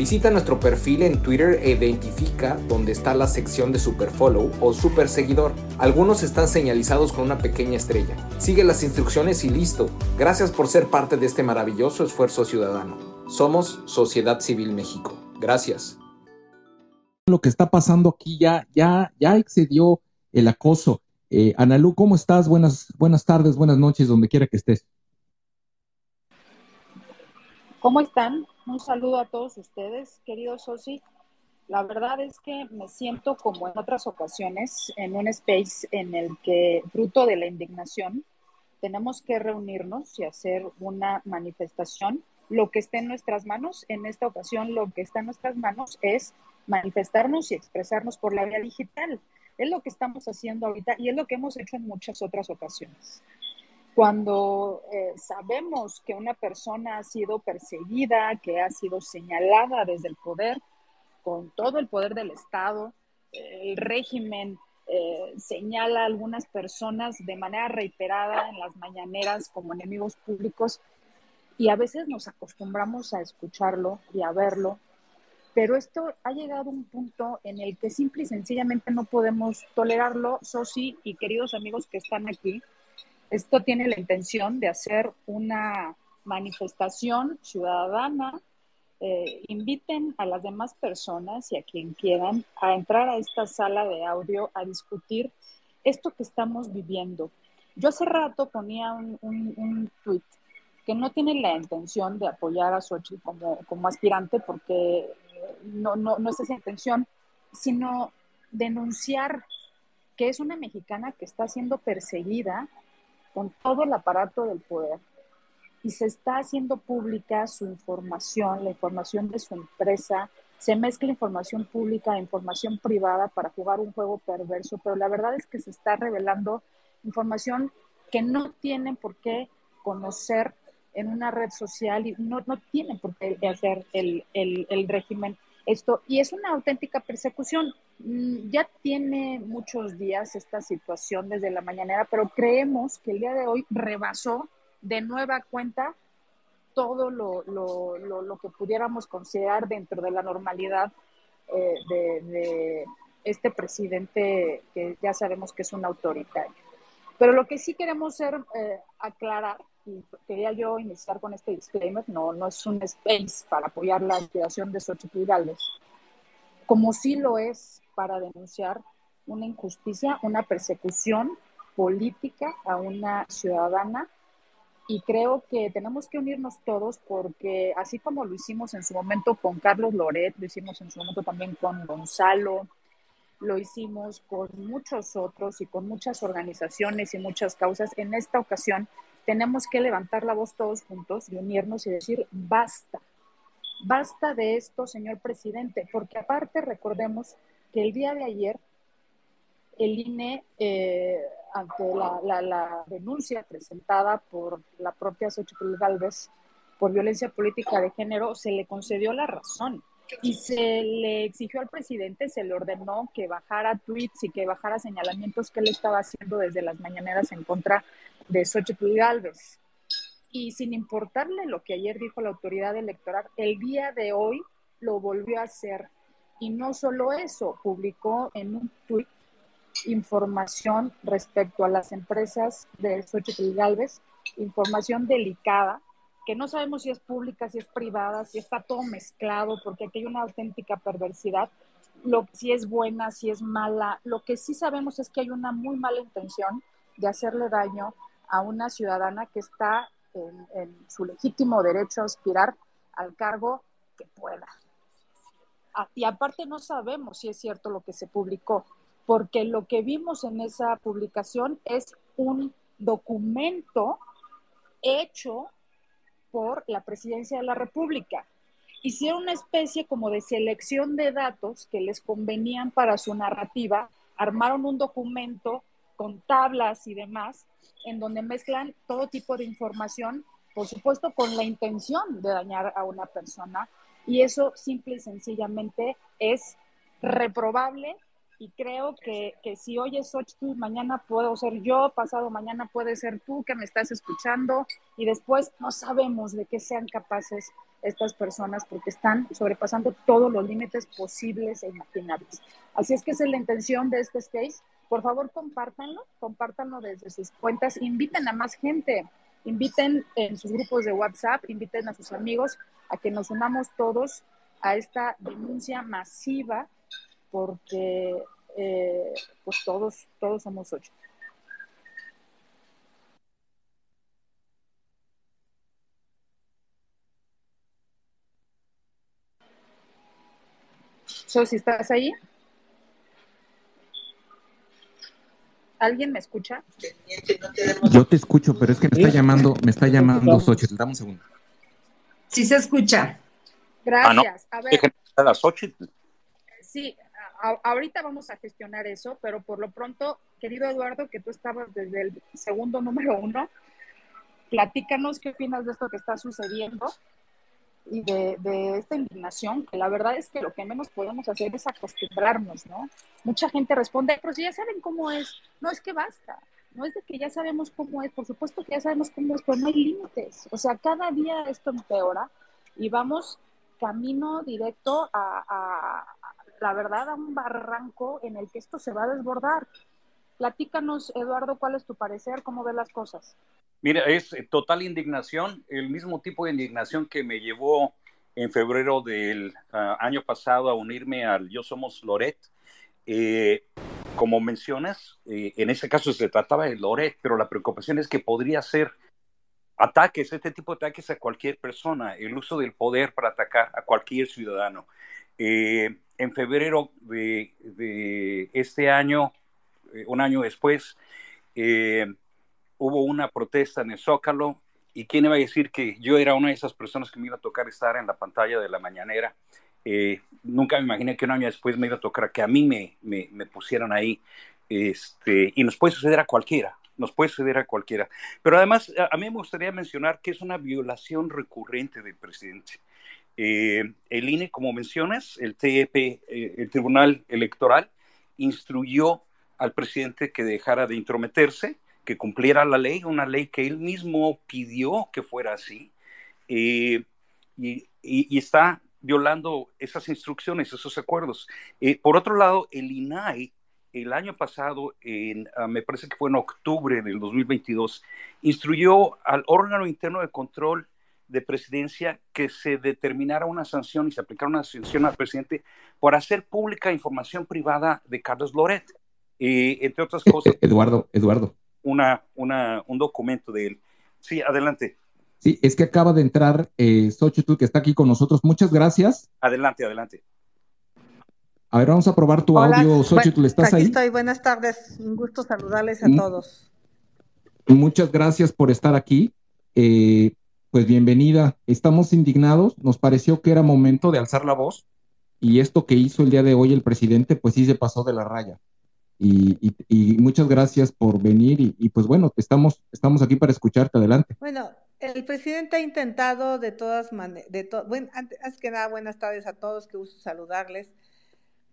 Visita nuestro perfil en Twitter e identifica dónde está la sección de Superfollow o Super Seguidor. Algunos están señalizados con una pequeña estrella. Sigue las instrucciones y listo. Gracias por ser parte de este maravilloso esfuerzo ciudadano. Somos Sociedad Civil México. Gracias. Lo que está pasando aquí ya, ya, ya excedió el acoso. Eh, Analú, ¿cómo estás? Buenas, buenas tardes, buenas noches, donde quiera que estés. ¿Cómo están? Un saludo a todos ustedes, queridos Sosi. La verdad es que me siento como en otras ocasiones en un space en el que, fruto de la indignación, tenemos que reunirnos y hacer una manifestación. Lo que esté en nuestras manos, en esta ocasión lo que está en nuestras manos es manifestarnos y expresarnos por la vía digital. Es lo que estamos haciendo ahorita y es lo que hemos hecho en muchas otras ocasiones cuando eh, sabemos que una persona ha sido perseguida, que ha sido señalada desde el poder, con todo el poder del Estado, el régimen eh, señala a algunas personas de manera reiterada en las mañaneras como enemigos públicos y a veces nos acostumbramos a escucharlo y a verlo, pero esto ha llegado a un punto en el que simple y sencillamente no podemos tolerarlo, Sosi y queridos amigos que están aquí, esto tiene la intención de hacer una manifestación ciudadana. Eh, inviten a las demás personas y a quien quieran a entrar a esta sala de audio a discutir esto que estamos viviendo. Yo hace rato ponía un, tweet que no tiene la intención de apoyar a Xochitl como, como aspirante, porque no, no, no es esa intención, sino denunciar que es una mexicana que está siendo perseguida con todo el aparato del poder. Y se está haciendo pública su información, la información de su empresa, se mezcla información pública e información privada para jugar un juego perverso, pero la verdad es que se está revelando información que no tienen por qué conocer en una red social y no, no tienen por qué hacer el, el, el régimen Y es una auténtica persecución. Mm, ya tiene muchos días esta situación desde la mañanera, pero creemos que el día de hoy rebasó de nueva cuenta todo lo, lo, lo, que pudiéramos considerar dentro de la normalidad eh, de, de, este presidente que ya sabemos que es un autoritario. Pero lo que sí queremos ser, eh, aclarar, y quería yo iniciar con este disclaimer, no, no es un space para apoyar la creación de Xochitl Galvez, como sí lo es para denunciar una injusticia, una persecución política a una ciudadana y creo que tenemos que unirnos todos porque así como lo hicimos en su momento con Carlos Loret, lo hicimos en su momento también con Gonzalo, lo hicimos con muchos otros y con muchas organizaciones y muchas causas, en esta ocasión tenemos que levantar la voz todos juntos y unirnos y decir, basta, basta de esto, señor presidente, porque aparte recordemos que el día de ayer el INE, eh, ante la, denuncia presentada por la propia Xochitl Galvez por violencia política de género, se le concedió la razón y se le exigió al presidente, se le ordenó que bajara tweets y que bajara señalamientos que él estaba haciendo desde las mañaneras en contra de Xochitl Galvez. Y sin importarle lo que ayer dijo la autoridad electoral, el día de hoy lo volvió a hacer. Y no solo eso, publicó en un tweet información respecto a las empresas de Xochitl Galvez, información delicada no sabemos si es pública, si es privada, si está todo mezclado, porque aquí hay una auténtica perversidad, lo, si es buena, si es mala. Lo que sí sabemos es que hay una muy mala intención de hacerle daño a una ciudadana que está en, en su legítimo derecho a aspirar al cargo que pueda. Ah, y aparte no sabemos si es cierto lo que se publicó, porque lo que vimos en esa publicación es un documento hecho por la presidencia de la República. Hicieron una especie como de selección de datos que les convenían para su narrativa, armaron un documento con tablas y demás, en donde mezclan todo tipo de información, por supuesto con la intención de dañar a una persona, y eso simple y sencillamente es reprobable y creo que, que si hoy es Xochitl, mañana puedo ser yo, pasado mañana puede ser tú que me estás escuchando y después no sabemos de qué sean capaces estas personas porque están sobrepasando todos los límites posibles e imaginables. Así es que esa es la intención de este space. Por favor, compártanlo, compártanlo desde sus cuentas, inviten a más gente, inviten en sus grupos de WhatsApp, inviten a sus amigos a que nos unamos todos a esta denuncia masiva porque eh, pues todos, todos somos ocho. So, si estás ahí, ¿alguien me escucha? Yo te escucho, pero es que me está llamando, me está llamando Xochitl. Dame un segundo. Sí se escucha. Gracias. Ah, no. A ver. A Xochitl. Sí, ahorita vamos a gestionar eso, pero por lo pronto, querido Eduardo, que tú estabas desde el segundo número uno, platícanos qué opinas de esto que está sucediendo y de, de, esta indignación, que la verdad es que lo que menos podemos hacer es acostumbrarnos, ¿no? Mucha gente responde, pero si ya saben cómo es, no es que basta, no es de que ya sabemos cómo es, por supuesto que ya sabemos cómo es, pero no hay límites, o sea, cada día esto empeora y vamos camino directo a, la verdad, a un barranco en el que esto se va a desbordar. Platícanos, Eduardo, cuál es tu parecer, cómo ves las cosas. Mira, es total indignación, el mismo tipo de indignación que me llevó en febrero del uh, año pasado a unirme al Yo Somos Loret. Eh, como mencionas, eh, en ese caso se trataba de Loret, pero la preocupación es que podría ser ataques, este tipo de ataques a cualquier persona, el uso del poder para atacar a cualquier ciudadano. Eh, en febrero de, este año, eh, un año después, eh, hubo una protesta en el Zócalo y quién iba a decir que yo era una de esas personas que me iba a tocar estar en la pantalla de la mañanera. nunca me imaginé que un año después me iba a tocar que a mí me, me, pusieran ahí. Este, y nos puede suceder a cualquiera, nos puede suceder a cualquiera. Pero además, a, mí me gustaría mencionar que es una violación recurrente del presidente. Eh, el INE, como mencionas, el TEP, eh, el Tribunal Electoral, instruyó al presidente que dejara de intrometerse, que cumpliera la ley, una ley que él mismo pidió que fuera así, eh, y, está violando esas instrucciones, esos acuerdos. por otro lado, el INAI el año pasado, en, ah, me parece que fue en octubre del 2022, instruyó al órgano interno de control de presidencia que se determinara una sanción y se aplicara una sanción al presidente por hacer pública información privada de Carlos Loret. entre otras eh, cosas. Eduardo, Eduardo. Una, una, un documento de él. Sí, adelante. Sí, es que acaba de entrar eh, Xochitl, que está aquí con nosotros. Muchas gracias. Adelante, adelante. A ver, vamos a probar tu audio, Xochitl, ¿estás aquí ahí? estoy, buenas tardes, un gusto saludarles a mm. todos. Muchas gracias por estar aquí. Eh, pues bienvenida. Estamos indignados, nos pareció que era momento de alzar la voz y esto que hizo el día de hoy el presidente, pues sí se pasó de la raya. Y, muchas gracias por venir y, pues bueno, estamos, estamos aquí para escucharte. Adelante. Bueno, el presidente ha intentado de todas maneras, bueno, antes que nada, buenas tardes a todos, qué gusto saludarles.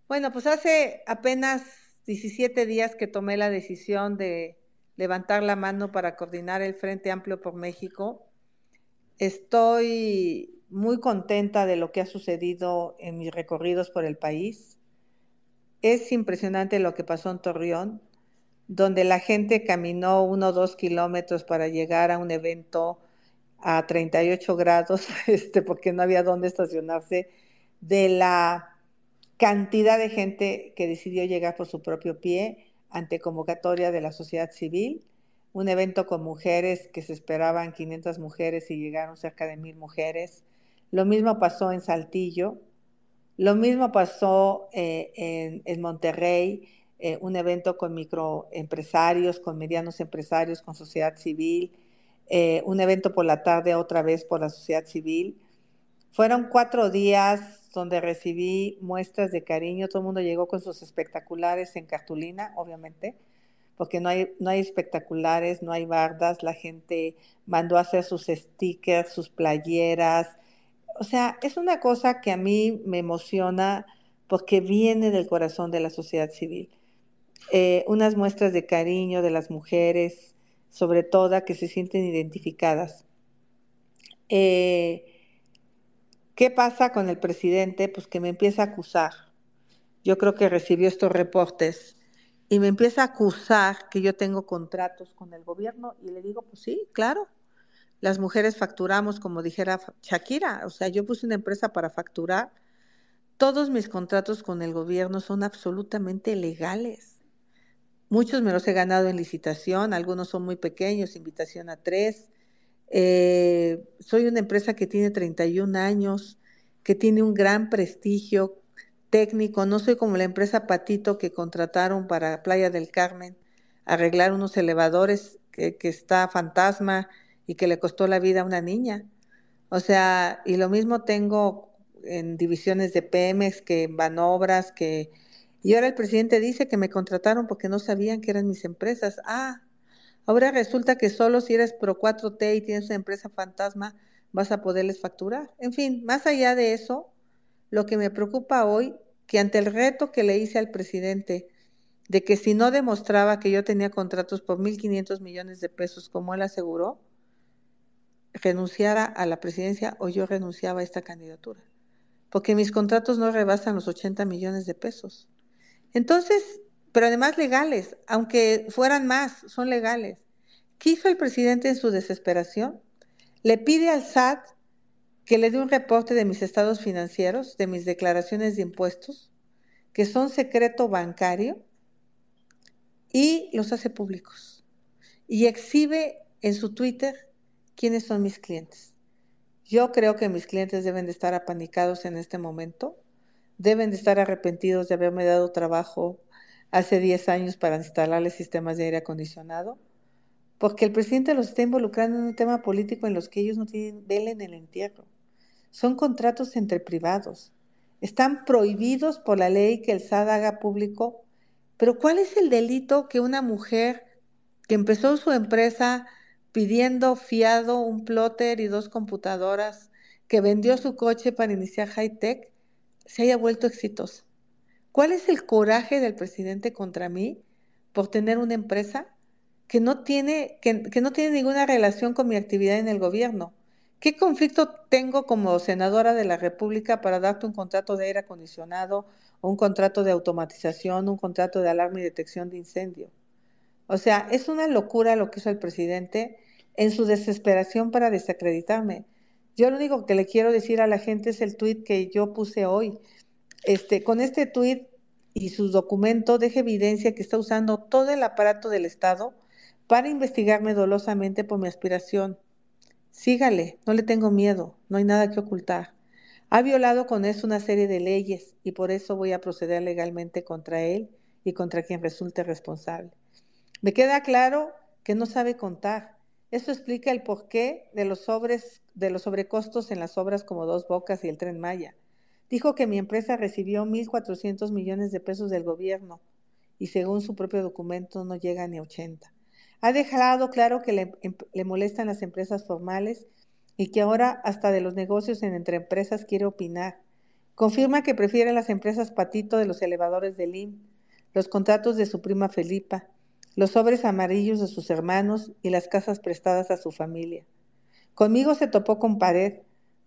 Bueno, pues hace apenas 17 días que tomé la decisión de levantar la mano para coordinar el Frente Amplio por México. Estoy muy contenta de lo que ha sucedido en mis recorridos por el país. Es impresionante lo que pasó en Torreón, donde la gente caminó uno o dos kilómetros para llegar a un evento a 38 grados, este, porque no había dónde estacionarse, de la cantidad de gente que decidió llegar por su propio pie ante convocatoria de la sociedad civil, un evento con mujeres que se esperaban 500 mujeres y llegaron cerca de mil mujeres. Lo mismo pasó en Saltillo, lo mismo pasó eh, en, Monterrey, eh, un evento con microempresarios, con medianos empresarios, con sociedad civil, eh, un evento por la tarde otra vez por la sociedad civil. Fueron cuatro días donde recibí muestras de cariño. Todo el mundo llegó con sus espectaculares en cartulina, obviamente, porque no hay, no hay espectaculares, no hay bardas. La gente mandó a hacer sus stickers, sus playeras. O sea, es una cosa que a mí me emociona porque viene del corazón de la sociedad civil. Eh, unas muestras de cariño de las mujeres, sobre todo que se sienten identificadas. Eh, ¿Qué pasa con el presidente? Pues que me empieza a acusar. Yo creo que recibió estos reportes y me empieza a acusar que yo tengo contratos con el gobierno y le digo, pues sí, claro. Las mujeres facturamos, como dijera Shakira, o sea, yo puse una empresa para facturar. Todos mis contratos con el gobierno son absolutamente legales. Muchos me los he ganado en licitación, algunos son muy pequeños, invitación a tres, eh, soy una empresa que tiene 31 años, que tiene un gran prestigio técnico. No soy como la empresa Patito que contrataron para Playa del Carmen arreglar unos elevadores que, está fantasma y que le costó la vida a una niña. O sea, y lo mismo tengo en divisiones de Pemex, que en Banobras, que... Y ahora el presidente dice que me contrataron porque no sabían que eran mis empresas. Ah, Ahora resulta que solo si eres Pro 4T y tienes una empresa fantasma vas a poderles facturar. En fin, más allá de eso, lo que me preocupa hoy, que ante el reto que le hice al presidente de que si no demostraba que yo tenía contratos por 1.500 millones de pesos, como él aseguró, renunciara a la presidencia o yo renunciaba a esta candidatura. Porque mis contratos no rebasan los 80 millones de pesos. Entonces, pero además legales, aunque fueran más, son legales. ¿Qué hizo el presidente en su desesperación? Le pide al SAT que le dé un reporte de mis estados financieros, de mis declaraciones de impuestos, que son secreto bancario, y los hace públicos. Y exhibe en su Twitter quiénes son mis clientes. Yo creo que mis clientes deben de estar apanicados en este momento, deben de estar arrepentidos de haberme dado trabajo hace 10 años para instalarles sistemas de aire acondicionado, porque el presidente los está involucrando en un tema político en los que ellos no tienen vela en el entierro. Son contratos entre privados. Están prohibidos por la ley que el SAD haga público. Pero ¿cuál es el delito que una mujer que empezó su empresa pidiendo fiado, un plotter y dos computadoras, que vendió su coche para iniciar high tech, se haya vuelto exitoso. ¿Cuál es el coraje del presidente contra mí por tener una empresa que no tiene, que, que no tiene ninguna relación con mi actividad en el gobierno? ¿Qué conflicto tengo como senadora de la República para darte un contrato de aire acondicionado, un contrato de automatización, un contrato de alarma y detección de incendio? O sea, es una locura lo que hizo el presidente en su desesperación para desacreditarme. Yo lo único que le quiero decir a la gente es el tuit que yo puse hoy. Este, con este tuit y sus documentos deja evidencia que está usando todo el aparato del Estado para investigarme dolosamente por mi aspiración Sígale, no le tengo miedo, no hay nada que ocultar. Ha violado con eso una serie de leyes y por eso voy a proceder legalmente contra él y contra quien resulte responsable. Me queda claro que no sabe contar. Eso explica el porqué de los sobres, de los sobrecostos en las obras como Dos Bocas y el Tren Maya. Dijo que mi empresa recibió 1.400 millones de pesos del gobierno y según su propio documento no llega ni a 80. Ha dejado claro que em, le, molestan las empresas formales y que ahora hasta de los negocios en entre empresas quiere opinar. Confirma que prefiere las empresas patito de los elevadores del IM, los contratos de su prima Felipa, los sobres amarillos de sus hermanos y las casas prestadas a su familia. Conmigo se topó con pared,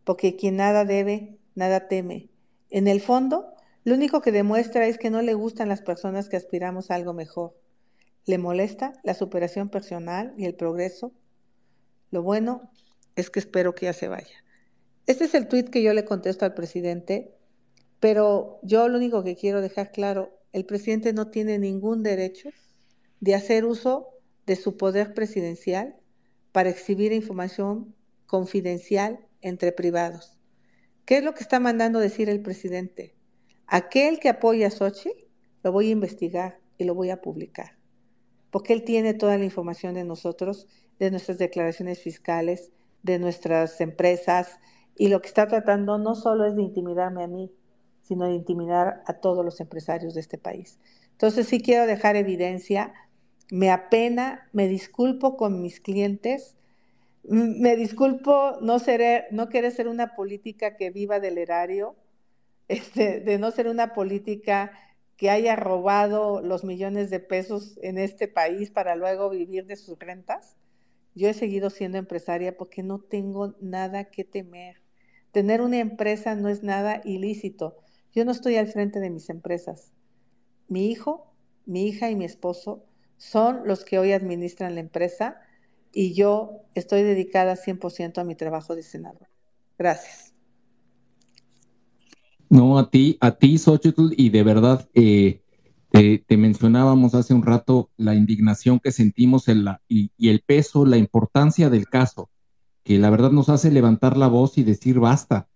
porque quien nada debe, nada teme. En el fondo, lo único que demuestra es que no le gustan las personas que aspiramos a algo mejor. ¿Le molesta la superación personal y el progreso? Lo bueno es que espero que ya se vaya. Este es el tuit que yo le contesto al presidente, pero yo lo único que quiero dejar claro, el presidente no tiene ningún derecho de hacer uso de su poder presidencial para exhibir información confidencial entre privados. ¿Qué es lo que está mandando decir el presidente? Aquel que apoya a Sochi lo voy a investigar y lo voy a publicar porque Él tiene toda la información de nosotros, de nuestras declaraciones fiscales, de nuestras empresas, y lo que está tratando no solo es de intimidarme a mí, sino de intimidar a todos los empresarios de este país. Entonces sí quiero dejar evidencia, me apena, me disculpo con mis clientes, me disculpo no, seré, no querer ser una política que viva del erario, este, de no ser una política que haya robado los millones de pesos en este país para luego vivir de sus rentas. Yo he seguido siendo empresaria porque no tengo nada que temer. Tener una empresa no es nada ilícito. Yo no estoy al frente de mis empresas. Mi hijo, mi hija y mi esposo son los que hoy administran la empresa y yo estoy dedicada 100% a mi trabajo de senador. Gracias. No, a ti, a ti, Xochitl, y de verdad, eh, te, mencionábamos hace un rato la indignación que sentimos en la, y, el peso, la importancia del caso, que la verdad nos hace levantar la voz y decir basta,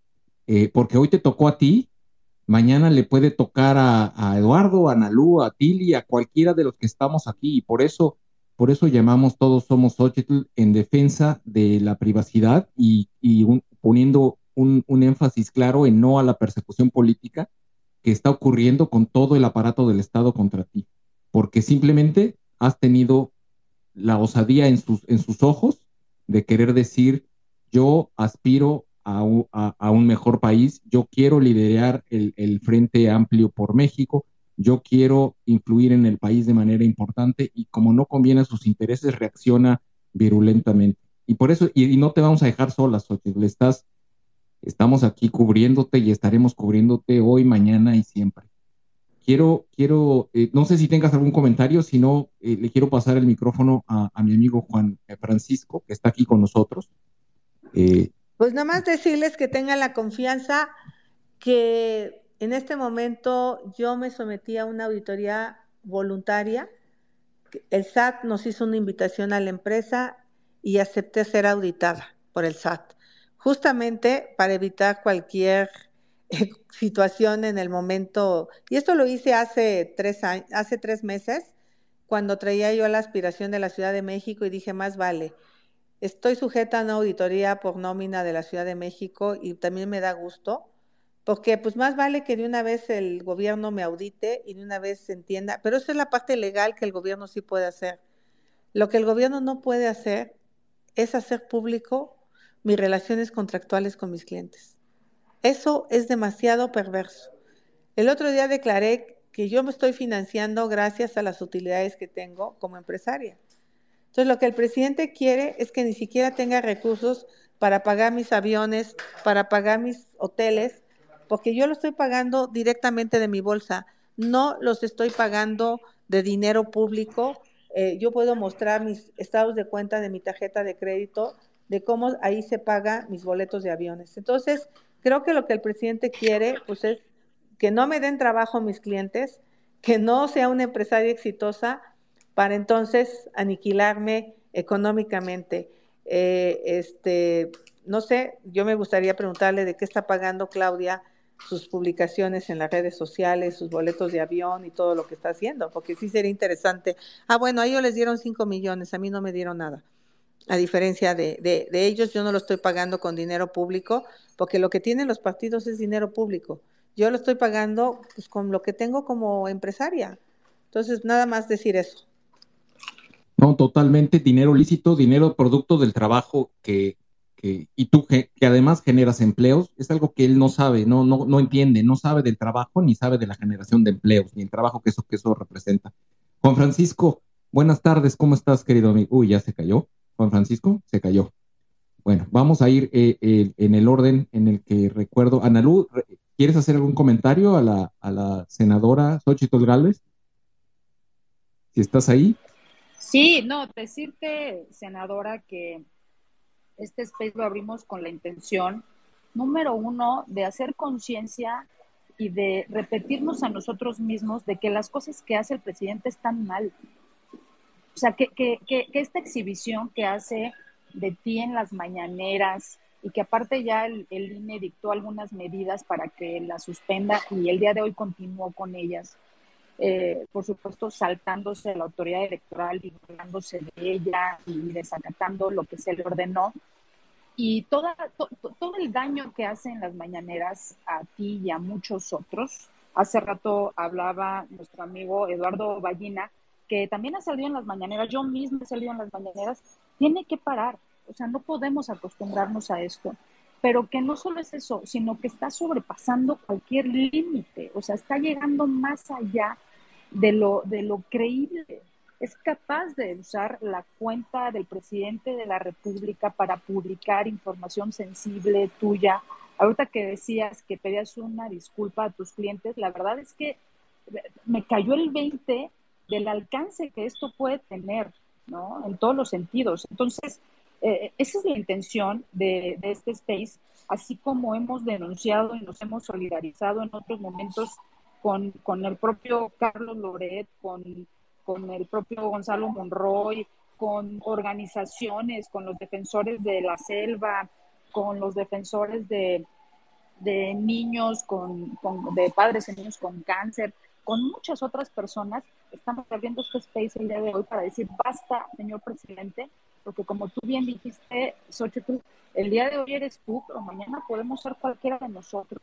eh, porque hoy te tocó a ti, mañana le puede tocar a, Eduardo, a Nalú, a Tili, a cualquiera de los que estamos aquí, y por eso, por eso llamamos Todos Somos Xochitl en defensa de la privacidad y, poniendo un, énfasis claro en no a la persecución política que está ocurriendo con todo el aparato del Estado contra ti, porque simplemente has tenido la osadía en sus, en sus ojos de querer decir, yo aspiro a un, mejor país, yo quiero liderar el, el, Frente Amplio por México, yo quiero influir en el país de manera importante y como no conviene a sus intereses, reacciona virulentamente. Y por eso, y, no te vamos a dejar solas, le estás Estamos aquí cubriéndote y estaremos cubriéndote hoy, mañana y siempre. Quiero, quiero, eh, no sé si tengas algún comentario, si no, eh, le quiero pasar el micrófono a, mi amigo Juan Francisco, que está aquí con nosotros. Eh, pues nada más decirles que tengan la confianza que en este momento yo me sometí a una auditoría voluntaria. El SAT nos hizo una invitación a la empresa y acepté ser auditada por el SAT justamente para evitar cualquier eh, situación en el momento. Y esto lo hice hace tres, años, hace meses, cuando traía yo la aspiración de la Ciudad de México y dije, más vale. Estoy sujeta a una auditoría por nómina de la Ciudad de México y también me da gusto, porque pues más vale que de una vez el gobierno me audite y de una vez se entienda, pero esa es la parte legal que el gobierno sí puede hacer. Lo que el gobierno no puede hacer es hacer público mis relaciones contractuales con mis clientes. Eso es demasiado perverso. El otro día declaré que yo me estoy financiando gracias a las utilidades que tengo como empresaria. Entonces, lo que el presidente quiere es que ni siquiera tenga recursos para pagar mis aviones, para pagar mis hoteles, porque yo lo estoy pagando directamente de mi bolsa, no los estoy pagando de dinero público. Eh, yo puedo mostrar mis estados de cuenta de mi tarjeta de crédito, de cómo ahí se paga mis boletos de aviones. Entonces, creo que lo que el presidente quiere, pues es que no me den trabajo mis clientes, que no sea una empresaria exitosa para entonces aniquilarme económicamente. Eh, este, no sé, yo me gustaría preguntarle de qué está pagando Claudia sus publicaciones en las redes sociales, sus boletos de avión y todo lo que está haciendo, porque sí sería interesante. Ah, bueno, a ellos les dieron 5 millones, a mí no me dieron nada. A diferencia de, de, ellos, yo no lo estoy pagando con dinero público, porque lo que tienen los partidos es dinero público. Yo lo estoy pagando pues, con lo que tengo como empresaria. Entonces, nada más decir eso. No, totalmente dinero lícito, dinero producto del trabajo que, que y tú que, que, además generas empleos, es algo que él no sabe, no, no, no entiende, no sabe del trabajo ni sabe de la generación de empleos, ni el trabajo que eso, que eso representa. Juan Francisco, buenas tardes, ¿cómo estás, querido amigo? Uy, ya se cayó. Juan Francisco, se cayó. Bueno, vamos a ir eh, en el orden en el que recuerdo. Analú, ¿quieres hacer algún comentario a la, a la senadora Xochitl Gálvez? Si estás ahí. Sí, no, decirte, senadora, que este space lo abrimos con la intención, número uno, de hacer conciencia y de repetirnos a nosotros mismos de que las cosas que hace el presidente están mal. O sea, que, que, que, esta exhibición que hace de ti en las mañaneras y que aparte ya el, el INE dictó algunas medidas para que la suspenda y el día de hoy continuó con ellas. Eh, por supuesto, saltándose la autoridad electoral, burlándose de ella y desacatando lo que se le ordenó. Y toda, to, todo el daño que hacen las mañaneras a ti y a muchos otros. Hace rato hablaba nuestro amigo Eduardo Ballina, también ha salido en las mañaneras, yo mismo he salido en las mañaneras, tiene que parar. O sea, no podemos acostumbrarnos a esto. Pero que no solo es eso, sino que está sobrepasando cualquier límite. O sea, está llegando más allá de lo, de lo creíble. Es capaz de usar la cuenta del presidente de la República para publicar información sensible tuya. Ahorita que decías que pedías una disculpa a tus clientes, la verdad es que me cayó el 20 del alcance que esto puede tener, ¿no? En todos los sentidos. Entonces, eh, esa es la intención de, este space, así como hemos denunciado y nos hemos solidarizado en otros momentos con, con el propio Carlos Loret, con, con el propio Gonzalo Monroy, con organizaciones, con los defensores de la selva, con los defensores de, de niños, con, con, de padres de niños con cáncer con muchas otras personas, estamos abriendo este space el día de hoy para decir, basta, señor presidente, porque como tú bien dijiste, el día de hoy eres tú, pero mañana podemos ser cualquiera de nosotros.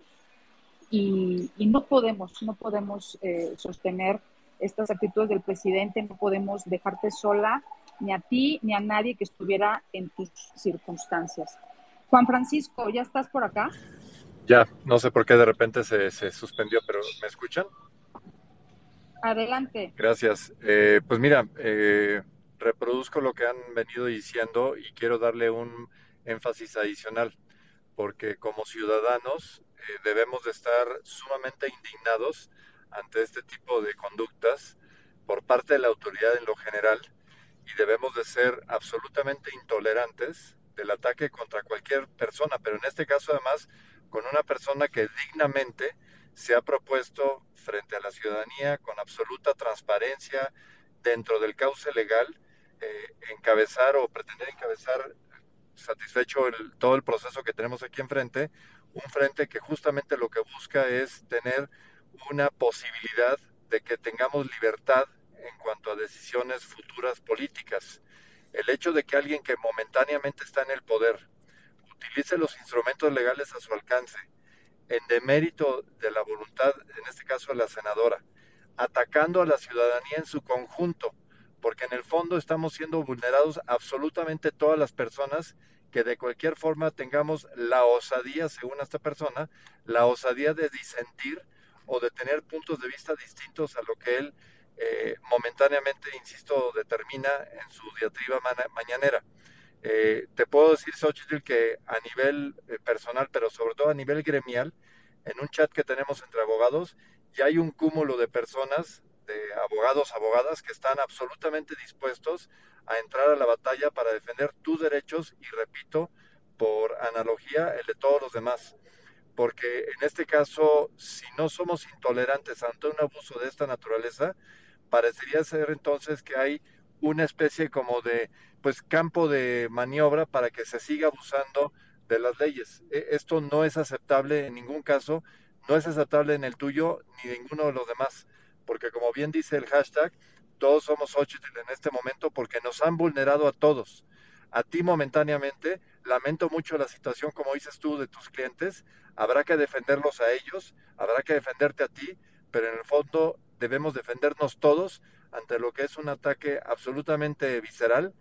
Y, y no podemos, no podemos eh, sostener estas actitudes del presidente, no podemos dejarte sola, ni a ti, ni a nadie que estuviera en tus circunstancias. Juan Francisco, ¿ya estás por acá? Ya, no sé por qué de repente se, se suspendió, pero ¿me escuchan? Adelante. Gracias. Eh, pues mira, eh, reproduzco lo que han venido diciendo y quiero darle un énfasis adicional, porque como ciudadanos eh, debemos de estar sumamente indignados ante este tipo de conductas por parte de la autoridad en lo general y debemos de ser absolutamente intolerantes del ataque contra cualquier persona, pero en este caso además con una persona que dignamente se ha propuesto frente a la ciudadanía con absoluta transparencia dentro del cauce legal eh, encabezar o pretender encabezar satisfecho todo el proceso que tenemos aquí enfrente, un frente que justamente lo que busca es tener una posibilidad de que tengamos libertad en cuanto a decisiones futuras políticas. El hecho de que alguien que momentáneamente está en el poder utilice los instrumentos legales a su alcance en demérito de la voluntad, en este caso de la senadora, atacando a la ciudadanía en su conjunto, porque en el fondo estamos siendo vulnerados absolutamente todas las personas que de cualquier forma tengamos la osadía, según esta persona, la osadía de disentir o de tener puntos de vista distintos a lo que él eh, momentáneamente, insisto, determina en su diatriba mañanera. Eh, te puedo decir, Xochitl, que a nivel eh, personal, pero sobre todo a nivel gremial, en un chat que tenemos entre abogados, ya hay un cúmulo de personas, de abogados, abogadas, que están absolutamente dispuestos a entrar a la batalla para defender tus derechos y, repito, por analogía, el de todos los demás. Porque en este caso, si no somos intolerantes ante un abuso de esta naturaleza, parecería ser entonces que hay una especie como de pues campo de maniobra para que se siga abusando de las leyes. E, esto no es aceptable en ningún caso, no es aceptable en el tuyo ni ninguno de los demás, porque como bien dice el hashtag, todos somos Xochitl en este momento porque nos han vulnerado a todos. A ti momentáneamente, lamento mucho la situación, como dices tú, de tus clientes, habrá que defenderlos a ellos, habrá que defenderte a ti, pero en el fondo debemos defendernos todos ante lo que es un ataque absolutamente visceral,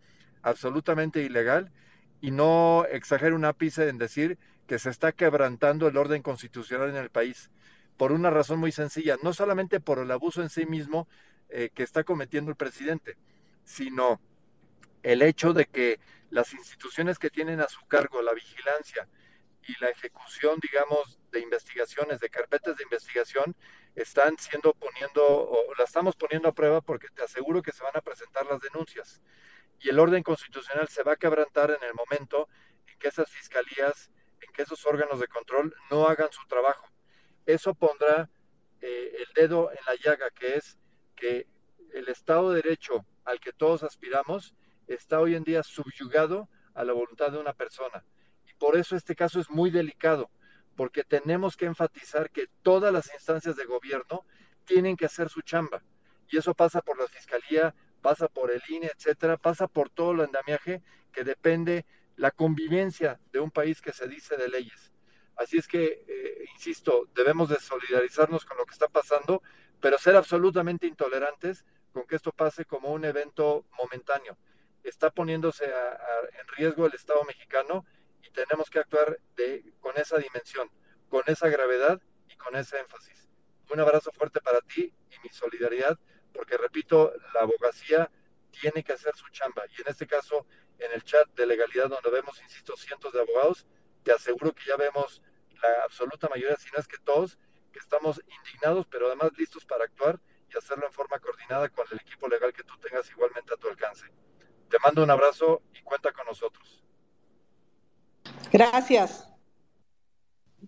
absolutamente ilegal, y no exagero un ápice en decir que se está quebrantando el orden constitucional en el país, por una razón muy sencilla, no solamente por el abuso en sí mismo, eh, que está cometiendo el presidente, sino el hecho de que las instituciones que tienen a su cargo la vigilancia y la ejecución, digamos, de investigaciones, de carpetas de investigación, están siendo poniendo, la estamos poniendo a prueba porque te aseguro que se van a presentar las denuncias. Y el orden constitucional se va a quebrantar en el momento en que esas fiscalías, en que esos órganos de control no hagan su trabajo. Eso pondrá eh, el dedo en la llaga, que es que el Estado de Derecho al que todos aspiramos está hoy en día subyugado a la voluntad de una persona. Y por eso este caso es muy delicado, porque tenemos que enfatizar que todas las instancias de gobierno tienen que hacer su chamba. Y eso pasa por la Fiscalía, pasa por el INE, etcétera, pasa por todo el andamiaje que depende la convivencia de un país que se dice de leyes. Así es que, eh, insisto, debemos de solidarizarnos con lo que está pasando, pero ser absolutamente intolerantes con que esto pase como un evento momentáneo. Está poniéndose en riesgo el Estado mexicano tenemos que actuar de, con esa dimensión, con esa gravedad y con ese énfasis. Un abrazo fuerte para ti y mi solidaridad, porque repito, la abogacía tiene que hacer su chamba. Y en este caso, en el chat de legalidad donde vemos, insisto, cientos de abogados, te aseguro que ya vemos la absoluta mayoría, si no es que todos, que estamos indignados, pero además listos para actuar y hacerlo en forma coordinada con el equipo legal que tú tengas igualmente a tu alcance. Te mando un abrazo y cuenta con nosotros. Gracias.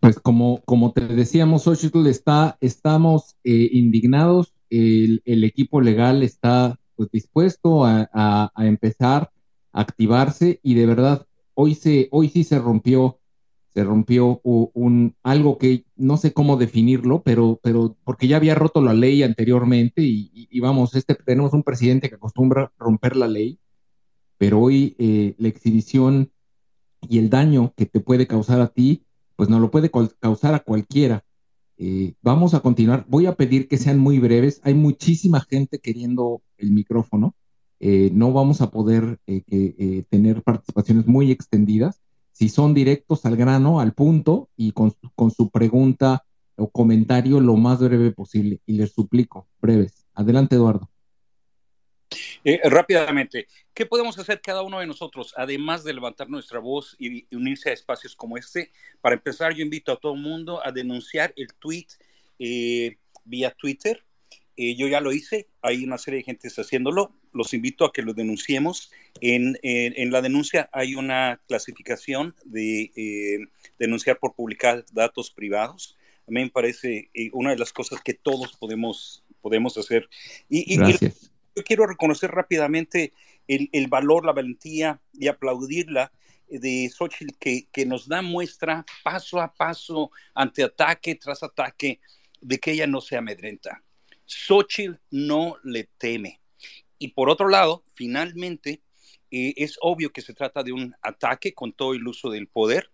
Pues como, como te decíamos, Xochitl, está, estamos eh, indignados, el, equipo legal está pues, dispuesto a, a, empezar a activarse y de verdad hoy, se, hoy sí se rompió se rompió un, algo que no sé cómo definirlo, pero, pero porque ya había roto la ley anteriormente y, vamos, este, tenemos un presidente que acostumbra romper la ley, pero hoy eh, la exhibición y el daño que te puede causar a ti, pues no lo puede causar a cualquiera. Eh, vamos a continuar. Voy a pedir que sean muy breves. Hay muchísima gente queriendo el micrófono. Eh, no vamos a poder tener participaciones muy extendidas si son directos al grano, al punto y con, su pregunta o comentario lo más breve posible. Y les suplico, breves. Adelante, Eduardo. Eh, rápidamente, ¿qué podemos hacer cada uno de nosotros, además de levantar nuestra voz y unirse a espacios como este? Para empezar, yo invito a todo el mundo a denunciar el tweet eh, vía Twitter. Eh, yo ya lo hice, hay una serie de gente haciéndolo los invito a que lo denunciemos. En, en, la denuncia hay una clasificación de eh, denunciar por publicar datos privados. A mí me parece eh, una de las cosas que todos podemos, podemos hacer. Y, yo quiero reconocer rápidamente el, el, valor, la valentía y aplaudirla de Xochitl que, que nos da muestra paso a paso ante ataque tras ataque de que ella no se amedrenta. Xochitl no le teme y por otro lado, finalmente, eh, es obvio que se trata de un ataque con todo el uso del poder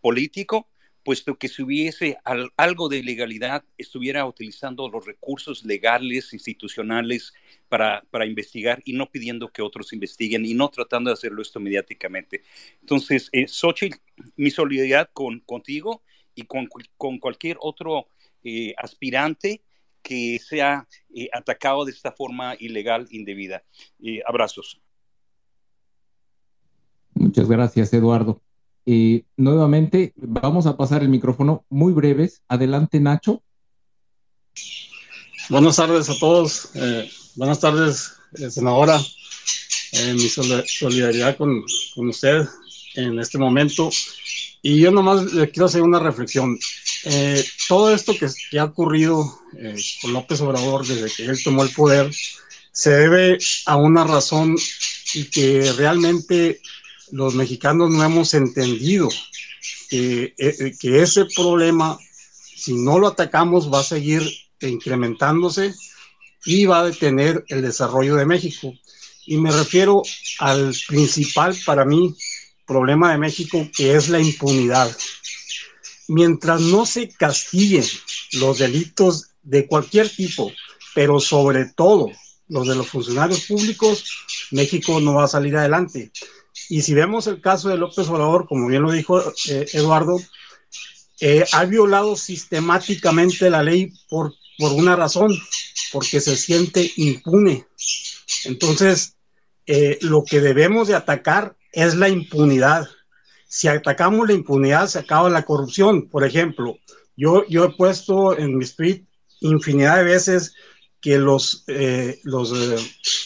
político puesto que si hubiese algo de ilegalidad, estuviera utilizando los recursos legales, institucionales para, para, investigar y no pidiendo que otros investiguen y no tratando de hacerlo esto mediáticamente. Entonces, eh, Xochitl, mi solidaridad con, contigo y con, con cualquier otro eh, aspirante que sea eh, atacado de esta forma ilegal, indebida. Eh, abrazos. Muchas gracias, Eduardo. Eh, nuevamente, vamos a pasar el micrófono muy breves. Adelante, Nacho. Buenas tardes a todos. buenas tardes, senadora. mi solidaridad con, con usted en este momento. Y yo nomás le quiero hacer una reflexión. Eh, todo esto que, ha ocurrido eh, con López Obrador desde que él tomó el poder se debe a una razón y que realmente los mexicanos no hemos entendido que, eh, que ese problema, si no lo atacamos, va a seguir incrementándose y va a detener el desarrollo de México. Y me refiero al principal para mí problema de México, que es la impunidad. Mientras no se castiguen los delitos de cualquier tipo, pero sobre todo los de los funcionarios públicos, México no va a salir adelante. Y si vemos el caso de López Obrador, como bien lo dijo eh, Eduardo, eh, ha violado sistemáticamente la ley por, por una razón, porque se siente impune. Entonces, eh, lo que debemos de atacar es la impunidad. Si atacamos la impunidad, se acaba la corrupción. Por ejemplo, yo, yo he puesto en mi tweet infinidad de veces que los, eh, los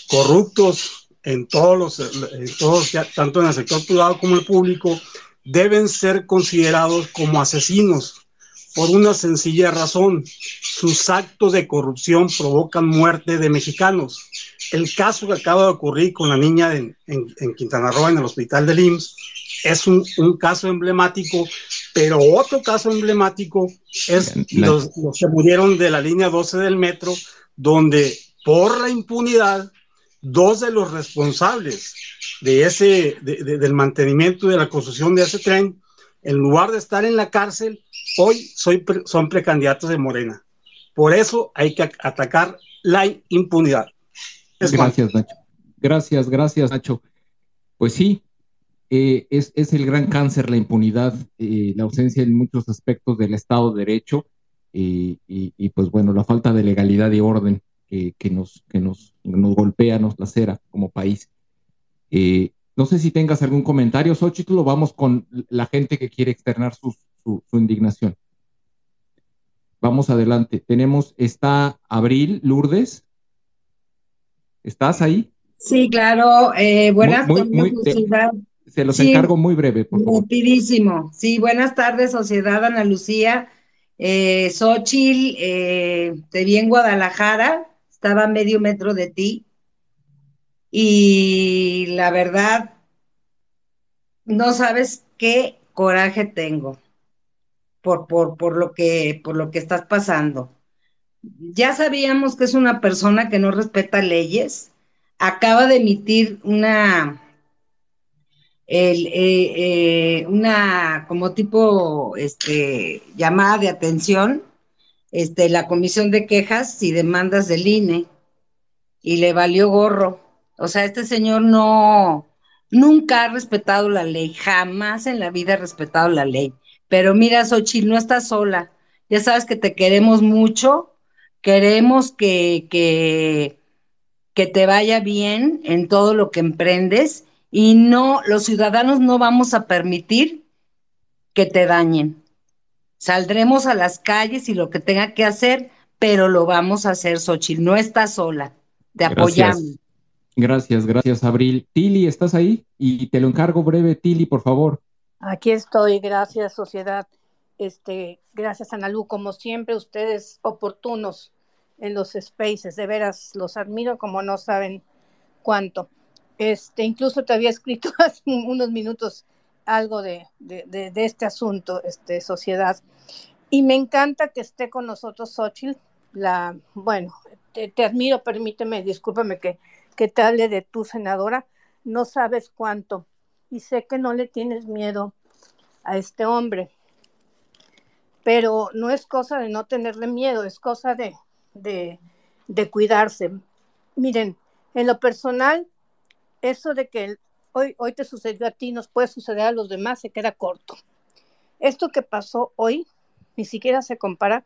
corruptos en todos los, en todos, tanto en el sector privado como el público, deben ser considerados como asesinos por una sencilla razón. Sus actos de corrupción provocan muerte de mexicanos. El caso que acaba de ocurrir con la niña en, Quintana Roo, en el hospital de IMSS, es un, caso emblemático, pero otro caso emblemático es los, que murieron de la línea 12 del metro, donde por la impunidad, dos de los responsables de ese, del mantenimiento de la construcción de ese tren, en lugar de estar en la cárcel, hoy soy, son precandidatos de Morena. Por eso hay que atacar la impunidad. gracias, Nacho. Gracias, gracias, Nacho. Pues sí, eh, es, el gran cáncer la impunidad, eh, la ausencia en muchos aspectos del Estado de Derecho y, pues bueno, la falta de legalidad y orden que, nos, que nos, nos golpea, nos lacera como país. Eh, no sé si tengas algún comentario, Xochitl, o vamos con la gente que quiere externar su, indignación. Vamos adelante. Tenemos, está Abril Lourdes. ¿Estás ahí? Sí, claro. Eh, buenas tardes, Se los encargo muy breve, por favor. Rapidísimo. Sí, buenas tardes, Sociedad Ana Lucía. Eh, Xochitl, eh, te vi en Guadalajara, estaba a medio metro de ti y la verdad, no sabes qué coraje tengo por, por, por, lo que, por lo que estás pasando. Ya sabíamos que es una persona que no respeta leyes. Acaba de emitir una, el, eh, eh, una como tipo este, llamada de atención, este, la Comisión de Quejas y Demandas del INE, y le valió gorro. O sea, este señor no, nunca ha respetado la ley, jamás en la vida ha respetado la ley. Pero mira, Xochitl, no estás sola. Ya sabes que te queremos mucho, queremos que, que, que te vaya bien en todo lo que emprendes y no, los ciudadanos no vamos a permitir que te dañen. Saldremos a las calles y lo que tenga que hacer, pero lo vamos a hacer, Xochitl. No estás sola. Te apoyamos. Gracias, gracias, Abril. Tili, ¿estás ahí? Y te lo encargo breve, Tili, por favor. Aquí estoy, gracias, sociedad. Este, gracias, Analú, como siempre, ustedes oportunos en los spaces, de veras, los admiro como no saben cuánto. Este, incluso te había escrito hace unos minutos algo de, de, este asunto, este, sociedad. Y me encanta que esté con nosotros Xochitl, la, bueno, te, te admiro, permíteme, discúlpame que que te hable de tu senadora, no sabes cuánto. Y sé que no le tienes miedo a este hombre. pero no es cosa de no tenerle miedo, es cosa de, de, de cuidarse. Miren, en lo personal, eso de que hoy, hoy te sucedió a ti, nos puede suceder a los demás, se queda corto. Esto que pasó hoy ni siquiera se compara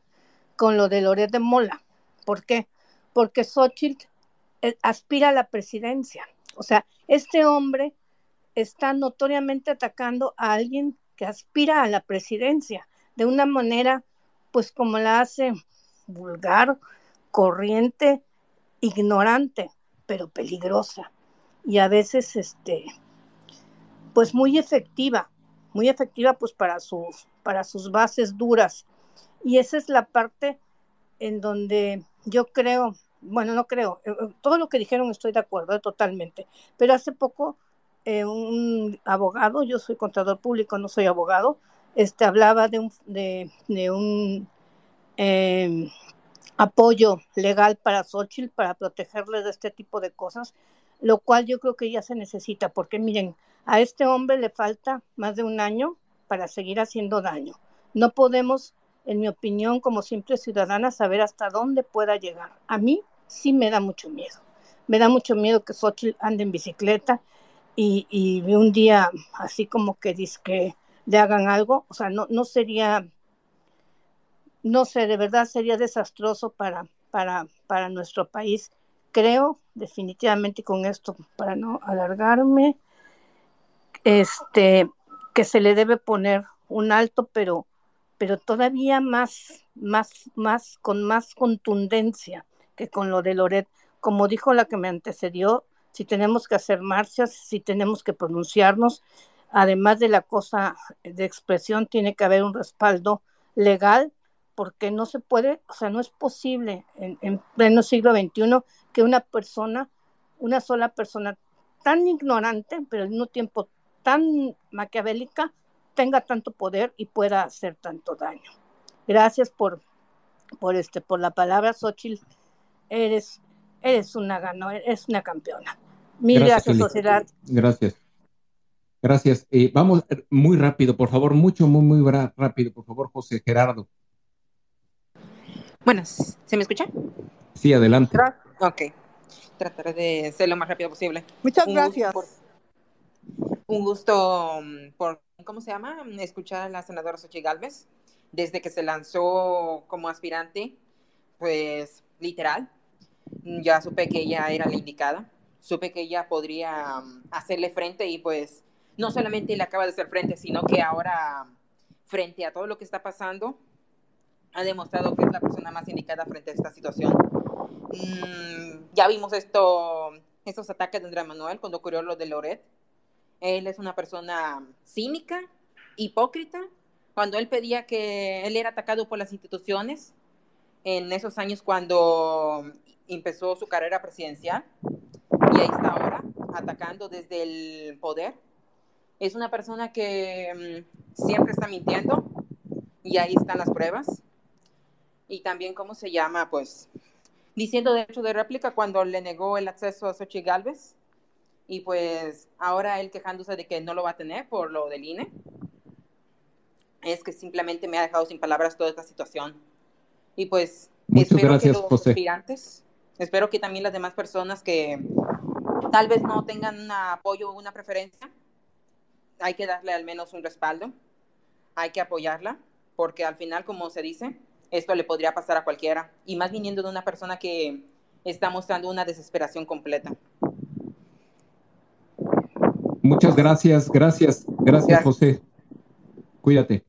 con lo de Loret de Mola. ¿Por qué? Porque Xochitl eh, aspira a la presidencia. O sea, este hombre está notoriamente atacando a alguien que aspira a la presidencia de una manera, pues como la hace vulgar, corriente, ignorante, pero peligrosa. Y a veces, este, pues muy efectiva, muy efectiva pues para sus, para sus bases duras. Y esa es la parte en donde yo creo, bueno, no creo, eh, eh, todo lo que dijeron estoy de acuerdo eh, totalmente, pero hace poco un abogado, yo soy contador público, no soy abogado, este, hablaba de un, de, un em, apoyo legal para Xochitl, para protegerle de este tipo de cosas, lo cual yo creo que ya se necesita, porque miren, a este hombre le falta más de un año para seguir haciendo daño. No podemos en mi opinión, como simple ciudadana, saber hasta dónde pueda llegar. A mí sí me da mucho miedo. Me da mucho miedo que Xochitl ande en bicicleta y, y un día así como que que le hagan algo. O sea, no, no sería, no sé, de verdad sería desastroso para, para, para nuestro país. Creo definitivamente con esto, para no alargarme, este, que se le debe poner un alto, pero pero todavía más, más, más, con más contundencia que con lo de Loret. Como dijo la que me antecedió, si tenemos que hacer marchas, si tenemos que pronunciarnos, además de la cosa de expresión, tiene que haber un respaldo legal, porque no se puede, o sea, no es posible en, en pleno siglo XXI que una persona, una sola persona tan ignorante, pero al mismo tiempo tan maquiavélica, tenga tanto poder y pueda hacer tanto daño. Gracias por, por, este, por la palabra, Xochitl. Eres, eres una ganó, eres una campeona. Mil gracias, sociedad. Gracias. Gracias. Eh, vamos muy rápido, por favor, mucho, muy, muy rápido, por favor, José Gerardo. Buenas, ¿se me escucha? Sí, adelante. Ok, trataré de ser lo más rápido posible. Muchas gracias. un gusto mm, por ¿cómo se llama? Escuchar a la senadora Xochitl Galvez desde que se lanzó como aspirante, pues literal, ya supe que ella era la indicada, supe que ella podría um, hacerle frente y pues no solamente le acaba de hacer frente, sino que ahora frente a todo lo que está pasando, ha demostrado que es la persona más indicada frente a esta situación. Mm, ya vimos esto, estos ataques de Andrés Manuel cuando ocurrió lo de Loret, él es una persona cínica, hipócrita. Cuando él pedía que él era atacado por las instituciones en esos años cuando empezó su carrera presidencial y ahí está ahora atacando desde el poder. Es una persona que mm, siempre está mintiendo y ahí están las pruebas. Y también, ¿cómo se llama? Pues diciendo derecho de réplica cuando le negó el acceso a Xochitl Galvez y pues ahora él quejándose de que no lo va a tener por lo del INE, es que simplemente me ha dejado sin palabras toda esta situación. Y pues espero que los aspirantes, espero que también las demás personas que tal vez no tengan un apoyo o una preferencia, hay que darle al menos un respaldo, hay que apoyarla, porque al final, como se dice, esto le podría pasar a cualquiera, y más viniendo de una persona que está mostrando una desesperación completa. Muchas gracias, gracias, gracias, José. Cuídate.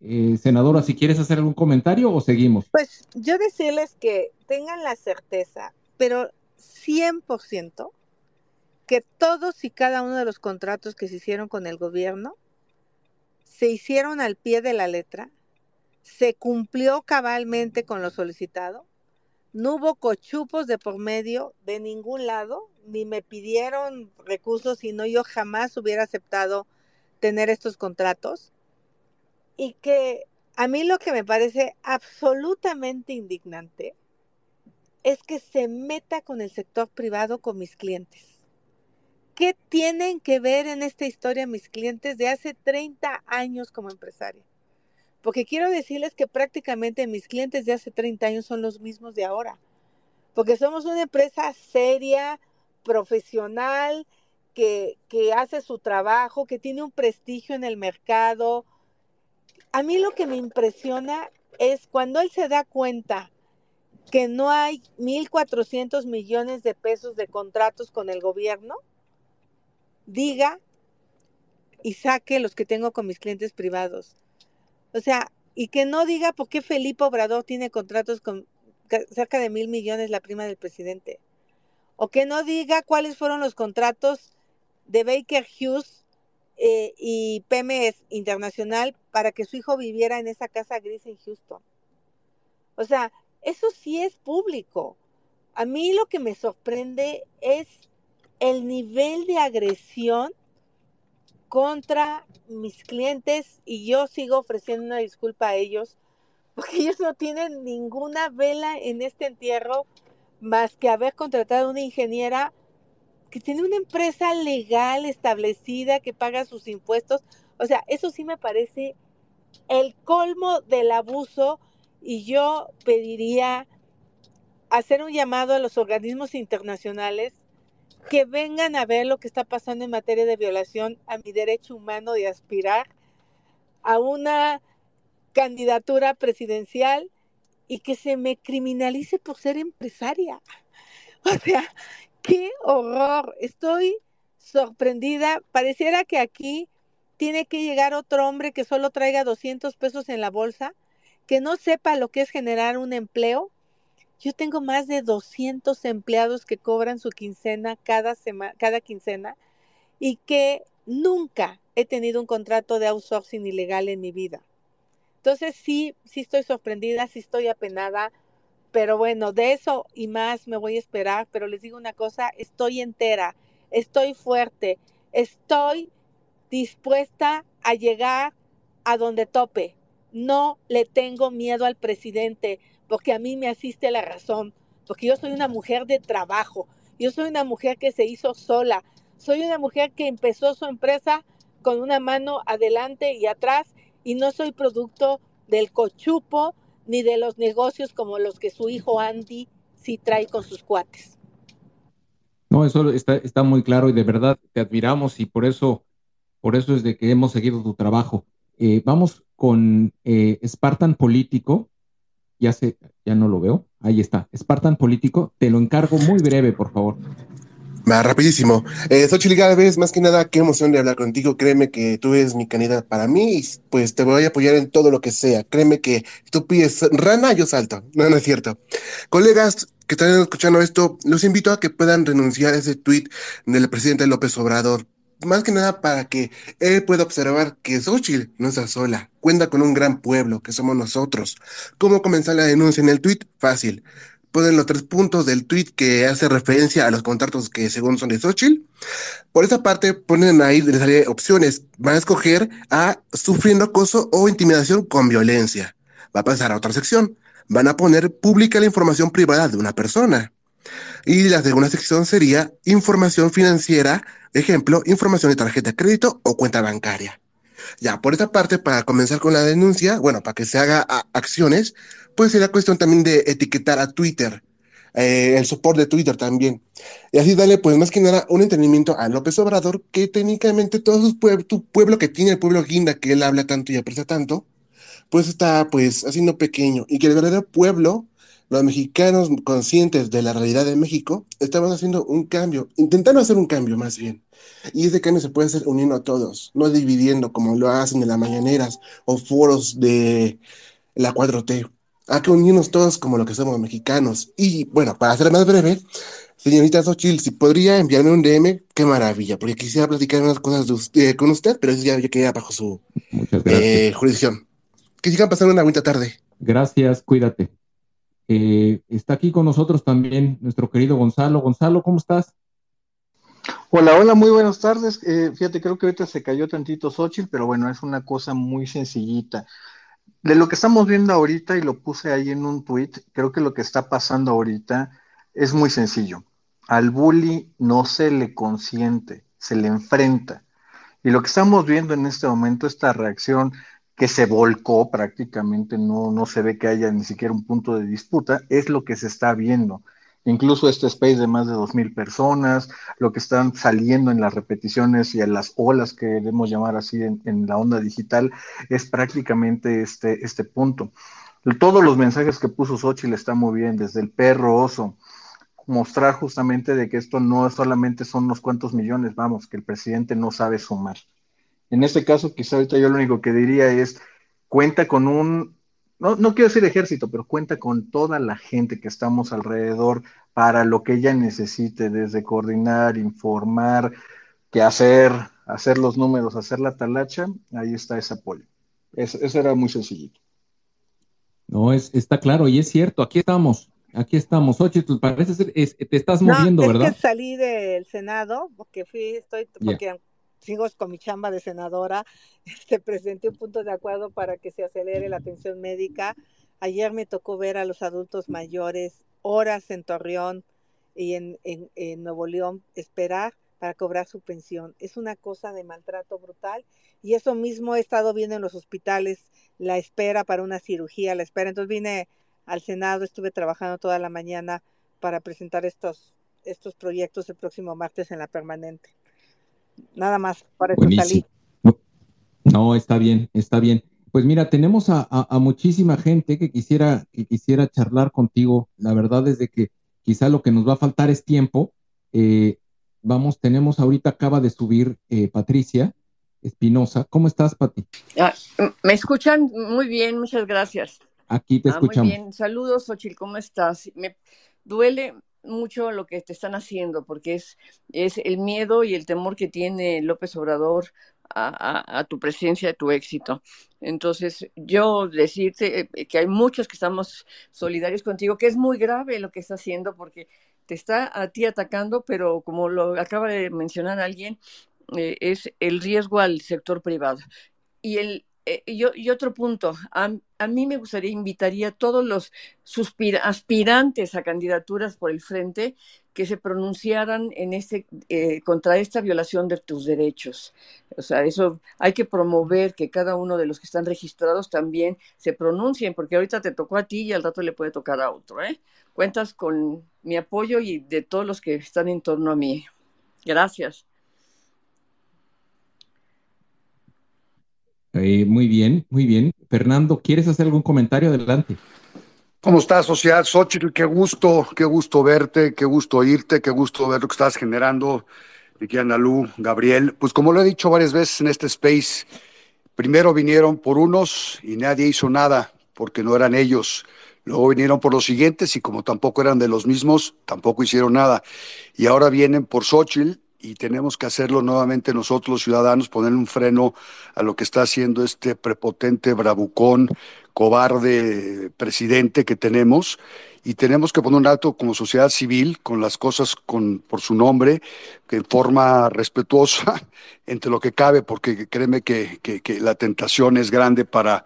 Eh, senadora, si quieres hacer algún comentario o seguimos. Pues yo decirles que tengan la certeza, pero 100%, que todos y cada uno de los contratos que se hicieron con el gobierno se hicieron al pie de la letra, se cumplió cabalmente con lo solicitado, no hubo cochupos de por medio de ningún lado, ni me pidieron recursos, sino yo jamás hubiera aceptado tener estos contratos. Y que a mí lo que me parece absolutamente indignante es que se meta con el sector privado con mis clientes. ¿Qué tienen que ver en esta historia mis clientes de hace 30 años como empresaria? Porque quiero decirles que prácticamente mis clientes de hace 30 años son los mismos de ahora, porque somos una empresa seria, profesional, que, que hace su trabajo, que tiene un prestigio en el mercado. A mí lo que me impresiona es cuando él se da cuenta que no hay 1.400 millones de pesos de contratos con el gobierno, diga y saque los que tengo con mis clientes privados. O sea, y que no diga por qué Felipe Obrador tiene contratos con cerca de mil millones la prima del presidente. O que no diga cuáles fueron los contratos de Baker Hughes eh, y PMS Internacional para que su hijo viviera en esa casa gris en Houston. O sea, eso sí es público. A mí lo que me sorprende es el nivel de agresión contra mis clientes y yo sigo ofreciendo una disculpa a ellos porque ellos no tienen ninguna vela en este entierro más que haber contratado a una ingeniera que tiene una empresa legal establecida que paga sus impuestos. O sea, eso sí me parece el colmo del abuso y yo pediría hacer un llamado a los organismos internacionales que vengan a ver lo que está pasando en materia de violación a mi derecho humano de aspirar a una candidatura presidencial y que se me criminalice por ser empresaria. O sea, qué horror. Estoy sorprendida. Pareciera que aquí tiene que llegar otro hombre que solo traiga 200 pesos en la bolsa que no sepa lo que es generar un empleo. Yo tengo más de 200 empleados que cobran su quincena cada, semana, cada quincena y que nunca he tenido un contrato de outsourcing ilegal en mi vida. Entonces sí, sí estoy sorprendida, sí estoy apenada, pero bueno, de eso y más me voy a esperar, pero les digo una cosa, estoy entera, estoy fuerte, estoy dispuesta a llegar a donde tope no le tengo miedo al presidente porque a mí me asiste la razón, porque yo soy una mujer de trabajo, yo soy una mujer que se hizo sola, soy una mujer que empezó su empresa con una mano adelante y atrás y no soy producto del cochupo ni de los negocios como los que su hijo Andy sí trae con sus cuates. No, eso está, está muy claro y de verdad te admiramos y por eso, por eso es de que hemos seguido tu trabajo. Eh, vamos con eh, Spartan Político. Ya sé, ya no lo veo. Ahí está. Spartan Político. Te lo encargo muy breve, por favor. Va, rapidísimo. Eh, Xochitl vez más que nada, qué emoción de hablar contigo. Créeme que tú eres mi candidata para mí y pues te voy a apoyar en todo lo que sea. Créeme que tú pides rana, yo salto. No, no es cierto. Colegas que están escuchando esto, los invito a que puedan renunciar a ese tweet del presidente López Obrador más que nada para que él pueda observar que Xochitl no está sola, cuenta con un gran pueblo que somos nosotros. ¿Cómo comenzar la denuncia en el tweet? Fácil. Ponen los tres puntos del tweet que hace referencia a los contratos que según son de Xochitl. Por esa parte ponen ahí, les daré opciones. Van a escoger a sufriendo acoso o intimidación con violencia. Va a pasar a otra sección. Van a poner pública la información privada de una persona. Y la segunda sección sería información financiera Ejemplo, información de tarjeta de crédito o cuenta bancaria. Ya, por esta parte, para comenzar con la denuncia, bueno, para que se haga acciones, pues será cuestión también de etiquetar a Twitter, eh, el soporte de Twitter también. Y así darle, pues más que nada, un entendimiento a López Obrador, que técnicamente todo su pueblo, que tiene el pueblo guinda, que él habla tanto y aprecia tanto, pues está pues haciendo pequeño y que el verdadero pueblo los mexicanos conscientes de la realidad de México estamos haciendo un cambio, intentando hacer un cambio más bien. Y ese cambio se puede hacer uniendo a todos, no dividiendo como lo hacen en las mañaneras o foros de la 4T. Hay que unirnos todos como lo que somos mexicanos. Y bueno, para ser más breve, señorita Xochitl, si podría enviarme un DM, qué maravilla, porque quisiera platicar unas cosas con usted, pero eso ya, queda bajo su eh, jurisdicción. Que sigan pasando una buena tarde. Gracias, cuídate. Eh, está aquí con nosotros también nuestro querido Gonzalo. Gonzalo, ¿cómo estás? Hola, hola, muy buenas tardes. Eh, fíjate, creo que ahorita se cayó tantito Xochitl, pero bueno, es una cosa muy sencillita. De lo que estamos viendo ahorita, y lo puse ahí en un tweet, creo que lo que está pasando ahorita es muy sencillo. Al bully no se le consiente, se le enfrenta. Y lo que estamos viendo en este momento, esta reacción que se volcó prácticamente, no, no se ve que haya ni siquiera un punto de disputa, es lo que se está viendo. Incluso este space de más de 2.000 personas, lo que están saliendo en las repeticiones y en las olas que debemos llamar así en, la onda digital, es prácticamente este, este punto. Todos los mensajes que puso Xochitl están muy bien, desde el perro oso, mostrar justamente de que esto no solamente son unos cuantos millones, vamos, que el presidente no sabe sumar. En este caso, quizá ahorita yo lo único que diría es, cuenta con un, no, no quiero decir ejército, pero cuenta con toda la gente que estamos alrededor para lo que ella necesite, desde coordinar, informar, que hacer, hacer los números, hacer la talacha, ahí está ese apoyo. eso era muy sencillito. No, es, está claro y es cierto, aquí estamos, aquí estamos. Oye, tú parece ser, te estás moviendo, no, es Que salí del Senado porque fui, estoy, porque sigo con mi chamba de senadora, este, presenté un punto de acuerdo para que se acelere la atención médica. Ayer me tocó ver a los adultos mayores horas en Torreón y en, en, Nuevo León esperar para cobrar su pensión. Es una cosa de maltrato brutal y eso mismo he estado viendo en los hospitales, la espera para una cirugía, la espera. Entonces vine al Senado, estuve trabajando toda la mañana para presentar estos, estos proyectos el próximo martes en la permanente. Nada más, para eso salí. No, está bien, está bien. Pues mira, tenemos a, a, muchísima gente que quisiera, que quisiera charlar contigo. La verdad es de que quizá lo que nos va a faltar es tiempo. Eh, vamos, tenemos ahorita, acaba de subir eh, Patricia Espinosa. ¿Cómo estás, Pati? Ah, me escuchan muy bien, muchas gracias. Aquí te escuchamos. Muy bien, saludos, Ochil, ¿cómo estás? Me duele mucho lo que te están haciendo, porque es, es el miedo y el temor que tiene López Obrador a, tu presencia, a tu éxito. Entonces, yo decirte eh, que hay muchos que estamos solidarios contigo, que es muy grave lo que está haciendo, porque te está a ti atacando, pero como lo acaba de mencionar alguien, eh, es el riesgo al sector privado. Y, el, eh, y, otro punto, a, mí me gustaría, invitaría a todos los aspirantes a candidaturas por el frente que se pronunciaran en este, eh, contra esta violación de tus derechos. O sea, eso hay que promover que cada uno de los que están registrados también se pronuncien, porque ahorita te tocó a ti y al rato le puede tocar a otro. ¿eh? Cuentas con mi apoyo y de todos los que están en torno a mí. Gracias. Eh, muy bien, muy bien. Fernando, ¿quieres hacer algún comentario? Adelante. ¿Cómo estás, sociedad? Xochitl, qué gusto, qué gusto verte, qué gusto oírte, qué gusto ver lo que estás generando. Aquí Analú, Gabriel. Pues como lo he dicho varias veces en este space, primero vinieron por unos y nadie hizo nada porque no eran ellos. Luego vinieron por los siguientes y como tampoco eran de los mismos, tampoco hicieron nada. Y ahora vienen por Xochitl y tenemos que hacerlo nuevamente nosotros los ciudadanos, poner un freno a lo que está haciendo este prepotente, bravucón, cobarde presidente que tenemos y tenemos que poner un alto como sociedad civil con las cosas con, por su nombre, en forma respetuosa entre lo que cabe, porque créeme que, que la tentación es grande para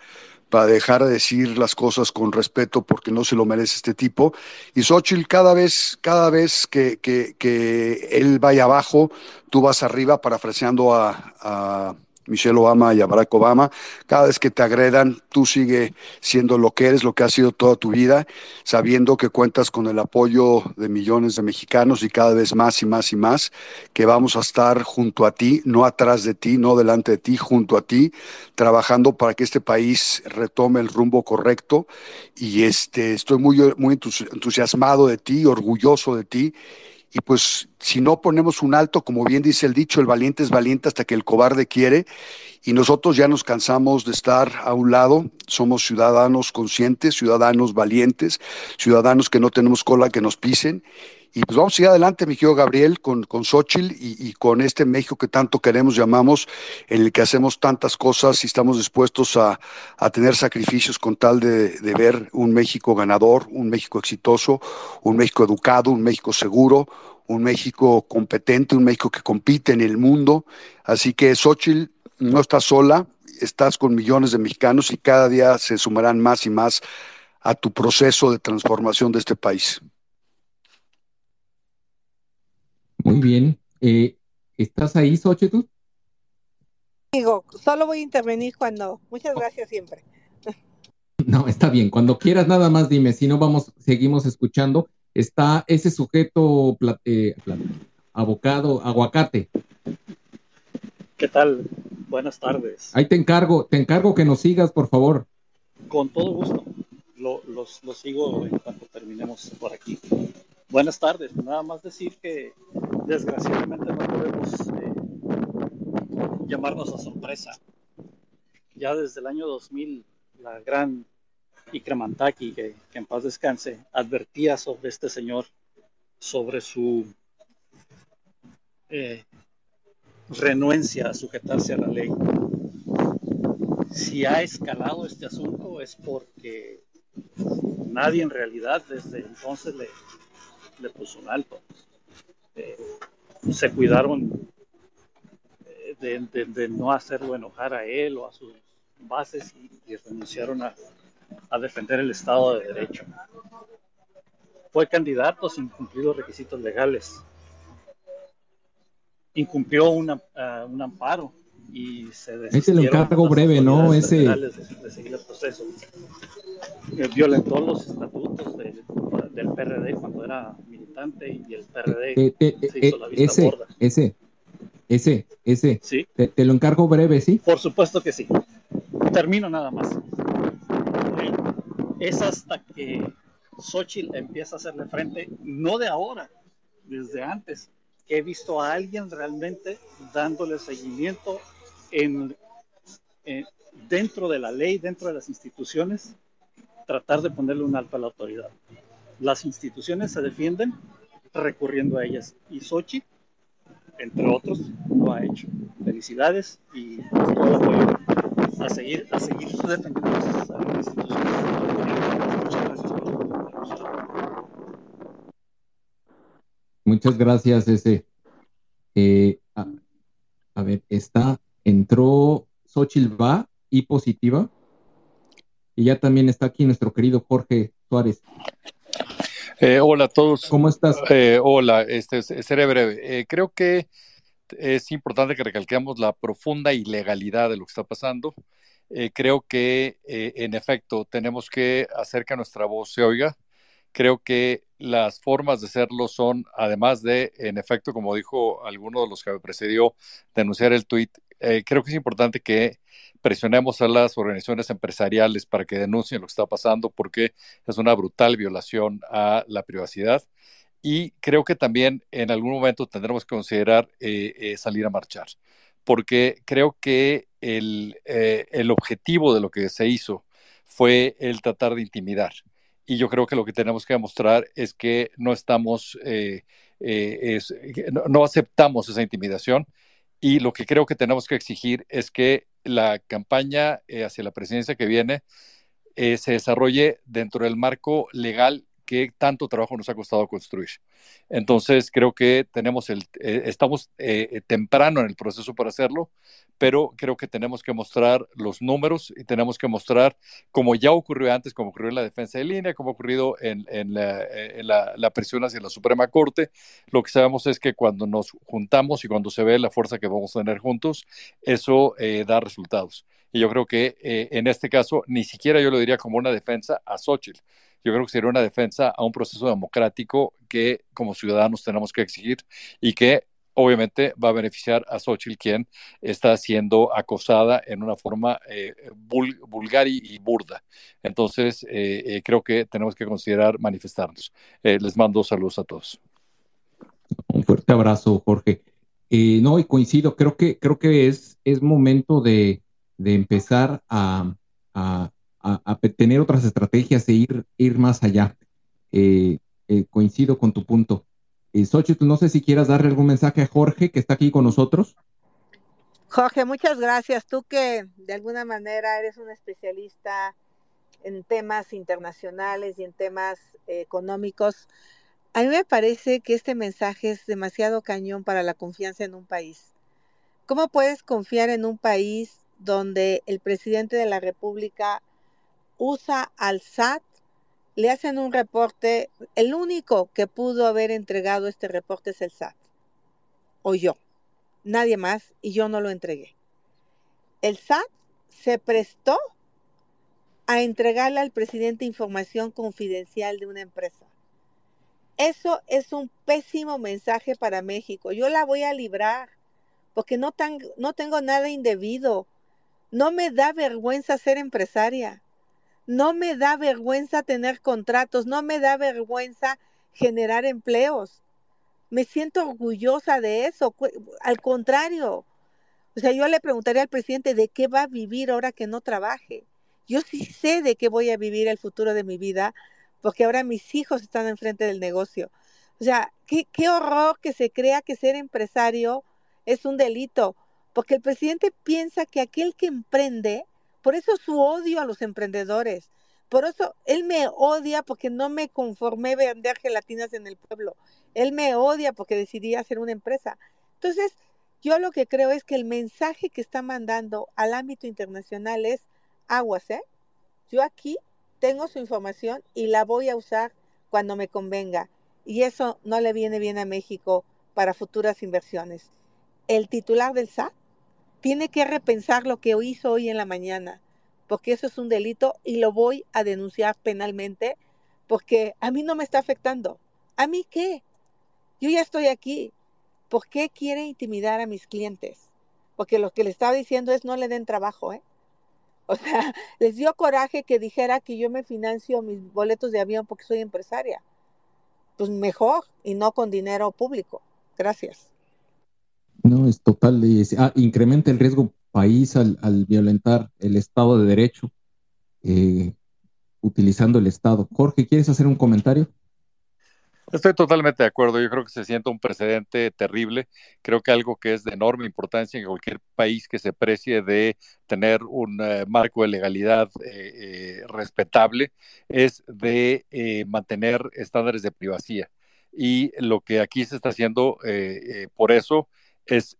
para dejar de decir las cosas con respeto porque no se lo merece este tipo. Y Xochitl, cada vez, cada vez que, que, que él vaya abajo, tú vas arriba, parafraseando a, a Michelle Obama y a Barack Obama. Cada vez que te agredan, tú sigue siendo lo que eres, lo que has sido toda tu vida, sabiendo que cuentas con el apoyo de millones de mexicanos y cada vez más y más y más, que vamos a estar junto a ti, no atrás de ti, no delante de ti, junto a ti, trabajando para que este país retome el rumbo correcto. Y este, estoy muy, muy entusiasmado de ti, orgulloso de ti y pues si no ponemos un alto, como bien dice el dicho, el valiente es valiente hasta que el cobarde quiere, y nosotros ya nos cansamos de estar a un lado, somos ciudadanos conscientes, ciudadanos valientes, ciudadanos que no tenemos cola que nos pisen, y pues vamos a ir adelante, mi querido Gabriel, con, con Xochitl y, con este México que tanto queremos, llamamos, en el que hacemos tantas cosas y estamos dispuestos a, a tener sacrificios con tal de, de, ver un México ganador, un México exitoso, un México educado, un México seguro, un México competente, un México que compite en el mundo. Así que Xochitl no estás sola, estás con millones de mexicanos y cada día se sumarán más y más a tu proceso de transformación de este país. Muy bien. Eh, ¿Estás ahí, Xochitl? Digo, solo voy a intervenir cuando. Muchas gracias siempre. No, está bien. Cuando quieras, nada más dime. Si no, vamos, seguimos escuchando. Está ese sujeto eh, abocado, aguacate. ¿Qué tal? Buenas tardes. Ahí te encargo, te encargo que nos sigas, por favor. Con todo gusto. Lo, los, sigo en cuanto terminemos por aquí. Buenas tardes. Nada más decir que desgraciadamente no podemos eh, llamarnos a sorpresa. Ya desde el año 2000, la gran Ikramantaki, que, en paz descanse, advertía sobre este señor, sobre su eh, renuencia a sujetarse a la ley. Si ha escalado este asunto es porque nadie en realidad desde entonces le, le puso un alto. Eh, se cuidaron de, no hacerlo enojar a él o a sus bases y, renunciaron a, defender el Estado de Derecho. Fue candidato sin cumplir los requisitos legales. Incumplió una, un amparo y se Ese lo encargo breve, ¿no? Ese. De, seguir el proceso. Eh, violentó los estatutos del PRD cuando era militante y el PRD eh, eh, se hizo la vista ese, Ese, ese, ese. Sí. Te, lo encargo breve, ¿sí? Por supuesto que sí. Termino nada más. Es hasta que Xochitl empieza a hacerle frente, no de ahora, desde antes, que he visto a alguien realmente dándole seguimiento en, dentro de la ley, dentro de las instituciones, tratar de ponerle un alto a la autoridad. Las instituciones se defienden recurriendo a ellas. Y Xochitl entre otros, lo ha hecho. Felicidades y a seguir, a seguir defendiendo las instituciones. Muchas gracias por Muchas gracias, ese. Eh, a, ver, está, entró Xochitl va y positiva. Y ya también está aquí nuestro querido Jorge Suárez. Eh, hola a todos. ¿Cómo estás? Eh, hola, este, seré breve. Eh, creo que es importante que recalquemos la profunda ilegalidad de lo que está pasando. creo que, en efecto, tenemos que hacer que nuestra voz se oiga. Creo que las formas de hacerlo son, además de, en efecto, como dijo alguno de los que me precedió, denunciar el tuit, creo que es importante que presionemos a las organizaciones empresariales para que denuncien lo que está pasando porque es una brutal violación a la privacidad. Y creo que también en algún momento tendremos que considerar eh, eh, salir a marchar, porque creo que el, eh, el objetivo de lo que se hizo fue el tratar de intimidar. Y yo creo que lo que tenemos que demostrar es que no estamos, no aceptamos esa intimidación y lo que creo que tenemos que exigir es que la campaña eh, hacia la presidencia que viene eh, se desarrolle dentro del marco legal que tanto trabajo nos ha costado construir. Entonces, creo que tenemos el, eh, estamos temprano en el proceso para hacerlo, pero creo que tenemos que mostrar los números y tenemos que mostrar, como ya ocurrió antes, como ocurrió en la defensa de línea, como ha ocurrido en, la, presión hacia la Suprema Corte, lo que sabemos es que cuando nos juntamos y cuando se ve la fuerza que vamos a tener juntos, eso eh, da resultados. Y yo creo que eh, en este caso, ni siquiera yo lo diría como una defensa a Xochitl. Yo creo que sería una defensa a un proceso democrático que como ciudadanos tenemos que exigir y que obviamente va a beneficiar a Xochitl, quien está siendo acosada en una forma eh, vulgar y, burda. Entonces, eh, eh, creo que tenemos que considerar manifestarnos. les mando saludos a todos. Un fuerte abrazo, Jorge. no, y coincido, creo que, creo que es, es momento de, empezar a, tener otras estrategias e ir, ir más allá. coincido con tu punto. Xochitl, no sé si quieras darle algún mensaje a Jorge, que está aquí con nosotros. Jorge, muchas gracias. Tú que de alguna manera eres un especialista en temas internacionales y en temas eh, económicos, a mí me parece que este mensaje es demasiado cañón para la confianza en un país. ¿Cómo puedes confiar en un país donde el presidente de la República usa al SAT le hacen un reporte, el único que pudo haber entregado este reporte es el SAT, o yo, nadie más, y yo no lo entregué. el SAT se prestó a entregarle al presidente información confidencial de una empresa. Eso es un pésimo mensaje para México. Yo la voy a librar porque no, tan, no tengo nada indebido. No me da vergüenza ser empresaria. No me da vergüenza tener contratos. No me da vergüenza generar empleos. Me siento orgullosa de eso. Al contrario. O sea, yo le preguntaría al presidente de qué va a vivir ahora que no trabaje. Yo sí sé de qué voy a vivir el futuro de mi vida porque ahora mis hijos están enfrente del negocio. O sea, qué, qué horror que se crea que ser empresario es un delito, porque el presidente piensa que aquel que emprende, por eso su odio a los emprendedores, por eso él me odia porque no me conformé vender gelatinas en el pueblo, él me odia porque decidí hacer una empresa. Entonces, yo lo que creo es que el mensaje que está mandando al ámbito internacional es aguas, ¿eh? Yo aquí tengo su información y la voy a usar cuando me convenga. Y eso no le viene bien a México para futuras inversiones. El titular del SAT tiene que repensar lo que hizo hoy en la mañana, porque eso es un delito y lo voy a denunciar penalmente, porque a mí no me está afectando. ¿A mí qué? Yo ya estoy aquí. ¿Por qué quiere intimidar a mis clientes? Porque lo que le estaba diciendo es no le den trabajo, ¿eh? O sea, les dio coraje que dijera que yo me financio mis boletos de avión porque soy empresaria. Pues mejor y no con dinero público. Gracias. No, es total. ah, incrementa el riesgo país al, violentar el Estado de Derecho, eh, utilizando el Estado. Jorge, ¿quieres hacer un comentario? Estoy totalmente de acuerdo. Yo creo que se siente un precedente terrible. Creo que algo que es de enorme importancia en cualquier país que se precie de tener un eh, marco de legalidad eh, respetable es de mantener estándares de privacidad. Y lo que aquí se está haciendo por eso es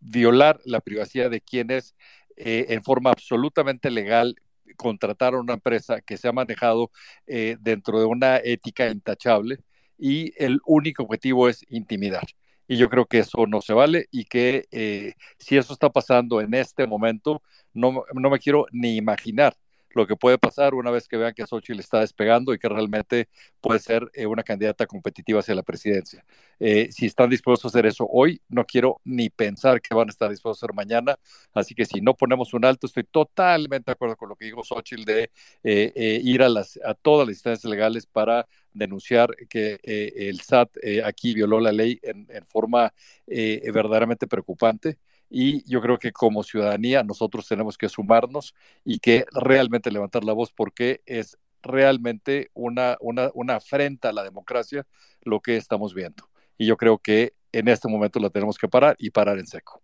violar la privacidad de quienes en forma absolutamente legal contrataron una empresa que se ha manejado dentro de una ética intachable y el único objetivo es intimidar. Y yo creo que eso no se vale y que eh, si eso está pasando en este momento, no, no me quiero ni imaginar lo que puede pasar una vez que vean que Xochitl está despegando y que realmente puede ser eh, una candidata competitiva hacia la presidencia. Eh, si están dispuestos a hacer eso hoy, no quiero ni pensar que van a estar dispuestos a hacer mañana. Así que si no ponemos un alto, estoy totalmente de acuerdo con lo que dijo Xochitl de eh, ir a, las, a todas las instancias legales para denunciar que el SAT aquí violó la ley en, en forma verdaderamente preocupante y yo creo que como ciudadanía nosotros tenemos que sumarnos y que realmente levantar la voz porque es realmente una, una, una afrenta a la democracia lo que estamos viendo. Y yo creo que en este momento lo tenemos que parar y parar en seco.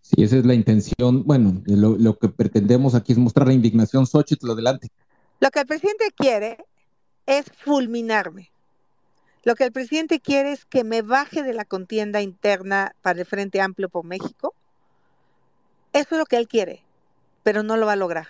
Sí, esa es la intención. Bueno, lo, lo que pretendemos aquí es mostrar la indignación. Xochitl, adelante. Lo que el presidente quiere es fulminarme. Lo que el presidente quiere es que me baje de la contienda interna para el Frente Amplio por México eso es lo que él quiere, pero no lo va a lograr,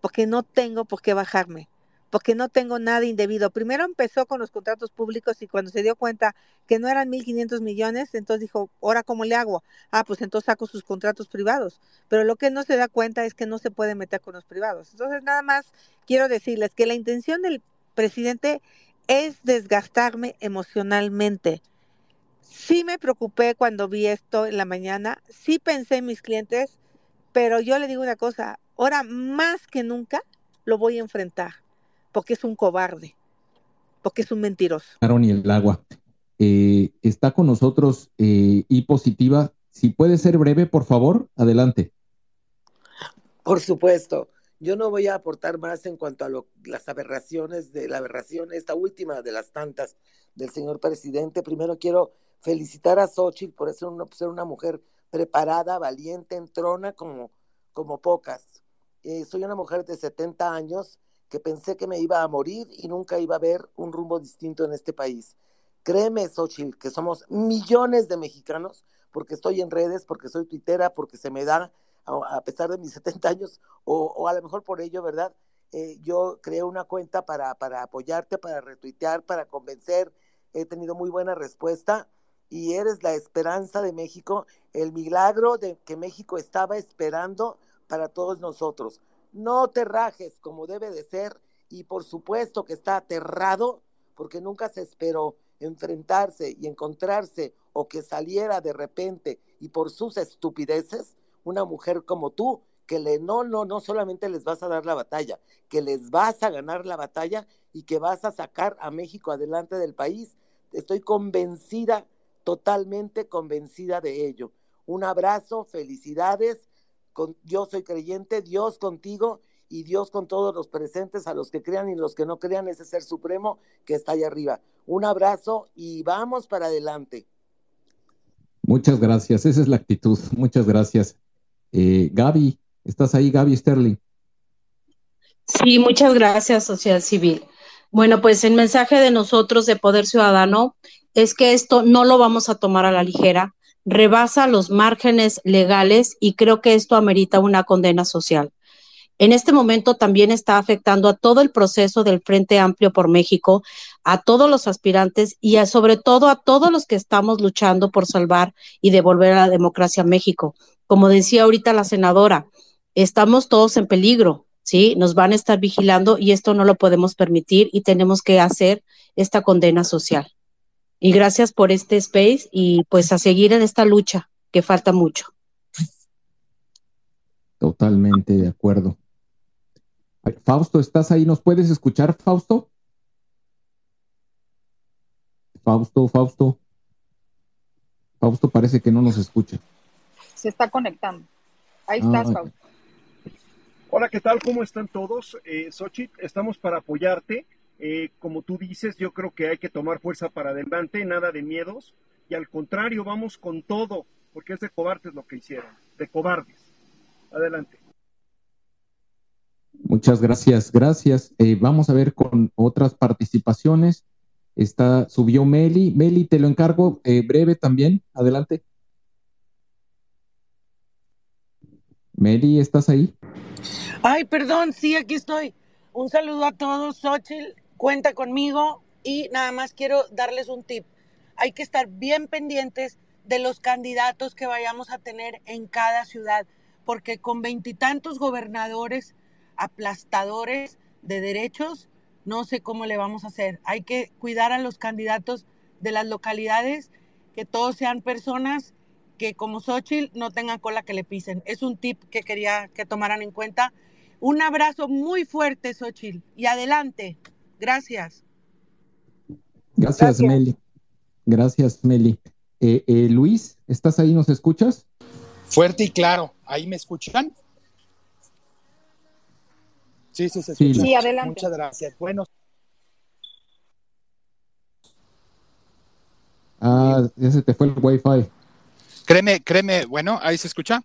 porque no tengo por qué bajarme, porque no tengo nada indebido. Primero empezó con los contratos públicos y cuando se dio cuenta que no eran 1.500 millones, entonces dijo, ¿ahora cómo le hago? Ah, pues entonces saco sus contratos privados. Pero lo que no se da cuenta es que no se puede meter con los privados. Entonces, nada más quiero decirles que la intención del presidente es desgastarme emocionalmente. Sí me preocupé cuando vi esto en la mañana, sí pensé en mis clientes, pero yo le digo una cosa, ahora más que nunca lo voy a enfrentar, porque es un cobarde, porque es un mentiroso. y el agua. Eh, está con nosotros eh, y positiva. Si puede ser breve, por favor, adelante. Por supuesto. Yo no voy a aportar más en cuanto a las aberraciones de la aberración, esta última de las tantas del señor presidente. Primero quiero felicitar a Xochitl por ser una, ser una mujer preparada, valiente, entrona como, como pocas. Eh, soy una mujer de 70 años que pensé que me iba a morir y nunca iba a ver un rumbo distinto en este país. Créeme, Xochitl, que somos millones de mexicanos, porque estoy en redes, porque soy tuitera, porque se me da, a, pesar de mis 70 años, o, a lo mejor por ello, ¿verdad? Eh, yo creé una cuenta para, para apoyarte, para retuitear, para convencer. He tenido muy buena respuesta y eres la esperanza de México, el milagro de que México estaba esperando para todos nosotros. No te rajes como debe de ser y por supuesto que está aterrado porque nunca se esperó enfrentarse y encontrarse o que saliera de repente y por sus estupideces una mujer como tú que le no no no solamente les vas a dar la batalla, que les vas a ganar la batalla y que vas a sacar a México adelante del país. Estoy convencida, totalmente convencida de ello. Un abrazo, felicidades. Con, yo soy creyente, Dios contigo y Dios con todos los presentes, a los que crean y los que no crean, ese ser supremo que está ahí arriba. Un abrazo y vamos para adelante. Muchas gracias, esa es la actitud. Muchas gracias. Eh, Gaby, ¿estás ahí, Gaby Sterling? Sí, muchas gracias, Sociedad Civil. Bueno, pues el mensaje de nosotros de Poder Ciudadano es que esto no lo vamos a tomar a la ligera, rebasa los márgenes legales y creo que esto amerita una condena social en este momento también está afectando a todo el proceso del Frente Amplio por México, a todos los aspirantes y sobre todo a todos los que estamos luchando por salvar y devolver a la democracia a México. Como decía ahorita la senadora, estamos todos en peligro, ¿sí? Nos van a estar vigilando y esto no lo podemos permitir y tenemos que hacer esta condena social. Y gracias por este space y pues a seguir en esta lucha, que falta mucho. Totalmente de acuerdo. Fausto, ¿estás ahí? ¿Nos puedes escuchar, Fausto? Fausto, Fausto. Fausto parece que no nos escucha. Se está conectando. Ahí estás, Ah, Fausto. Hola, ¿qué tal? ¿Cómo están todos? Eh, estamos para apoyarte. Eh, como tú dices, yo creo que hay que tomar fuerza para adelante, nada de miedos. Y al contrario, vamos con todo, porque es de cobardes lo que hicieron, de cobardes. Adelante. Muchas gracias, gracias. Eh, vamos a ver con otras participaciones. Está, subió Meli. Meli, te lo encargo eh, breve también. Adelante. Meli, ¿estás ahí? Ay, perdón, sí, aquí estoy. Un saludo a todos, Xochitl, cuenta conmigo y nada más quiero darles un tip. Hay que estar bien pendientes de los candidatos que vayamos a tener en cada ciudad, porque con veintitantos gobernadores aplastadores de derechos, no sé cómo le vamos a hacer. Hay que cuidar a los candidatos de las localidades, que todos sean personas que como Xochitl no tengan cola que le pisen. Es un tip que quería que tomaran en cuenta. Un abrazo muy fuerte, Xochitl, y adelante. Gracias. Gracias, Meli. Gracias, Meli. Eh, eh, Luis, ¿estás ahí? ¿Nos escuchas? Fuerte y claro. ¿Ahí me escuchan? Sí, sí, se Sí. escucha. Sí, adelante. Muchas gracias. Bueno, Ah, ya se te fue el Wi-Fi. Créeme, créeme, bueno, ahí se escucha.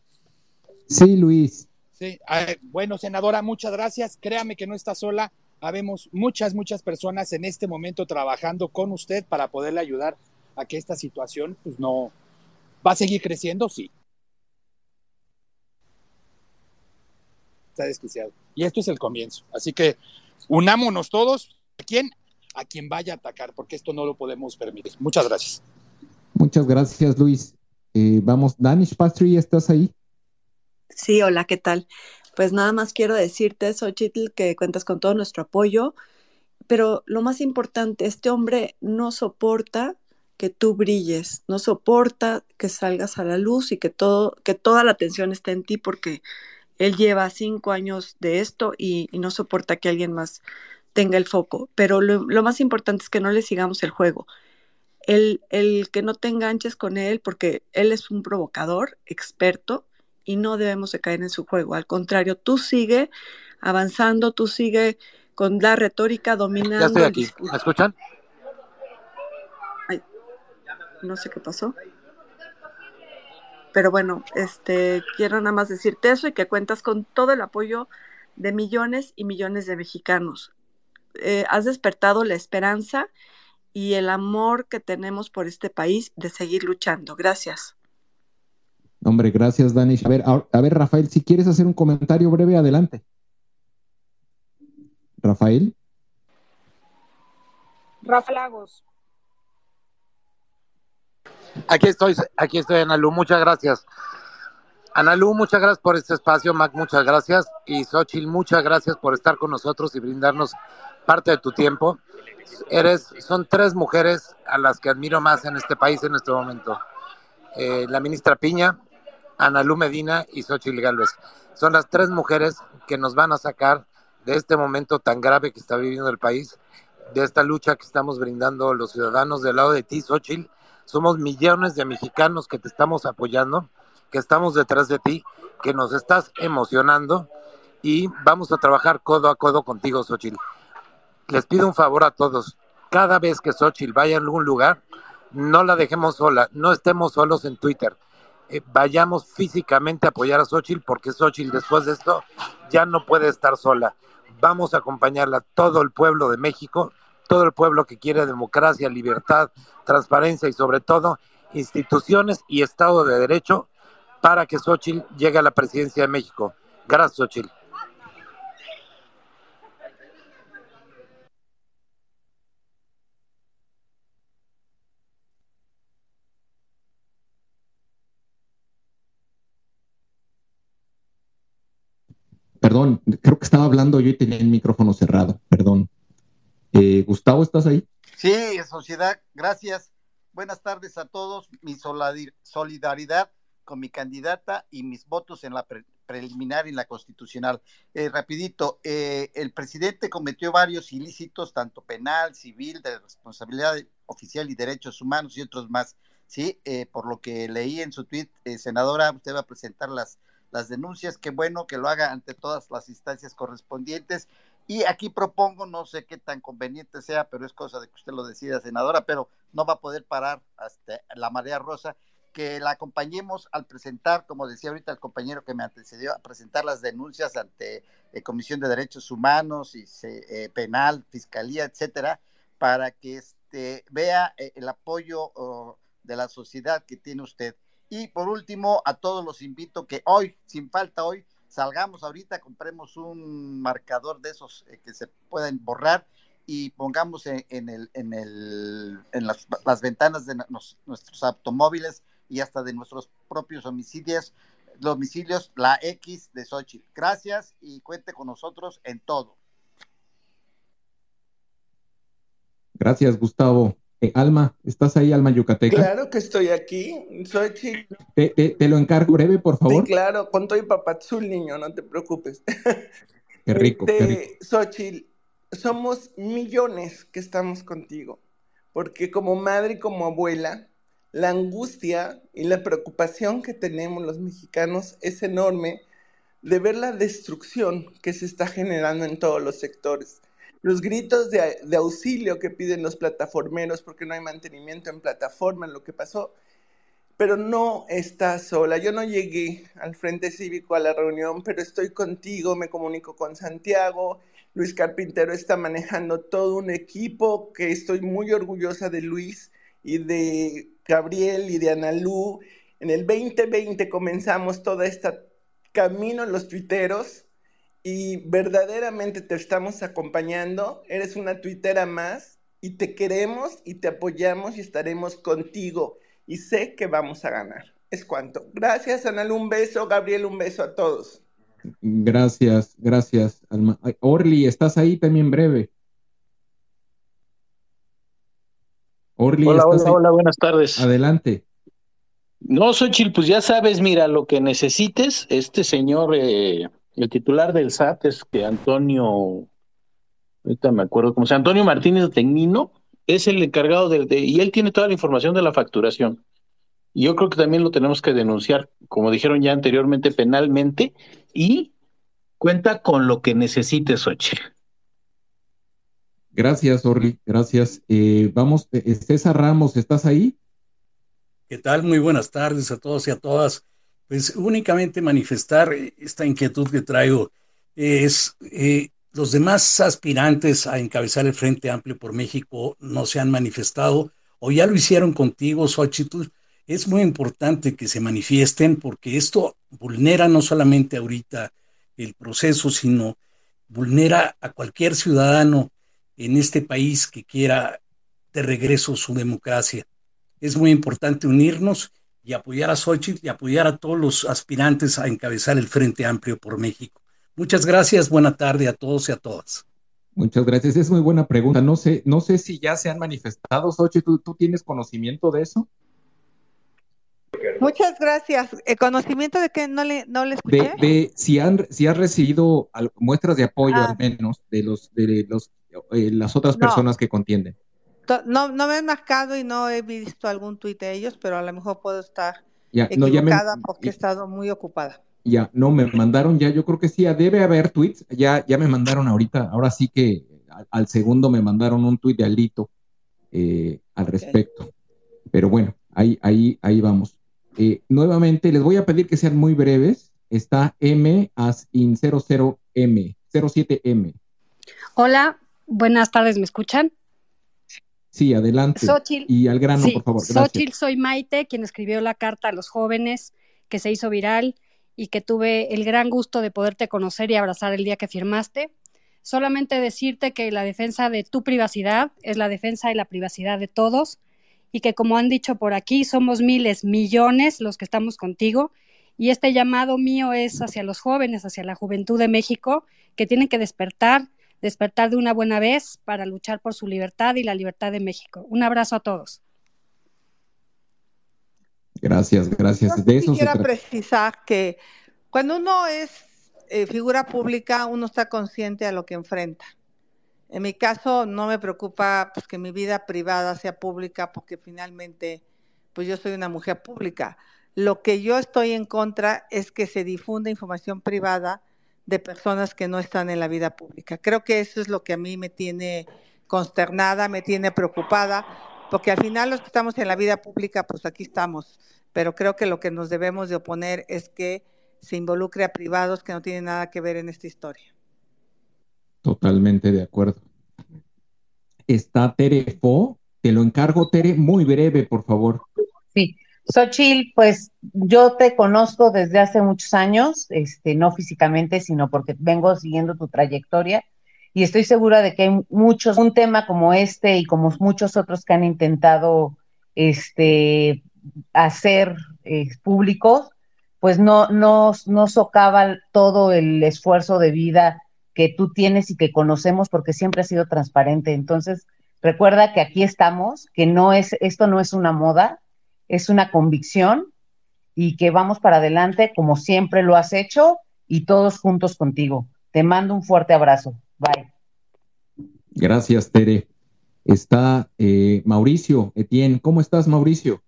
Sí, Luis. Sí, bueno, senadora, muchas gracias. Créame que no está sola. Habemos muchas, muchas personas en este momento trabajando con usted para poderle ayudar a que esta situación, pues no, va a seguir creciendo, sí. Está desquiciado. Y esto es el comienzo. Así que unámonos todos. ¿A quién? A quien vaya a atacar, porque esto no lo podemos permitir. Muchas gracias. Muchas gracias, Luis. Eh, vamos, Danish Pastry, ¿estás ahí? Sí, hola, ¿qué tal? Pues nada más quiero decirte, Xochitl, que cuentas con todo nuestro apoyo, pero lo más importante, este hombre no soporta que tú brilles, no soporta que salgas a la luz y que todo, que toda la atención esté en ti porque él lleva cinco años de esto y, no soporta que alguien más tenga el foco. Pero lo más importante es que no le sigamos el juego. El, el que no te enganches con él porque él es un provocador experto y no debemos de caer en su juego. Al contrario, tú sigue avanzando, tú sigue con la retórica dominando Ya estoy aquí. ¿Me escuchan? Ay, no sé qué pasó. Pero bueno, este, quiero nada más decirte eso y que cuentas con todo el apoyo de millones y millones de mexicanos. Eh, has despertado la esperanza y el amor que tenemos por este país de seguir luchando. Gracias. Hombre, gracias, Danish. A ver, a, a ver, Rafael, si quieres hacer un comentario breve, adelante. Rafael. Rafa Lagos. Aquí estoy, aquí estoy, Analu, muchas gracias. Analu, muchas gracias por este espacio, Mac, muchas gracias. Y Xochitl, muchas gracias por estar con nosotros y brindarnos parte de tu tiempo. Eres, son tres mujeres a las que admiro más en este país en este momento. Eh, la ministra Piña, Analu Medina y Xochitl Galvez. Son las tres mujeres que nos van a sacar de este momento tan grave que está viviendo el país, de esta lucha que estamos brindando los ciudadanos del lado de ti, Xochitl. Somos millones de mexicanos que te estamos apoyando, que estamos detrás de ti, que nos estás emocionando y vamos a trabajar codo a codo contigo, Xochitl. Les pido un favor a todos. Cada vez que Xochitl vaya a algún lugar, no la dejemos sola, no estemos solos en Twitter. Eh, vayamos físicamente a apoyar a Xochitl porque Xochitl después de esto ya no puede estar sola. Vamos a acompañarla, todo el pueblo de México, todo el pueblo que quiere democracia, libertad, transparencia y sobre todo instituciones y Estado de Derecho para que Xochitl llegue a la presidencia de México. Gracias, Xochitl. Perdón, creo que estaba hablando yo y tenía el micrófono cerrado, perdón. Eh, Gustavo, ¿estás ahí? Sí, sociedad, gracias. Buenas tardes a todos. Mi solidaridad con mi candidata y mis votos en la pre preliminar y en la constitucional. Eh, rapidito, eh, el presidente cometió varios ilícitos, tanto penal, civil, de responsabilidad oficial y derechos humanos y otros más. Sí, eh, por lo que leí en su tweet, eh, senadora, usted va a presentar las las denuncias, qué bueno que lo haga ante todas las instancias correspondientes. Y aquí propongo, no sé qué tan conveniente sea, pero es cosa de que usted lo decida, senadora, pero no va a poder parar hasta la marea rosa, que la acompañemos al presentar, como decía ahorita el compañero que me antecedió, a presentar las denuncias ante eh, Comisión de Derechos Humanos y eh, Penal, Fiscalía, etcétera, para que este, vea eh, el apoyo de la sociedad que tiene usted. Y por último, a todos los invito que hoy, sin falta hoy, salgamos ahorita, compremos un marcador de esos que se pueden borrar y pongamos en, el, en, el, en las, ventanas de nuestros automóviles y hasta de nuestros propios homicidios, domicilios, la X de Xochitl. Gracias y cuente con nosotros en todo. Gracias, Gustavo. Eh, Alma, ¿estás ahí, Alma Yucateca? Claro que estoy aquí, soy chico. Te, te, te, lo encargo breve, por favor. Sí, claro, con todo y papazul, niño, no te preocupes. Qué rico, este, qué rico. Xochitl, somos millones que estamos contigo, porque como madre y como abuela, la angustia y la preocupación que tenemos los mexicanos es enorme de ver la destrucción que se está generando en todos los sectores los gritos de, de, auxilio que piden los plataformeros porque no hay mantenimiento en plataforma, en lo que pasó, pero no está sola. Yo no llegué al Frente Cívico a la reunión, pero estoy contigo, me comunico con Santiago. Luis Carpintero está manejando todo un equipo que estoy muy orgullosa de Luis y de Gabriel y de Analú. En el 2020 comenzamos todo este camino los tuiteros y verdaderamente te estamos acompañando. Eres una tuitera más y te queremos y te apoyamos y estaremos contigo. Y sé que vamos a ganar. Es cuanto. Gracias, Anal. Un beso. Gabriel, un beso a todos. Gracias, gracias, Alma. Orly, ¿estás ahí también breve? Orly, hola, hola, ahí? hola, buenas tardes. Adelante. No, Xochitl, pues ya sabes, mira, lo que necesites, este señor... Eh el titular del SAT es que Antonio, ahorita me acuerdo cómo se Antonio Martínez Tecnino, es el encargado del, de, y él tiene toda la información de la facturación. Y yo creo que también lo tenemos que denunciar, como dijeron ya anteriormente, penalmente, y cuenta con lo que necesite Sochi. Gracias, Orly, gracias. Eh, vamos, César Ramos, ¿estás ahí? ¿Qué tal? Muy buenas tardes a todos y a todas pues únicamente manifestar esta inquietud que traigo es eh, los demás aspirantes a encabezar el Frente Amplio por México no se han manifestado o ya lo hicieron contigo, Xochitl. Es muy importante que se manifiesten porque esto vulnera no solamente ahorita el proceso, sino vulnera a cualquier ciudadano en este país que quiera de regreso su democracia. es muy importante unirnos y apoyar a Xochitl y apoyar a todos los aspirantes a encabezar el Frente Amplio por México. Muchas gracias, buena tarde a todos y a todas. Muchas gracias, es muy buena pregunta. No sé, no sé si ya se han manifestado, Xochitl, ¿tú, tienes conocimiento de eso? Muchas gracias. ¿El conocimiento de que no le, no le escuché? De, si han, si has recibido muestras de apoyo Ah. al menos de los, de los, eh, las otras No. personas que contienden. No, no me he marcado y no he visto algún tuit de ellos, pero a lo mejor puedo estar Ya, no, ya me- porque he estado muy ocupada. Ya, no, me mandaron ya, yo creo que sí, ya debe haber tweets, ya, ya me mandaron ahorita, ahora sí que al, al segundo me mandaron un tweet de Alito eh, al respecto. Pero bueno, ahí, ahí, ahí vamos. Eh, nuevamente, les voy a pedir que sean muy breves. Está M as in 00M, 07M. Hola, buenas tardes, ¿me escuchan? Sí, adelante. Xochitl. Y al grano, Sí, por favor. Gracias. Xochitl, soy Maite, quien escribió la carta a los jóvenes que se hizo viral y que tuve el gran gusto de poderte conocer y abrazar el día que firmaste. Solamente decirte que la defensa de tu privacidad es la defensa de la privacidad de todos y que como han dicho por aquí, somos miles, millones los que estamos contigo y este llamado mío es hacia los jóvenes, hacia la juventud de México, que tienen que despertar, despertar de una buena vez para luchar por su libertad y la libertad de México. Un abrazo a todos. Gracias, gracias. De eso Quisiera precisar que cuando uno es eh, figura pública, uno está consciente a lo que enfrenta. En mi caso, no me preocupa pues, que mi vida privada sea pública porque finalmente, pues yo soy una mujer pública. Lo que yo estoy en contra es que se difunda información privada de personas que no están en la vida pública. Creo que eso es lo que a mí me tiene consternada, me tiene preocupada, porque al final los que estamos en la vida pública, pues aquí estamos. Pero creo que lo que nos debemos de oponer es que se involucre a privados que no tienen nada que ver en esta historia. Totalmente de acuerdo. Está Tere Fo. Te lo encargo, Tere, muy breve, por favor. Sí, Xochitl, pues yo te conozco desde hace muchos años, este, no físicamente, sino porque vengo siguiendo tu trayectoria y estoy segura de que hay muchos, un tema como este y como muchos otros que han intentado este, hacer eh, públicos, pues no, no, no socava todo el esfuerzo de vida que tú tienes y que conocemos porque siempre ha sido transparente. Entonces, recuerda que aquí estamos, que no es, esto no es una moda, es una convicción y que vamos para adelante como siempre lo has hecho y todos juntos contigo. Te mando un fuerte abrazo. Bye. Gracias, Tere. Está eh, Mauricio Etienne. ¿Cómo estás, Mauricio?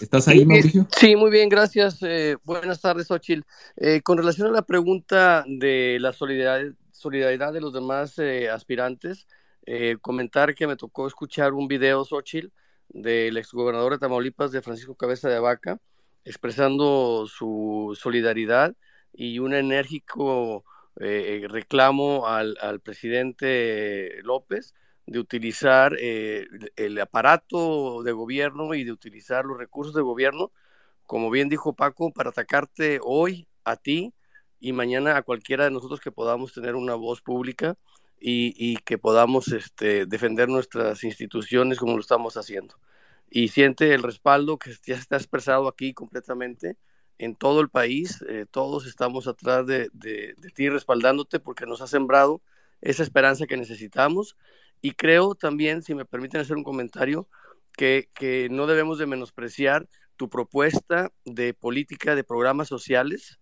¿Estás ahí, Sí, Mauricio? Sí, muy bien, gracias. Eh, buenas tardes, Ochil. Eh, con relación a la pregunta de la solidaridad, solidaridad de los demás eh, aspirantes, eh, comentar que me tocó escuchar un video, Xochitl, del exgobernador de Tamaulipas, de Francisco Cabeza de Vaca, expresando su solidaridad y un enérgico eh, reclamo al, al presidente López de utilizar eh, el aparato de gobierno y de utilizar los recursos de gobierno, como bien dijo Paco, para atacarte hoy a ti y mañana a cualquiera de nosotros que podamos tener una voz pública y, que podamos este, defender nuestras instituciones como lo estamos haciendo. Y siente el respaldo que ya está expresado aquí completamente en todo el país. Eh, todos estamos atrás de, de, de ti respaldándote porque nos ha sembrado esa esperanza que necesitamos. Y creo también, si me permiten hacer un comentario, que, que, no debemos de menospreciar tu propuesta de política de programas sociales,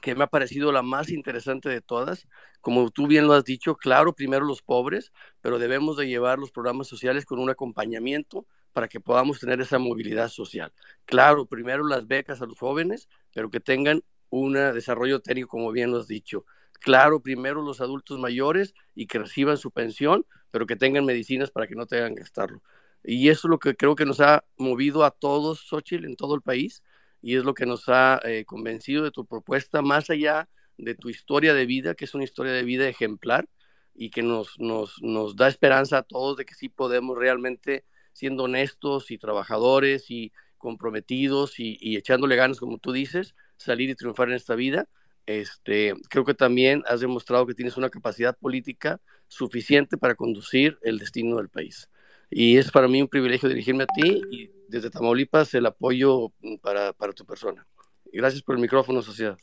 que me ha parecido la más interesante de todas. Como tú bien lo has dicho, claro, primero los pobres, pero debemos de llevar los programas sociales con un acompañamiento para que podamos tener esa movilidad social. Claro, primero las becas a los jóvenes, pero que tengan un desarrollo técnico, como bien lo has dicho. Claro, primero los adultos mayores y que reciban su pensión, pero que tengan medicinas para que no tengan que gastarlo. Y eso es lo que creo que nos ha movido a todos, Xochitl, en todo el país, y es lo que nos ha eh, convencido de tu propuesta, más allá de tu historia de vida, que es una historia de vida ejemplar y que nos, nos, nos da esperanza a todos de que sí podemos realmente, siendo honestos y trabajadores y comprometidos y, y echándole ganas, como tú dices, salir y triunfar en esta vida. Este, creo que también has demostrado que tienes una capacidad política suficiente para conducir el destino del país. Y es para mí un privilegio dirigirme a ti y desde Tamaulipas el apoyo para, para tu persona. Gracias por el micrófono, sociedad.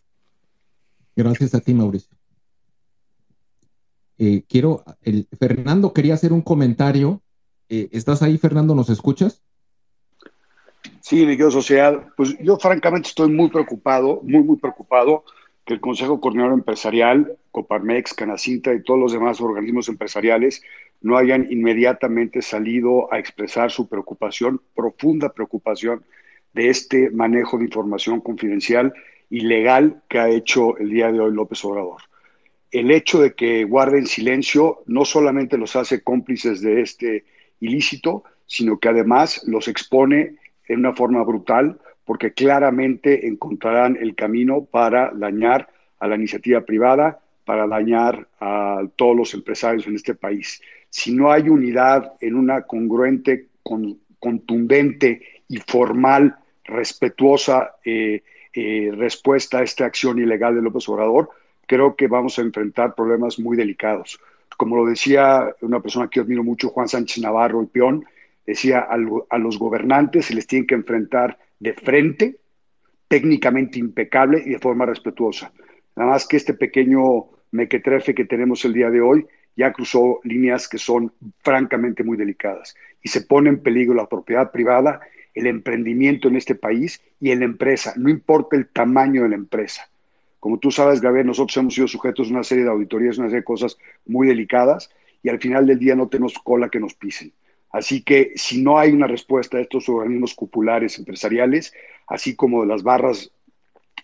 Gracias a ti, Mauricio. Eh, quiero, el, Fernando quería hacer un comentario. Eh, ¿Estás ahí, Fernando? ¿Nos escuchas? Sí, mi querido Sociedad, pues yo francamente estoy muy preocupado, muy, muy preocupado que el Consejo Coordinador Empresarial, Coparmex, Canacinta y todos los demás organismos empresariales no hayan inmediatamente salido a expresar su preocupación, profunda preocupación, de este manejo de información confidencial y legal que ha hecho el día de hoy López Obrador. El hecho de que guarden silencio no solamente los hace cómplices de este ilícito, sino que además los expone en una forma brutal porque claramente encontrarán el camino para dañar a la iniciativa privada, para dañar a todos los empresarios en este país. Si no hay unidad en una congruente, contundente y formal, respetuosa eh, eh, respuesta a esta acción ilegal de López Obrador, creo que vamos a enfrentar problemas muy delicados. Como lo decía una persona que admiro mucho, Juan Sánchez Navarro, el peón, decía a, los gobernantes se les tiene que enfrentar de frente, técnicamente impecable y de forma respetuosa. Nada más que este pequeño mequetrefe que tenemos el día de hoy ya cruzó líneas que son francamente muy delicadas y se pone en peligro la propiedad privada, el emprendimiento en este país y en la empresa, no importa el tamaño de la empresa. Como tú sabes, Gabriel, nosotros hemos sido sujetos a una serie de auditorías, una serie de cosas muy delicadas y al final del día no tenemos cola que nos pisen. Así que si no hay una respuesta a estos organismos cupulares empresariales, así como de las barras,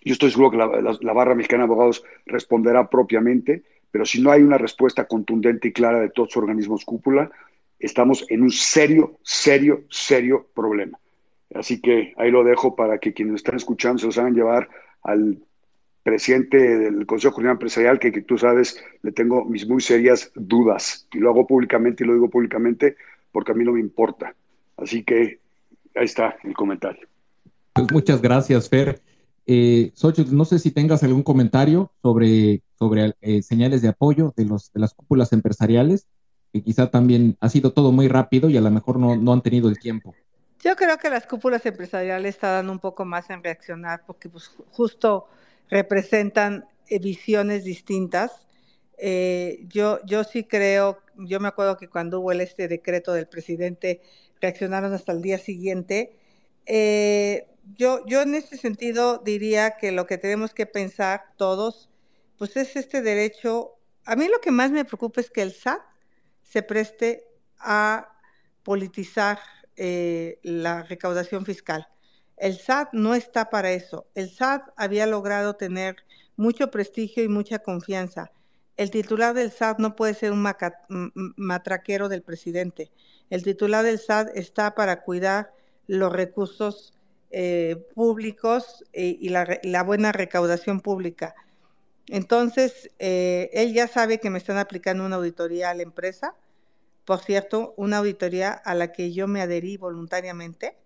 yo estoy seguro que la, barra mexicana de abogados responderá propiamente, pero si no hay una respuesta contundente y clara de todos los organismos cúpula, estamos en un serio, serio, serio problema. Así que ahí lo dejo para que quienes están escuchando se los hagan llevar al presidente del Consejo Coordinador Empresarial, que, que, tú sabes, le tengo mis muy serias dudas. Y lo hago públicamente y lo digo públicamente porque a mí no me importa. Así que ahí está el comentario. Pues muchas gracias, Fer. Eh, no sé si tengas algún comentario sobre, sobre eh, señales de apoyo de, los, de las cúpulas empresariales, que quizá también ha sido todo muy rápido y a lo mejor no, no han tenido el tiempo. Yo creo que las cúpulas empresariales están un poco más en reaccionar porque pues, justo representan eh, visiones distintas. Eh, yo, yo sí creo, yo me acuerdo que cuando hubo este decreto del presidente, reaccionaron hasta el día siguiente. Yo, yo en este sentido diría que lo que tenemos que pensar todos, pues es este derecho. A mí lo que más me preocupa es que el SAT se preste a politizar eh, la recaudación fiscal. El SAT no está para eso. El SAT había logrado tener mucho prestigio y mucha confianza. El titular del SAT no puede ser un matraquero del presidente. El titular del SAT está para cuidar los recursos eh, públicos eh, y la, buena recaudación pública. Entonces, él ya sabe que me están aplicando una auditoría a la empresa por cierto, una auditoría a la que yo me adherí voluntariamente.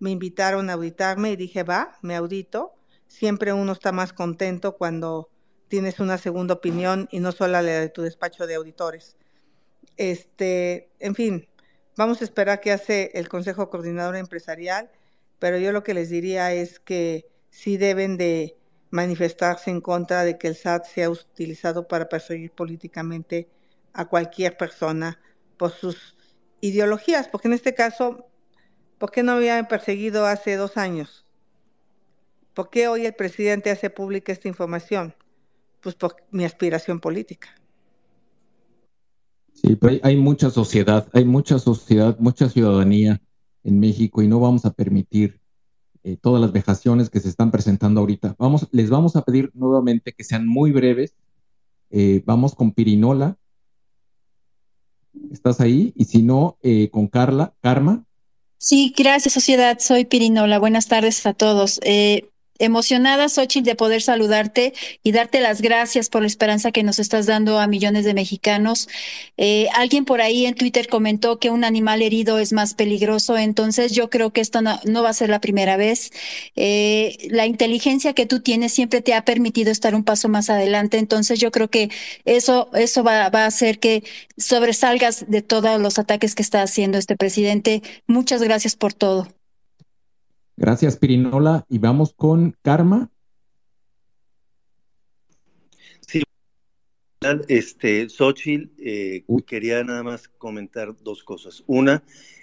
Me invitaron a auditarme y dije, va, me audito. Siempre uno está más contento cuando tienes una segunda opinión y no solo la de tu despacho de auditores. Este, en fin, vamos a esperar qué hace el Consejo Coordinador Empresarial, pero yo lo que les diría es que sí deben de manifestarse en contra de que el SAT sea utilizado para perseguir políticamente a cualquier persona por sus ideologías, porque en este caso, ¿por qué no habían perseguido hace dos años? ¿Por qué hoy el presidente hace pública esta información? Pues por mi aspiración política. Sí, pero hay, mucha sociedad, hay mucha sociedad, mucha ciudadanía en México y no vamos a permitir eh, todas las vejaciones que se están presentando ahorita. Vamos, les vamos a pedir nuevamente que sean muy breves. Eh, vamos con Pirinola ¿Estás ahí? Y si no, eh, con Carla, Karma. Sí, gracias, sociedad. Soy Pirinola. Buenas tardes a todos. Emocionada, Xochitl, de poder saludarte y darte las gracias por la esperanza que nos estás dando a millones de mexicanos. Eh, alguien por ahí en Twitter comentó que un animal herido es más peligroso, entonces yo creo que esto no, va a ser la primera vez. Eh, la inteligencia que tú tienes siempre te ha permitido estar un paso más adelante, entonces yo creo que eso, eso va, va a hacer que sobresalgas de todos los ataques que está haciendo este presidente. Muchas gracias por todo. Gracias, Pirinola. Y vamos con Karma. Sí, este, Xochitl, eh, quería nada más comentar dos cosas. Una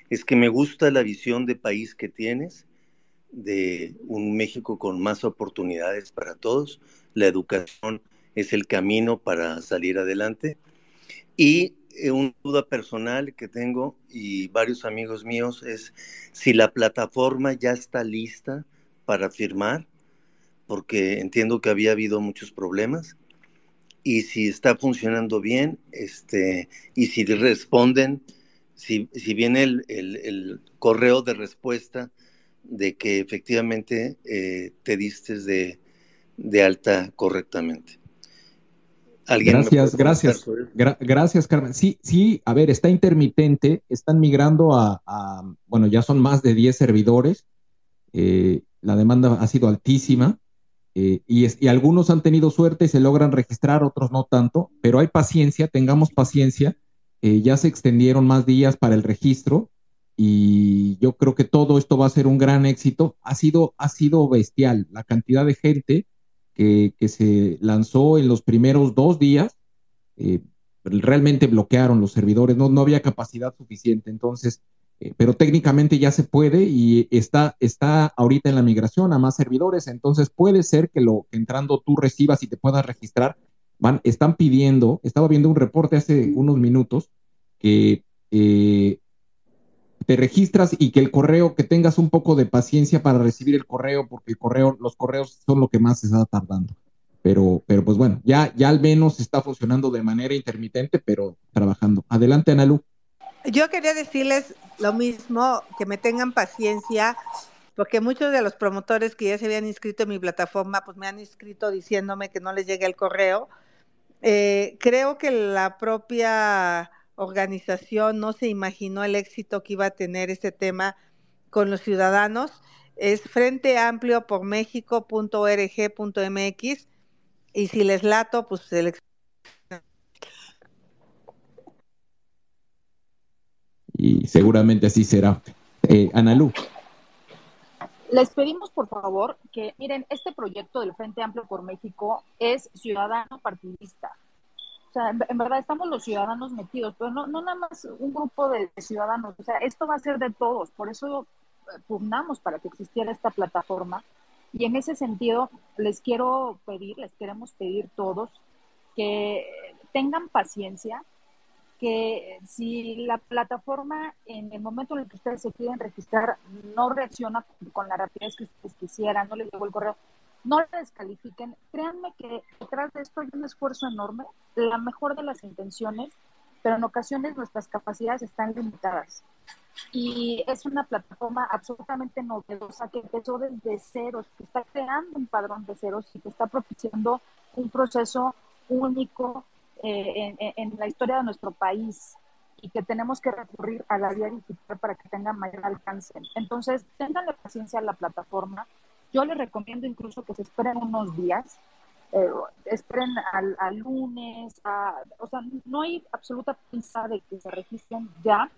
es que me gusta la visión de país que tienes, de un México con más oportunidades para todos. La educación es el camino para salir adelante. Y una duda personal que tengo y varios amigos míos es si la plataforma ya está lista para firmar, porque entiendo que había habido muchos problemas, y si está funcionando bien, este, y si responden, si, si viene el, el, correo de respuesta de que efectivamente eh, te diste de, de alta correctamente gracias, gracias. gracias, Carmen. Sí, sí, a ver, está intermitente, están migrando a, bueno, ya son más de 10 servidores, eh, la demanda ha sido altísima eh, y, y, algunos han tenido suerte y se logran registrar, otros no tanto, pero hay paciencia, tengamos paciencia, eh, ya se extendieron más días para el registro y yo creo que todo esto va a ser un gran éxito. Ha sido, ha sido bestial la cantidad de gente que, se lanzó en los primeros dos días, eh, realmente bloquearon los servidores, no, no había capacidad suficiente. Entonces, eh, pero técnicamente ya se puede y está, está ahorita en la migración a más servidores. Entonces, puede ser que lo que entrando tú recibas y te puedas registrar. Van, están pidiendo, estaba viendo un reporte hace unos minutos que eh, te registras y que el correo, que tengas un poco de paciencia para recibir el correo, porque el correo, los correos son lo que más se está tardando. Pero, pero pues bueno, ya, ya al menos está funcionando de manera intermitente, pero trabajando. Adelante, Analu. Yo quería decirles lo mismo, que me tengan paciencia, porque muchos de los promotores que ya se habían inscrito en mi plataforma, pues me han inscrito diciéndome que no les llegue el correo. Eh, creo que la propia organización no se imaginó el éxito que iba a tener este tema con los ciudadanos. Es Frente Amplio por México.org.mx y si les lato, pues se Y seguramente así será. Eh, Analú. Les pedimos, por favor, que miren, este proyecto del Frente Amplio por México es ciudadano partidista o sea, en, verdad estamos los ciudadanos metidos, pero no, no nada más un grupo de, ciudadanos, o sea, esto va a ser de todos, por eso eh, pugnamos para que existiera esta plataforma. Y en ese sentido, les quiero pedir, les queremos pedir todos que tengan paciencia, que si la plataforma en el momento en el que ustedes se quieren registrar no reacciona con la rapidez que ustedes quisieran, no les llegó el correo, no la descalifiquen. Créanme que detrás de esto hay un esfuerzo enorme, la mejor de las intenciones, pero en ocasiones nuestras capacidades están limitadas. Y es una plataforma absolutamente novedosa que empezó desde ceros, que está creando un padrón de ceros y que está propiciando un proceso único eh, en, la historia de nuestro país y que tenemos que recurrir a la vía digital para que tenga mayor alcance. Entonces, tengan la paciencia a la plataforma, yo les recomiendo incluso que se esperen unos días, eh, esperen al, lunes, o sea, no hay absoluta prisa de que se registren ya.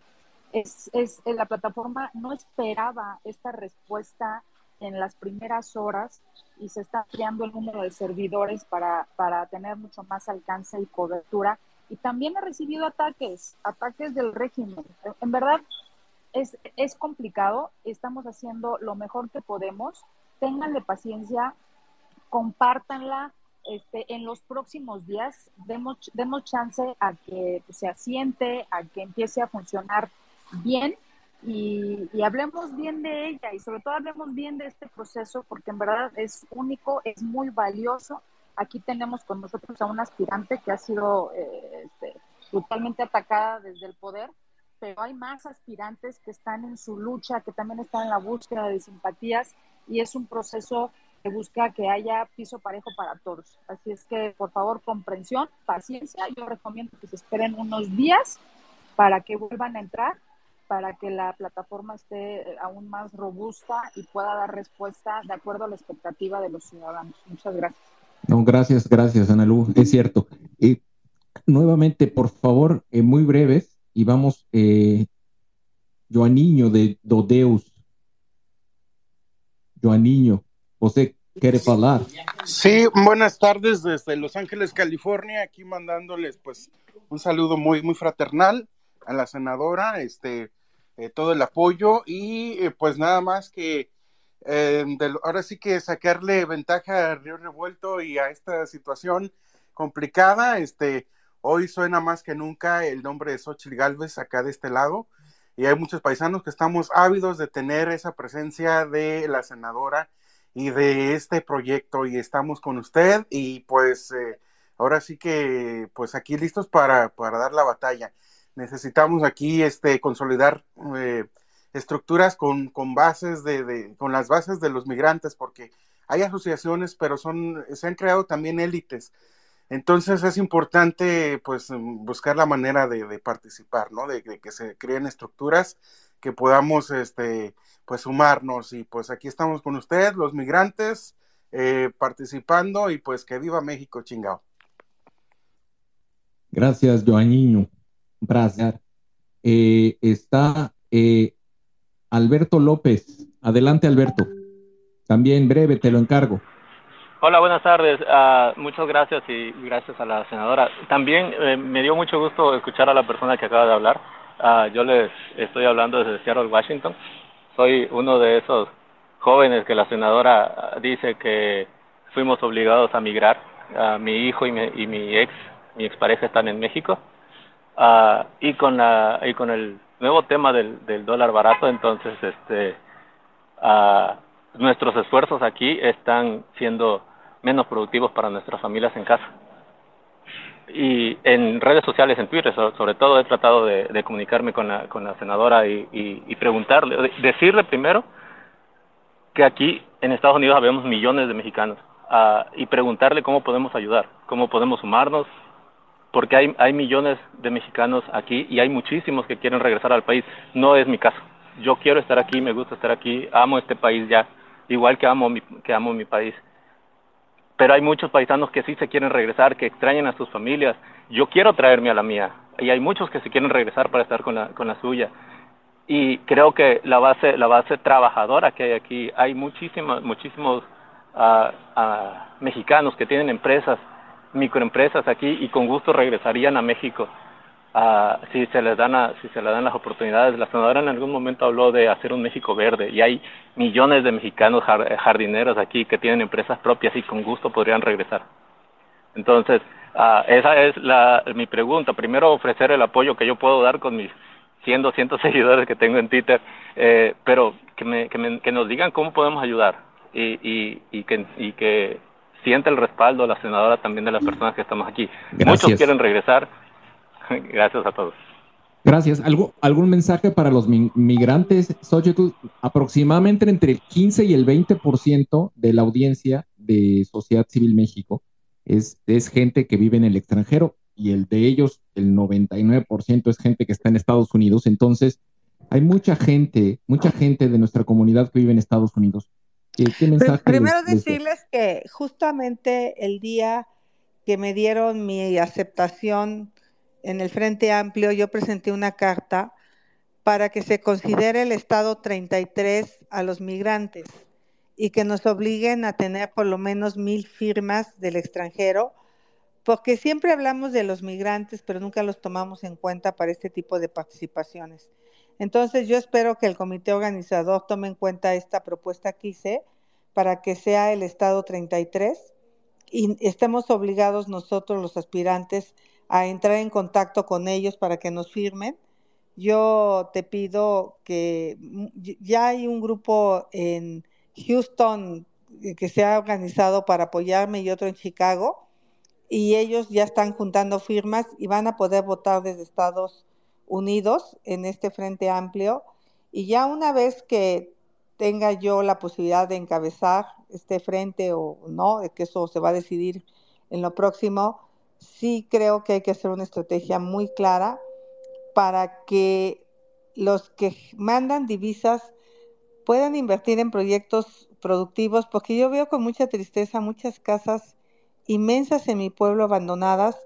Es, es, la plataforma no esperaba esta respuesta en las primeras horas y se está ampliando el número de servidores para, para tener mucho más alcance y cobertura. Y también ha recibido ataques, ataques del régimen. En verdad, es, es complicado, estamos haciendo lo mejor que podemos ténganle paciencia, compártanla. Este, en los próximos días demos, demos chance a que se asiente, a que empiece a funcionar bien y, hablemos bien de ella y sobre todo hablemos bien de este proceso porque en verdad es único, es muy valioso. Aquí tenemos con nosotros a una aspirante que ha sido eh, este, brutalmente atacada desde el poder, pero hay más aspirantes que están en su lucha, que también están en la búsqueda de simpatías y es un proceso que busca que haya piso parejo para todos. Así es que, por favor, comprensión, paciencia. Yo recomiendo que se esperen unos días para que vuelvan a entrar, para que la plataforma esté eh, aún más robusta y pueda dar respuesta de acuerdo a la expectativa de los ciudadanos. Muchas gracias. No, gracias, gracias, Ana Lu. Es cierto. Eh, nuevamente, por favor, eh, muy breves, y vamos, eh, Joaniño de Dodeus. Joaniño, José, ¿quiere hablar? Sí, buenas tardes desde Los Ángeles, California, aquí mandándoles pues un saludo muy, muy fraternal a la senadora, este, eh, todo el apoyo y eh, pues nada más que eh, de- ahora sí que sacarle ventaja a Río Revuelto y a esta situación complicada, este, hoy suena más que nunca el nombre de Xochitl Galvez acá de este lado y hay muchos paisanos que estamos ávidos de tener esa presencia de la senadora y de este proyecto y estamos con usted y pues eh, ahora sí que pues aquí listos para, para dar la batalla. Necesitamos aquí este consolidar eh, estructuras con, con bases de, de- con las bases de los migrantes porque hay asociaciones pero son se han creado también élites entonces es importante pues mm, buscar la manera de, participar, ¿no? De, que se creen estructuras que podamos este pues sumarnos y pues aquí estamos con usted, los migrantes, eh, participando y pues que viva México, chingado. Gracias, Joaniño. Gracias. Eh, está eh, Alberto López. Adelante, Alberto. También breve, te lo encargo. Hola, buenas tardes. Ah, muchas gracias y gracias a la senadora. También eh, me dio mucho gusto escuchar a la persona que acaba de hablar. Ah, yo les estoy hablando desde Seattle, Washington. Soy uno de esos jóvenes que la senadora dice que fuimos obligados a migrar. Ah, mi hijo y mi, y mi ex, mi expareja están en México. Y con la y con el nuevo tema del, del dólar barato, entonces este nuestros esfuerzos aquí están siendo menos productivos para nuestras familias en casa. Y en redes sociales, en Twitter, so- sobre todo, he tratado de, comunicarme con la, con la senadora y, y- preguntarle, de- decirle primero que aquí en Estados Unidos habemos millones de mexicanos ah, y preguntarle cómo podemos ayudar, cómo podemos sumarnos, porque hay, hay millones de mexicanos aquí y hay muchísimos que quieren regresar al país. No es mi caso. Yo quiero estar aquí, me gusta estar aquí, amo este país ya, igual que amo mi, que amo mi país. Pero hay muchos paisanos que sí se quieren regresar, que extrañan a sus familias. Yo quiero traerme a la mía. Y hay muchos que se quieren regresar para estar con la, con la suya. Y creo que la base, la base trabajadora que hay aquí, hay muchísimos, muchísimos ah, ah, mexicanos que tienen empresas, microempresas aquí y con gusto regresarían a México ah, si se les dan a- si se les dan las oportunidades. La senadora en algún momento habló de hacer un México verde y hay millones de mexicanos jar- jardineros aquí que tienen empresas propias y con gusto podrían regresar. Entonces, ah, esa es la, mi pregunta. Primero, ofrecer el apoyo que yo puedo dar con mis 100, 200 seguidores que tengo en Twitter, eh, pero que, me, que, me- que nos digan cómo podemos ayudar y, y, y, que, y que sienta el respaldo la senadora también de las personas que estamos aquí. Muchos quieren regresar. Gracias a todos. Gracias. ¿Algo, ¿Algún mensaje para los mi- migrantes? Xochitl, aproximadamente entre el 15 y el 20% de la audiencia de Sociedad Civil México es, es gente que vive en el extranjero y el de ellos, el 99% es gente que está en Estados Unidos. Entonces, hay mucha gente, mucha gente de nuestra comunidad que vive en Estados Unidos. ¿Qué, qué mensaje Primero les- les decirles que justamente el día que me dieron mi aceptación en el Frente Amplio, yo presenté una carta para que se considere el Estado 33 a los migrantes y que nos obliguen a tener por lo menos mil firmas del extranjero, porque siempre hablamos de los migrantes, pero nunca los tomamos en cuenta para este tipo de participaciones. Entonces, yo espero que el comité organizador tome en cuenta esta propuesta que hice para que sea el Estado 33 y estemos obligados nosotros, los aspirantes, a entrar en contacto con ellos para que nos firmen. Yo te pido que mm, ya hay un grupo en Houston eh, que se ha organizado para apoyarme y otro en Chicago y ellos ya están juntando firmas y van a poder votar desde Estados Unidos en este Frente Amplio. Y ya una vez que tenga yo la posibilidad de encabezar este frente o no, que eso se va a decidir en lo próximo, sí creo que hay que hacer una estrategia muy clara para que los que mandan divisas puedan invertir en proyectos productivos, porque yo veo con mucha tristeza muchas casas inmensas en mi pueblo abandonadas,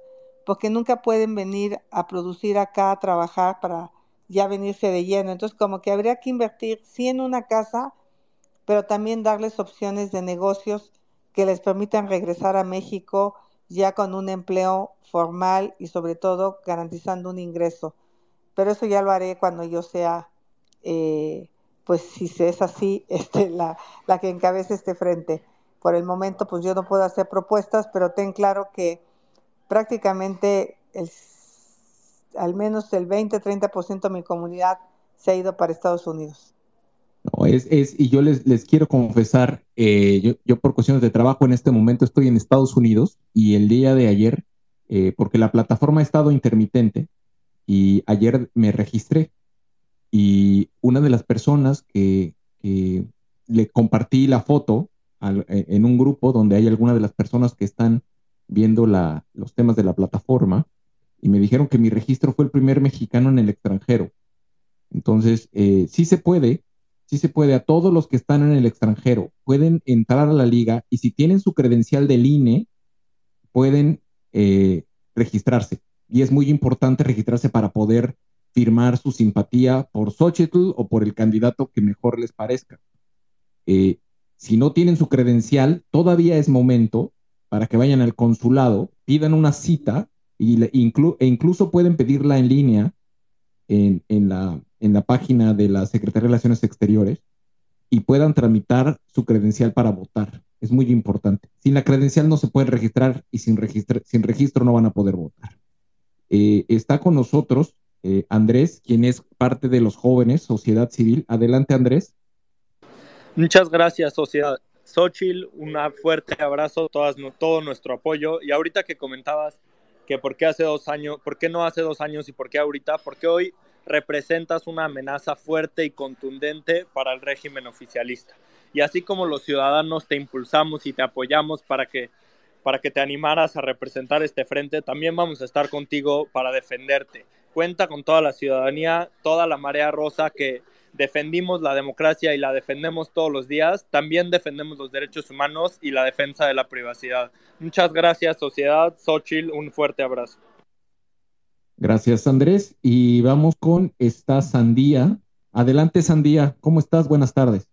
porque nunca pueden venir a producir acá, a trabajar para ya venirse de lleno. Entonces, como que habría que invertir sí en una casa, pero también darles opciones de negocios que les permitan regresar a México ya con un empleo formal y sobre todo garantizando un ingreso. Pero eso ya lo haré cuando yo sea, eh, pues si es así, este, la, la que encabece este frente. Por el momento, pues yo no puedo hacer propuestas, pero ten claro que prácticamente el al menos el 20-30% de mi comunidad se ha ido para Estados Unidos. No, es, es, y yo les, les quiero confesar, eh, yo, yo, por cuestiones de trabajo en este momento estoy en Estados Unidos y el día de ayer, eh, porque la plataforma ha estado intermitente, y ayer me registré y una de las personas que, que le compartí la foto al, eh, en un grupo donde hay algunas de las personas que están viendo la, los temas de la plataforma, y me dijeron que mi registro fue el primer mexicano en el extranjero. Entonces, eh, sí se puede, sí se puede, a todos los que están en el extranjero pueden entrar a la liga y si tienen su credencial del INE, pueden eh, registrarse. Y es muy importante registrarse para poder firmar su simpatía por Xochitl o por el candidato que mejor les parezca. Eh, si no tienen su credencial, todavía es momento para que vayan al consulado, pidan una cita y e incluso pueden pedirla en línea en, la, en la página de la Secretaría de Relaciones Exteriores y puedan tramitar su credencial para votar. Es muy importante. Sin la credencial no se pueden registrar y sin, sin registro no van a poder votar. Eh, está con nosotros eh, Andrés, quien es parte de los jóvenes, sociedad civil. Adelante, Andrés. Muchas gracias, sociedad. Xochil, un fuerte abrazo, todas, todo nuestro apoyo. Y ahorita que comentabas que por qué hace dos años, por qué no hace dos años y por qué ahorita, porque hoy representas una amenaza fuerte y contundente para el régimen oficialista. Y así como los ciudadanos te impulsamos y te apoyamos para que, para que te animaras a representar este frente, también vamos a estar contigo para defenderte. Cuenta con toda la ciudadanía, toda la marea rosa que defendimos la democracia y la defendemos todos los días, también defendemos los derechos humanos y la defensa de la privacidad. Muchas gracias, sociedad. Xochil, un fuerte abrazo. Gracias, Andrés. Y vamos con esta Sandía. Adelante, Sandía. ¿Cómo estás? Buenas tardes.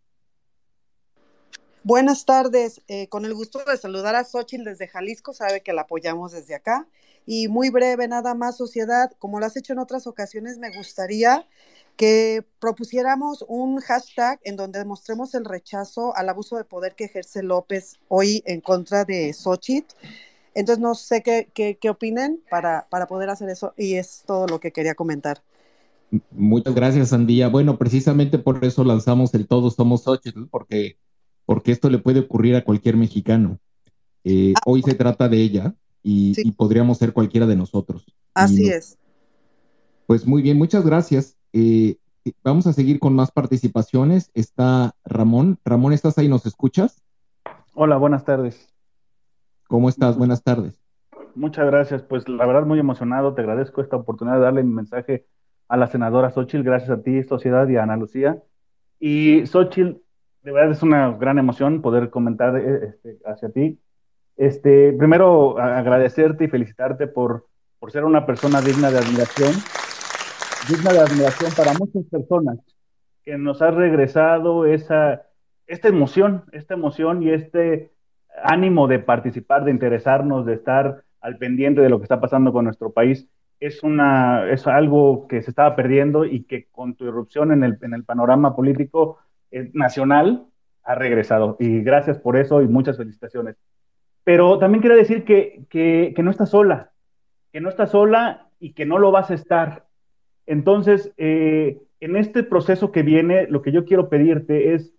Buenas tardes. Eh, con el gusto de saludar a Xochitl desde Jalisco. Sabe que la apoyamos desde acá. Y muy breve, nada más, sociedad. Como lo has hecho en otras ocasiones, me gustaría que propusiéramos un hashtag en donde demostremos el rechazo al abuso de poder que ejerce López hoy en contra de Xochitl. Entonces, no sé qué, qué, qué opinen para, para poder hacer eso y es todo lo que quería comentar. Muchas gracias, Andía. Bueno, precisamente por eso lanzamos el Todos Somos Xochitl, porque, porque esto le puede ocurrir a cualquier mexicano. Eh, ah, hoy se trata de ella y, y, podríamos ser cualquiera de nosotros. Así es. Pues muy bien, muchas gracias. Eh, vamos a seguir con más participaciones. Está Ramón. Ramón, ¿estás ahí? ¿Nos escuchas? Hola, buenas tardes. ¿Cómo estás? Buenas tardes. Muchas gracias. Pues la verdad muy emocionado. Te agradezco esta oportunidad de darle mi mensaje a la senadora Xochitl. Gracias a ti, Sociedad y a Ana Lucía. Y Xochitl, de verdad es una gran emoción poder comentar eh, este, hacia ti. Este, primero, agradecerte y felicitarte por, por ser una persona digna de admiración digna de admiración para muchas personas, que nos ha regresado esa, esta emoción, esta emoción y este ánimo de participar, de interesarnos, de estar al pendiente de lo que está pasando con nuestro país. Es, una, es algo que se estaba perdiendo y que con tu irrupción en el, en el panorama político eh, nacional ha regresado. Y gracias por eso y muchas felicitaciones. Pero también quiero decir que, que, que no estás sola, que no estás sola y que no lo vas a estar. Entonces, eh, en este proceso que viene, lo que yo quiero pedirte es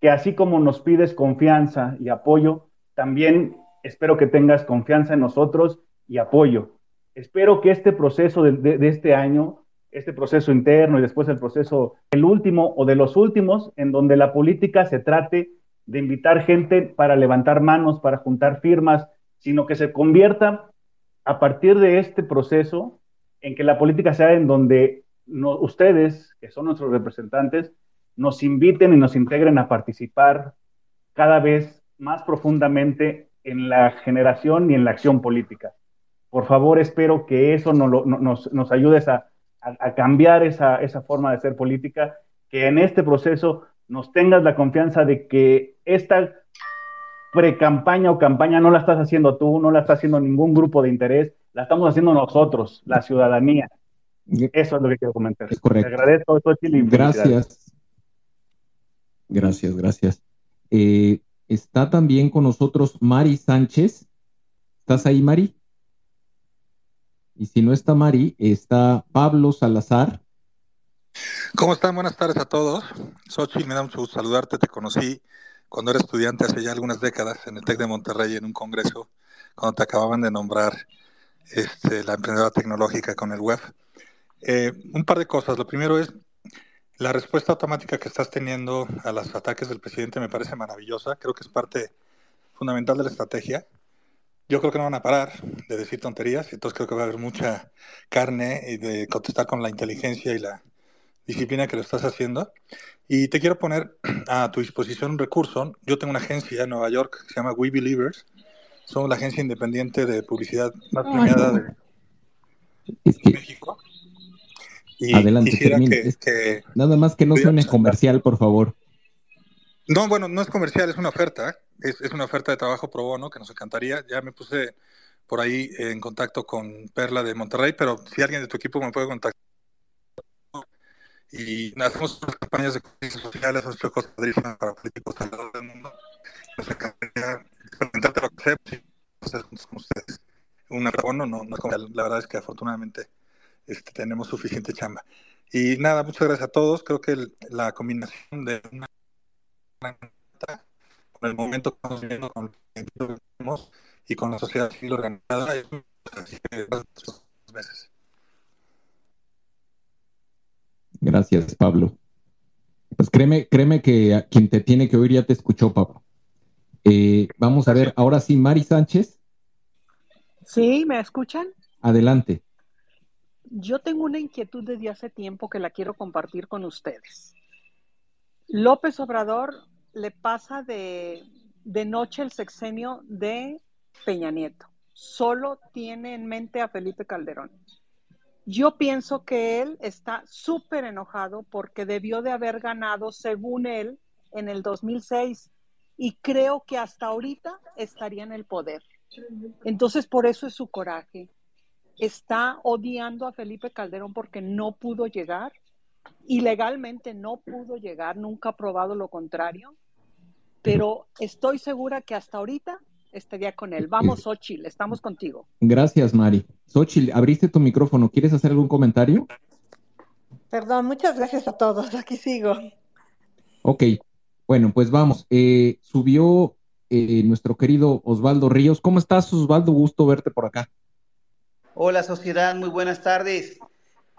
que así como nos pides confianza y apoyo, también espero que tengas confianza en nosotros y apoyo. Espero que este proceso de, este año este proceso interno y después el proceso, el último o de los últimos, en donde la política se trate de invitar gente para levantar manos, para juntar firmas, sino que se convierta a partir de este proceso en que la política sea en donde ustedes, que son nuestros representantes, nos inviten y nos integren a participar cada vez más profundamente en la generación y en la acción política. Por favor, espero que eso nos, nos ayude a, a, cambiar esa, esa forma de ser política, que en este proceso nos tengas la confianza de que esta pre-campaña o campaña no la estás haciendo tú, no la está haciendo ningún grupo de interés, la estamos haciendo nosotros, la ciudadanía. Eso es lo que quiero comentar. Es correcto. Te agradezco, Gracias. Gracias, gracias. Eh, está también con nosotros Mari Sánchez. ¿Estás ahí, Mari? Y si no está Mari, está Pablo Salazar. ¿Cómo están? Buenas tardes a todos. Xochitl, me da mucho gusto saludarte. Te conocí cuando era estudiante hace ya algunas décadas en el TEC de Monterrey en un congreso, cuando te acababan de nombrar este, la emprendedora tecnológica con el web. Eh, un par de cosas. Lo primero es la respuesta automática que estás teniendo a los ataques del presidente me parece maravillosa. Creo que es parte fundamental de la estrategia. Yo creo que no van a parar de decir tonterías, entonces creo que va a haber mucha carne y de contestar con la inteligencia y la disciplina que lo estás haciendo. Y te quiero poner a tu disposición un recurso. Yo tengo una agencia en Nueva York que se llama We Believers. Somos la agencia independiente de publicidad más premiada de México. Y Adelante, que, que, Nada más que no suene comercial, por favor. No, bueno, no es comercial, es una oferta. Es, es, una oferta de trabajo pro bono que nos encantaría. Ya me puse por ahí en contacto con Perla de Monterrey, pero si alguien de tu equipo me puede contactar. Y hacemos campañas de cosas para políticos alrededor del mundo. Nos encantaría experimentarte lo que sea, hacer con ustedes. Un bono, no, no La verdad es que afortunadamente este, tenemos suficiente chamba. Y nada, muchas gracias a todos. Creo que la combinación de una con el momento que estamos viviendo, con el que tenemos y con la sociedad civil organizada. Gracias veces. Gracias, Pablo. Pues créeme, créeme que quien te tiene que oír ya te escuchó, Pablo. Eh, vamos a ver, ahora sí, Mari Sánchez. Sí, ¿me escuchan? Adelante. Yo tengo una inquietud desde hace tiempo que la quiero compartir con ustedes. López Obrador le pasa de, noche el sexenio de Peña Nieto. Solo tiene en mente a Felipe Calderón. Yo pienso que él está súper enojado porque debió de haber ganado, según él, en el 2006 y creo que hasta ahorita estaría en el poder. Entonces, por eso es su coraje. Está odiando a Felipe Calderón porque no pudo llegar y legalmente no pudo llegar, nunca ha probado lo contrario pero estoy segura que hasta ahorita estaría con él. Vamos, Xochitl, estamos contigo. Gracias, Mari. Xochitl, abriste tu micrófono. ¿Quieres hacer algún comentario? Perdón, muchas gracias a todos. Aquí sigo. Ok, bueno, pues vamos. Eh, subió eh, nuestro querido Osvaldo Ríos. ¿Cómo estás, Osvaldo? Gusto verte por acá. Hola, sociedad. Muy buenas tardes.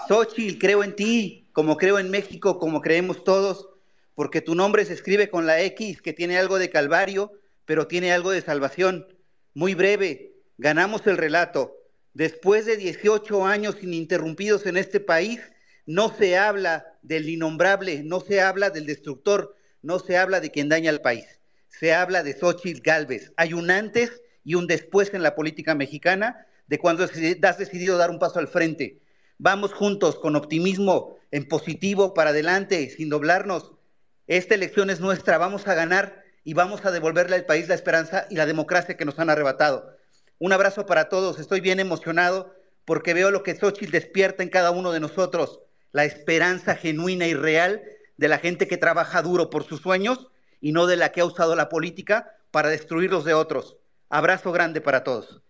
Xochitl, creo en ti, como creo en México, como creemos todos porque tu nombre se escribe con la X, que tiene algo de calvario, pero tiene algo de salvación. Muy breve, ganamos el relato. Después de 18 años ininterrumpidos en este país, no se habla del innombrable, no se habla del destructor, no se habla de quien daña al país. Se habla de Xochitl Galvez. Hay un antes y un después en la política mexicana de cuando has decidido dar un paso al frente. Vamos juntos con optimismo, en positivo, para adelante, sin doblarnos esta elección es nuestra, vamos a ganar y vamos a devolverle al país la esperanza y la democracia que nos han arrebatado. Un abrazo para todos, estoy bien emocionado porque veo lo que Xochitl despierta en cada uno de nosotros, la esperanza genuina y real de la gente que trabaja duro por sus sueños y no de la que ha usado la política para destruir los de otros. Abrazo grande para todos.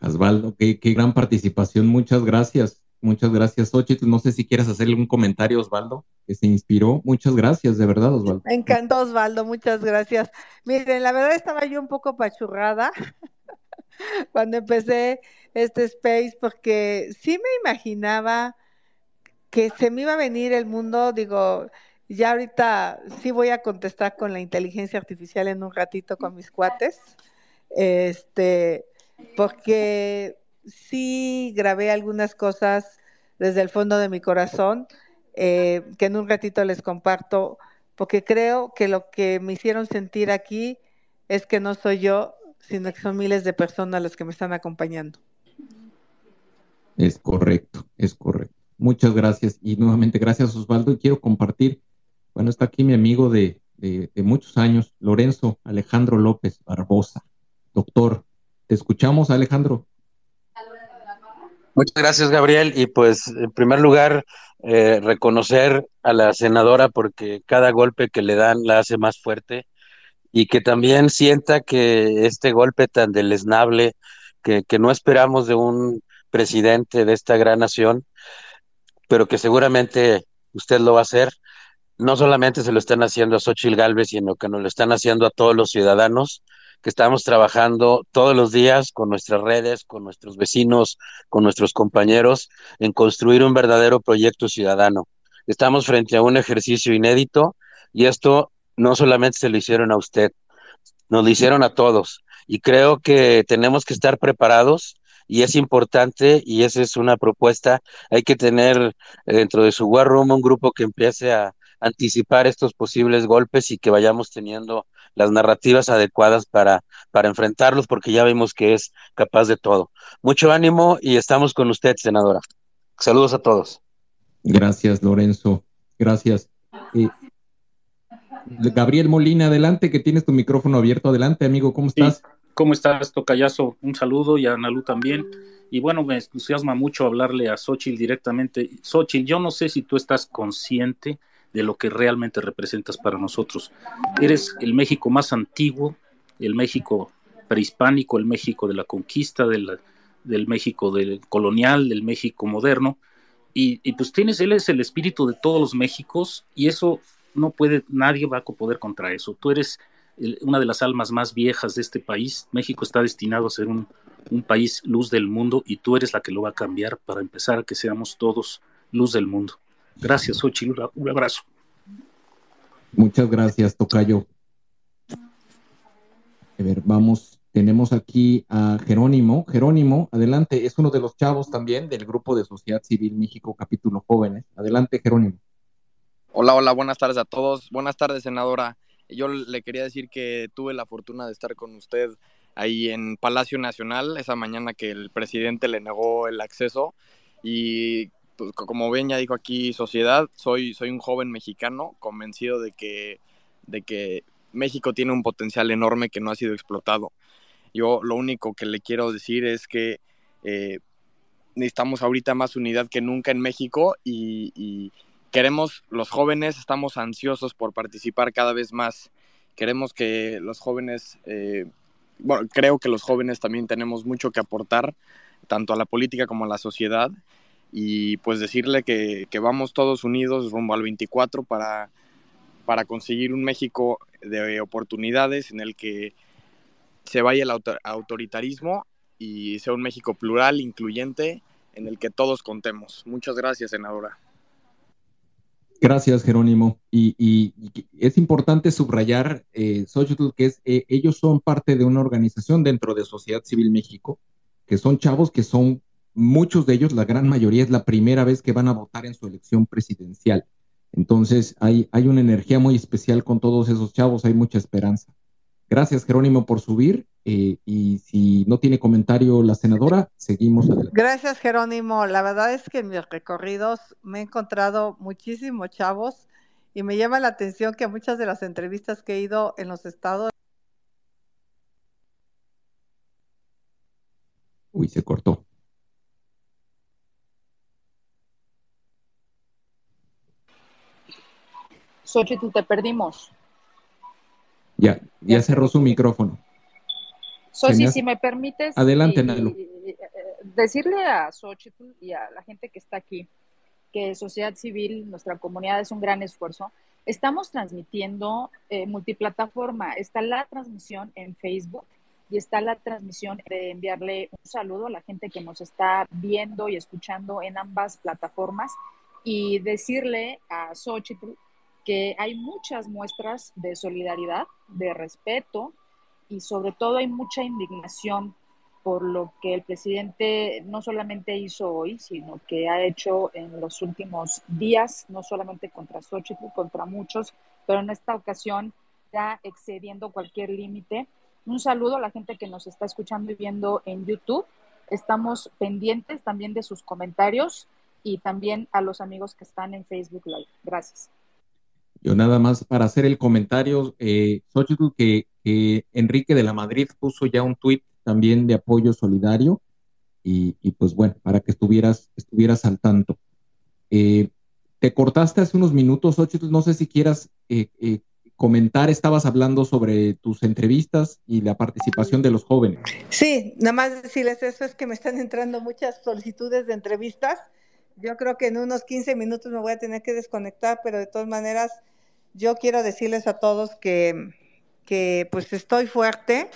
Osvaldo, qué, qué gran participación, muchas gracias. Muchas gracias, Xochitl. No sé si quieres hacerle un comentario, Osvaldo, que se inspiró. Muchas gracias, de verdad, Osvaldo. Me encantó, Osvaldo, muchas gracias. Miren, la verdad estaba yo un poco pachurrada cuando empecé este space, porque sí me imaginaba que se me iba a venir el mundo, digo, ya ahorita sí voy a contestar con la inteligencia artificial en un ratito con mis cuates, este, porque sí grabé algunas cosas desde el fondo de mi corazón, eh, que en un ratito les comparto, porque creo que lo que me hicieron sentir aquí es que no soy yo, sino que son miles de personas las que me están acompañando. Es correcto, es correcto. Muchas gracias y nuevamente gracias Osvaldo y quiero compartir, bueno, está aquí mi amigo de, de, de muchos años, Lorenzo Alejandro López Barbosa, doctor. Te escuchamos, Alejandro. Muchas gracias, Gabriel. Y pues, en primer lugar, eh, reconocer a la senadora porque cada golpe que le dan la hace más fuerte y que también sienta que este golpe tan deleznable que, que no esperamos de un presidente de esta gran nación, pero que seguramente usted lo va a hacer. No solamente se lo están haciendo a Xochitl Galvez, sino que nos lo están haciendo a todos los ciudadanos que estamos trabajando todos los días con nuestras redes, con nuestros vecinos, con nuestros compañeros, en construir un verdadero proyecto ciudadano. Estamos frente a un ejercicio inédito y esto no solamente se lo hicieron a usted, nos lo hicieron a todos. Y creo que tenemos que estar preparados y es importante y esa es una propuesta. Hay que tener dentro de su War Room un grupo que empiece a anticipar estos posibles golpes y que vayamos teniendo las narrativas adecuadas para, para enfrentarlos porque ya vimos que es capaz de todo. Mucho ánimo y estamos con usted, senadora. Saludos a todos. Gracias, Lorenzo. Gracias. Eh, Gabriel Molina, adelante, que tienes tu micrófono abierto. Adelante, amigo, ¿cómo estás? Sí. ¿Cómo estás, Tocayazo? Un saludo y a Analu también. Y bueno, me entusiasma mucho hablarle a Xochitl directamente. Xochitl, yo no sé si tú estás consciente de lo que realmente representas para nosotros. Eres el México más antiguo, el México prehispánico, el México de la conquista, del, México del colonial, del México moderno. Y, pues tienes, él es el espíritu de todos los Méxicos y eso no puede, nadie va a poder contra eso. Tú eres una de las almas más viejas de este país. México está destinado a ser un, un país luz del mundo y tú eres la que lo va a cambiar para empezar a que seamos todos luz del mundo. Gracias, Xochitl. Un abrazo. Muchas gracias, Tocayo. A ver, vamos, tenemos aquí a Jerónimo. Jerónimo, adelante, es uno de los chavos también del grupo de Sociedad Civil México, capítulo Jóvenes. Adelante, Jerónimo. Hola, hola, buenas tardes a todos. Buenas tardes, senadora. Yo le quería decir que tuve la fortuna de estar con usted ahí en Palacio Nacional esa mañana que el presidente le negó el acceso y pues, como ven ya dijo aquí sociedad, soy, soy un joven mexicano convencido de que, de que México tiene un potencial enorme que no ha sido explotado. Yo lo único que le quiero decir es que eh, necesitamos ahorita más unidad que nunca en México y, y, queremos, los jóvenes estamos ansiosos por participar cada vez más. Queremos que los jóvenes, eh, bueno, creo que los jóvenes también tenemos mucho que aportar, tanto a la política como a la sociedad y pues decirle que, que, vamos todos unidos rumbo al 24 para, para conseguir un México de oportunidades en el que se vaya el autor autoritarismo y sea un México plural, incluyente, en el que todos contemos. Muchas gracias, senadora. Gracias, Jerónimo. Y, y, y es importante subrayar, eh, Xochitl, que es, eh, ellos son parte de una organización dentro de Sociedad Civil México, que son chavos que son muchos de ellos, la gran mayoría, es la primera vez que van a votar en su elección presidencial. Entonces, hay, hay una energía muy especial con todos esos chavos, hay mucha esperanza. Gracias, Jerónimo, por subir. Eh, y si no tiene comentario la senadora, seguimos adelante. Gracias, Jerónimo. La verdad es que en mis recorridos me he encontrado muchísimos chavos y me llama la atención que muchas de las entrevistas que he ido en los estados. Uy, se cortó. Xochitl, te perdimos. Ya, ya cerró su micrófono. Me si me permites. Adelante, Nalo. Decirle a Xochitl y a la gente que está aquí que sociedad civil, nuestra comunidad es un gran esfuerzo. Estamos transmitiendo eh, multiplataforma. Está la transmisión en Facebook y está la transmisión de enviarle un saludo a la gente que nos está viendo y escuchando en ambas plataformas y decirle a Xochitl que hay muchas muestras de solidaridad, de respeto y sobre todo hay mucha indignación por lo que el presidente no solamente hizo hoy, sino que ha hecho en los últimos días, no solamente contra Xochitl, contra muchos, pero en esta ocasión ya excediendo cualquier límite. Un saludo a la gente que nos está escuchando y viendo en YouTube. Estamos pendientes también de sus comentarios y también a los amigos que están en Facebook Live. Gracias. Yo nada más para hacer el comentario, eh, Xochitl, que, que Enrique de la Madrid puso ya un tuit también de apoyo solidario y, y, pues bueno, para que estuvieras, estuvieras al tanto. Eh, te cortaste hace unos minutos, Xochitl, no sé si quieras eh, eh, comentar, estabas hablando sobre tus entrevistas y la participación de los jóvenes. Sí, nada más decirles eso, es que me están entrando muchas solicitudes de entrevistas. Yo creo que en unos 15 minutos me voy a tener que desconectar, pero de todas maneras, yo quiero decirles a todos que, que pues estoy fuerte,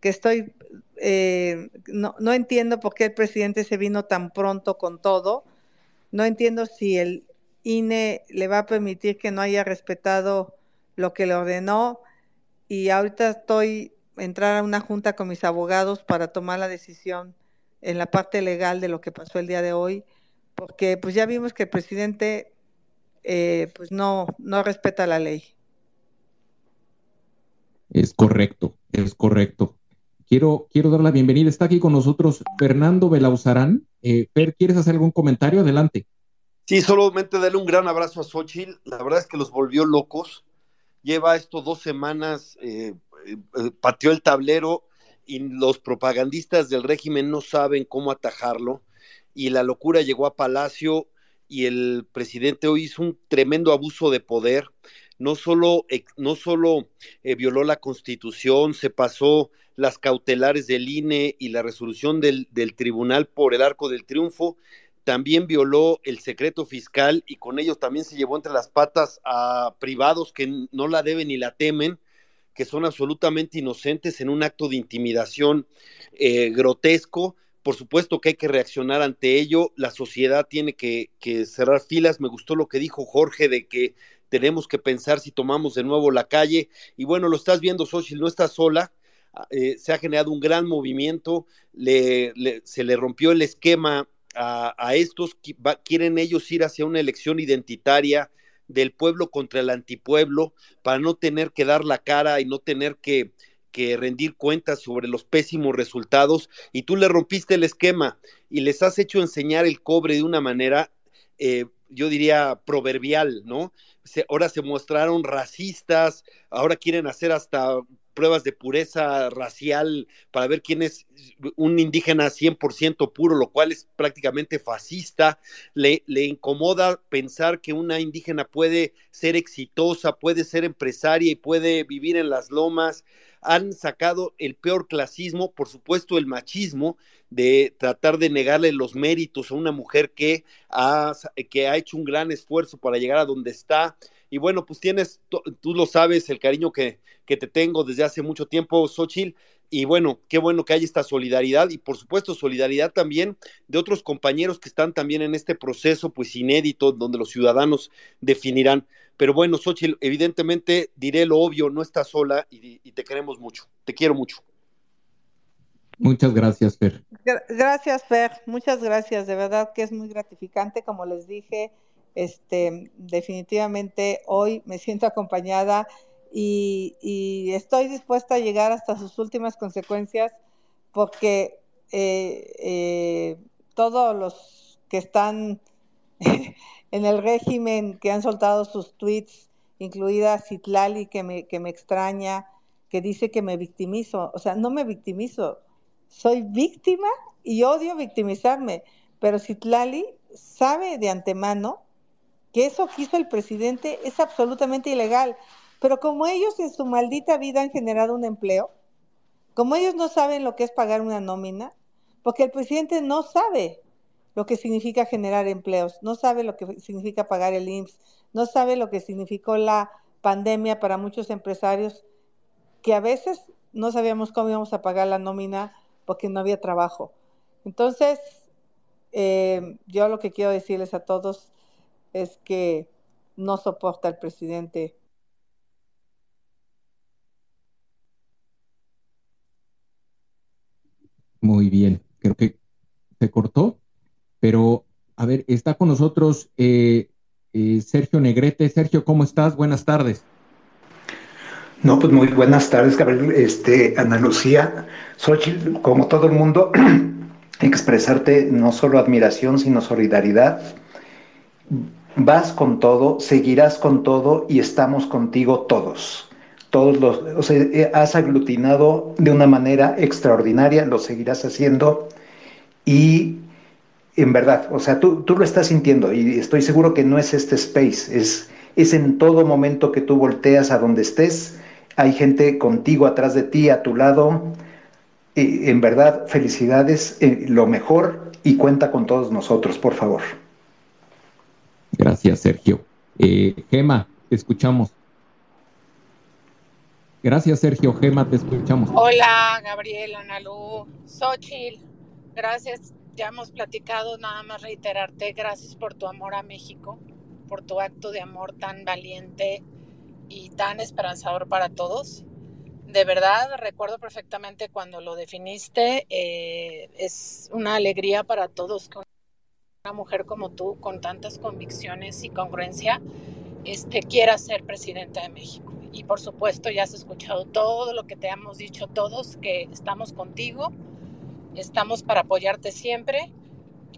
que estoy, eh, no, no entiendo por qué el presidente se vino tan pronto con todo, no entiendo si el INE le va a permitir que no haya respetado lo que le ordenó. Y ahorita estoy entrar a una junta con mis abogados para tomar la decisión en la parte legal de lo que pasó el día de hoy, porque pues ya vimos que el presidente eh, pues no, no respeta la ley. Es correcto, es correcto. Quiero, quiero dar la bienvenida. Está aquí con nosotros Fernando Belauzarán. Eh, Fer, ¿quieres hacer algún comentario? Adelante. Sí, solamente darle un gran abrazo a Xochitl. La verdad es que los volvió locos. Lleva esto dos semanas, eh, eh, pateó el tablero y los propagandistas del régimen no saben cómo atajarlo. Y la locura llegó a Palacio y el presidente hoy hizo un tremendo abuso de poder. No solo, no solo eh, violó la constitución, se pasó las cautelares del INE y la resolución del, del tribunal por el arco del triunfo, también violó el secreto fiscal y con ellos también se llevó entre las patas a privados que no la deben ni la temen, que son absolutamente inocentes en un acto de intimidación eh, grotesco. Por supuesto que hay que reaccionar ante ello. La sociedad tiene que, cerrar filas. Me gustó lo que dijo Jorge de que tenemos que pensar si tomamos de nuevo la calle. Y bueno, lo estás viendo, Xochitl, no está sola. Eh, se ha generado un gran movimiento. Le, le, se le rompió el esquema a estos, quieren ellos ir hacia una elección identitaria del pueblo contra el antipueblo para no tener que dar la cara y no tener que, que rendir cuentas sobre los pésimos resultados y tú le rompiste el esquema y les has hecho enseñar el cobre de una manera, eh, yo diría, proverbial, ¿no? Ahora se mostraron racistas, ahora quieren hacer hasta pruebas de pureza racial para ver quién es un indígena 100% puro, lo cual es prácticamente fascista. Le, le, incomoda pensar que una indígena puede ser exitosa, puede ser empresaria y puede vivir en las lomas. Han sacado el peor clasismo, por supuesto el machismo, de tratar de negarle los méritos a una mujer que ha, que ha hecho un gran esfuerzo para llegar a donde está y bueno, pues tienes, tú lo sabes, el cariño que, que te tengo desde hace mucho tiempo, Xochitl. Y bueno, qué bueno que hay esta solidaridad y por supuesto solidaridad también de otros compañeros que están también en este proceso pues inédito donde los ciudadanos definirán. Pero bueno, Xochitl, evidentemente diré lo obvio, no estás sola y, y te queremos mucho, te quiero mucho. Muchas gracias, Fer. Gracias, Fer. Muchas gracias. De verdad que es muy gratificante, como les dije, este, definitivamente hoy me siento acompañada y, y, estoy dispuesta a llegar hasta sus últimas consecuencias porque eh, eh, todos los que están en el régimen, que han soltado sus tweets, incluida Citlali, que me, que me extraña, que dice que me victimizo. O sea, no me victimizo, soy víctima y odio victimizarme, pero Citlali sabe de antemano que eso que hizo el presidente es absolutamente ilegal. Pero como ellos en su maldita vida han generado un empleo, como ellos no saben lo que es pagar una nómina, porque el presidente no sabe lo que significa generar empleos, no sabe lo que significa pagar el IMSS, no sabe lo que significó la pandemia para muchos empresarios, que a veces no sabíamos cómo íbamos a pagar la nómina porque no había trabajo. Entonces, eh, yo lo que quiero decirles a todos es que no soporta al presidente. Muy bien, creo que se cortó, pero a ver, está con nosotros eh, eh, Sergio Negrete. Sergio, ¿cómo estás? Buenas tardes. No, pues muy buenas tardes, Gabriel. Este, Ana Lucía, Xochitl, como todo el mundo, expresarte no solo admiración, sino solidaridad. Vas con todo, seguirás con todo y estamos contigo todos. Todos los, o sea, eh, has aglutinado de una manera extraordinaria, lo seguirás haciendo y en verdad, o sea, tú, tú lo estás sintiendo y estoy seguro que no es este space, es, es en todo momento que tú volteas a donde estés, hay gente contigo, atrás de ti, a tu lado. Y en verdad, felicidades, eh, lo mejor y cuenta con todos nosotros, por favor. Gracias, Sergio. Eh, Gema, te escuchamos. Gracias, Sergio. Gema, te escuchamos. Hola, Gabriel, Analú, Xochitl. Gracias ya hemos platicado, nada más reiterarte, gracias por tu amor a México, por tu acto de amor tan valiente y tan esperanzador para todos. De verdad, recuerdo perfectamente cuando lo definiste, eh, es una alegría para todos que una mujer como tú, con tantas convicciones y congruencia, este, quiera ser presidenta de México. Y por supuesto, ya has escuchado todo lo que te hemos dicho todos, que estamos contigo Estamos para apoyarte siempre.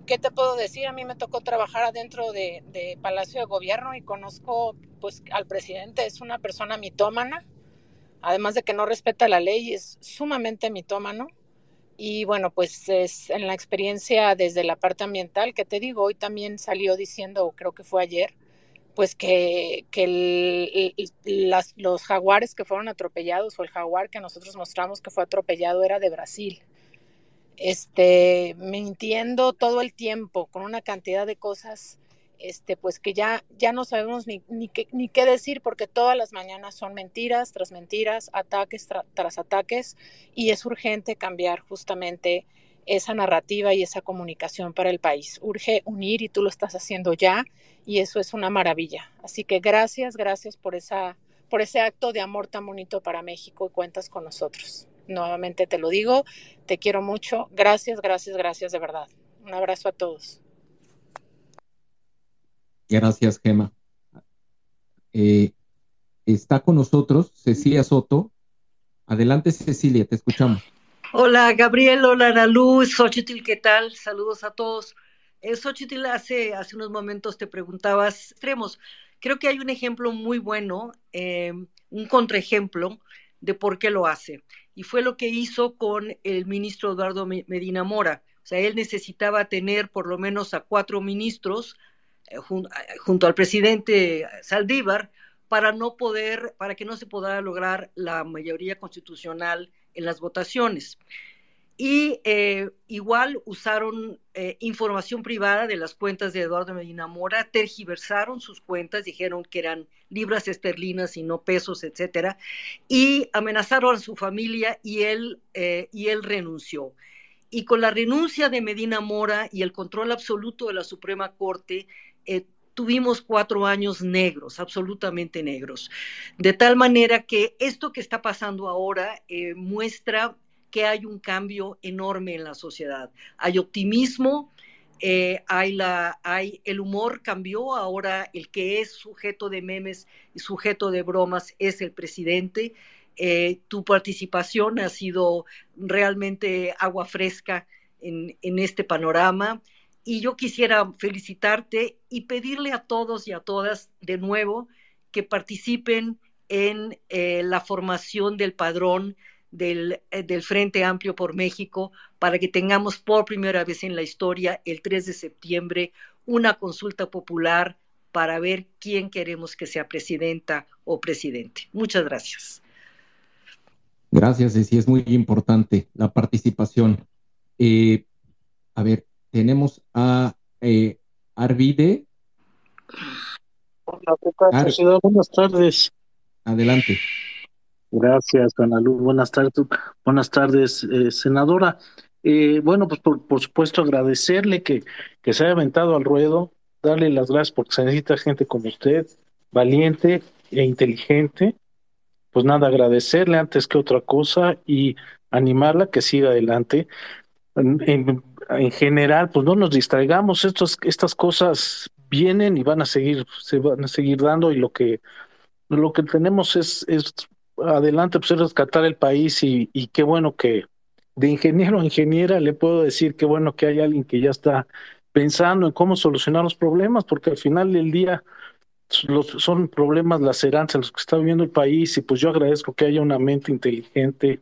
¿Qué te puedo decir? A mí me tocó trabajar adentro de, Palacio de Gobierno y conozco pues al presidente, es una persona mitómana, además de que no respeta la ley, es sumamente mitómano. Y bueno, pues es en la experiencia desde la parte ambiental, que te digo, hoy también salió diciendo, creo que fue ayer, pues que, que los jaguares que fueron atropellados o el jaguar que nosotros mostramos que fue atropellado era de Brasil este, mintiendo todo el tiempo con una cantidad de cosas, este, pues que ya, ya no sabemos ni, ni, qué, ni qué decir porque todas las mañanas son mentiras tras mentiras, ataques tras ataques y es urgente cambiar justamente esa narrativa y esa comunicación para el país. Urge unir y tú lo estás haciendo ya y eso es una maravilla. Así que gracias, gracias por, esa, por ese acto de amor tan bonito para México y cuentas con nosotros. Nuevamente te lo digo, te quiero mucho. Gracias, gracias, gracias de verdad. Un abrazo a todos. Gracias, Gema. Eh, está con nosotros Cecilia Soto. Adelante, Cecilia, te escuchamos. Hola, Gabriel, hola, Ana Luz, Xochitl, ¿qué tal? Saludos a todos. Eh, Xochitl, hace, hace unos momentos te preguntabas extremos. Creo que hay un ejemplo muy bueno, eh, un contraejemplo de por qué lo hace y fue lo que hizo con el ministro Eduardo Medina Mora. O sea, él necesitaba tener por lo menos a cuatro ministros eh, eh, junto al presidente Saldívar para no poder, para que no se pudiera lograr la mayoría constitucional en las votaciones y eh, igual usaron eh, información privada de las cuentas de Eduardo Medina Mora, tergiversaron sus cuentas, dijeron que eran libras esterlinas y no pesos, etcétera, y amenazaron a su familia y él, eh, y él renunció. Y con la renuncia de Medina Mora y el control absoluto de la Suprema Corte, tuvimos cuatro años negros, absolutamente negros. De tal manera que esto que está pasando ahora muestra que hay un cambio enorme en la sociedad. Hay optimismo, eh, hay, la, hay el humor cambió, ahora el que es sujeto de memes y sujeto de bromas es el presidente. Eh, tu participación ha sido realmente agua fresca en, este panorama y yo quisiera felicitarte y pedirle a todos y a todas de nuevo que participen en eh, la formación del padrón del, eh, del, Frente Amplio por México para que tengamos por primera vez en la historia, el 3 de septiembre, una consulta popular para ver quién queremos que sea presidenta o presidente. Muchas gracias. Gracias, sí, es muy importante la participación. Eh, a ver, tenemos a eh, Arvide. Hola, ¿qué Buenas tardes. Adelante. Gracias, Ana. Buenas tardes, buenas tardes, eh, senadora. Eh, bueno, pues por, por, supuesto agradecerle que, que se haya aventado al ruedo darle las gracias porque se necesita gente como usted, valiente e inteligente. Pues nada, agradecerle antes que otra cosa y animarla que siga adelante. En, en- en general, pues no nos distraigamos, estos, estas cosas vienen y van a seguir, se van a seguir dando y lo que, lo que tenemos es, es adelante, pues es rescatar el país y, qué bueno que de ingeniero a ingeniera le puedo decir qué bueno que hay alguien que ya está pensando en cómo solucionar los problemas, porque al final del día los, son problemas lacerantes los que está viviendo el país y pues yo agradezco que haya una mente inteligente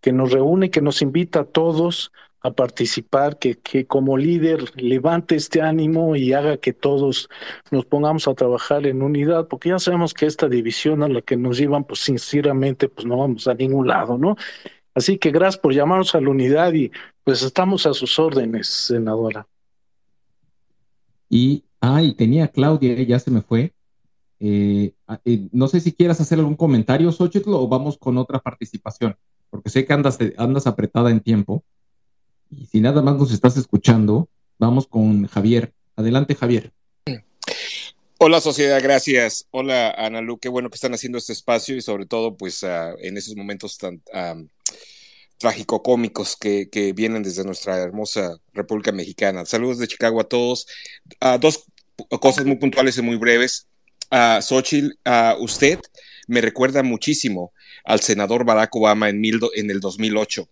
que nos reúne, que nos invita a todos a participar, que, que como líder levante este ánimo y haga que todos nos pongamos a trabajar en unidad, porque ya sabemos que esta división a la que nos llevan, pues sinceramente, pues no vamos a ningún lado, ¿no? Así que gracias por llamarnos a la unidad y pues estamos a sus órdenes, senadora. Y, ah, y tenía Claudia, ya se me fue. Eh, ah, eh, no sé si quieras hacer algún comentario, Xochitl, o vamos con otra participación, porque sé que andas, andas apretada en tiempo. Y si nada más nos estás escuchando, vamos con Javier. Adelante, Javier. Hola sociedad, gracias. Hola Ana Lu, qué bueno que están haciendo este espacio y sobre todo pues ah, en esos momentos tan trágico-cómicos que, vienen desde nuestra hermosa República Mexicana. Saludos de Chicago a todos. Uh, dos cosas muy puntuales y muy breves. Uh, Xochitl, uh, usted me recuerda muchísimo al senador Barack Obama en, mil, en el 2008.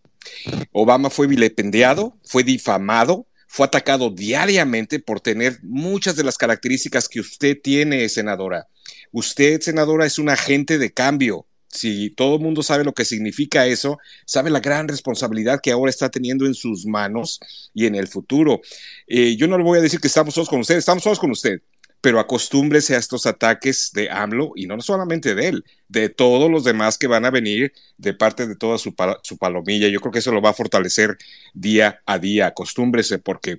Obama fue vilipendiado, fue difamado, fue atacado diariamente por tener muchas de las características que usted tiene, senadora. Usted, senadora, es un agente de cambio. Si todo el mundo sabe lo que significa eso, sabe la gran responsabilidad que ahora está teniendo en sus manos y en el futuro. Eh, yo no le voy a decir que estamos todos con usted, estamos todos con usted, pero acostúmbrese a estos ataques de AMLO y no solamente de él, de todos los demás que van a venir de parte de toda su, palomilla. Yo creo que eso lo va a fortalecer día a día. Acostúmbrese porque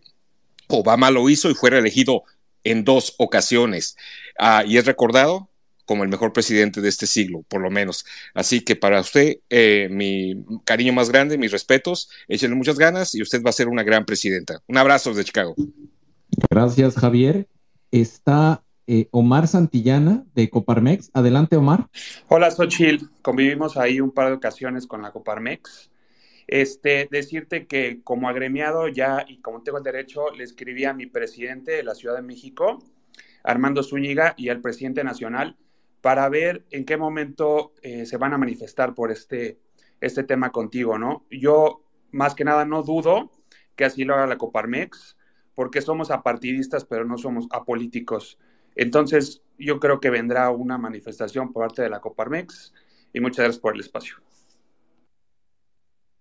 Obama lo hizo y fue reelegido en dos ocasiones uh, y es recordado como el mejor presidente de este siglo, por lo menos. Así que para usted, eh, mi cariño más grande, mis respetos, échenle muchas ganas y usted va a ser una gran presidenta. Un abrazo desde Chicago. Gracias, Javier está eh, Omar Santillana de Coparmex. Adelante, Omar. Hola, Xochitl. Convivimos ahí un par de ocasiones con la Coparmex. Este, decirte que como agremiado ya y como tengo el derecho, le escribí a mi presidente de la Ciudad de México, Armando Zúñiga, y al presidente nacional para ver en qué momento eh, se van a manifestar por este, este tema contigo, ¿no? Yo, más que nada, no dudo que así lo haga la Coparmex porque somos apartidistas, pero no somos apolíticos. Entonces, yo creo que vendrá una manifestación por parte de la Coparmex y muchas gracias por el espacio.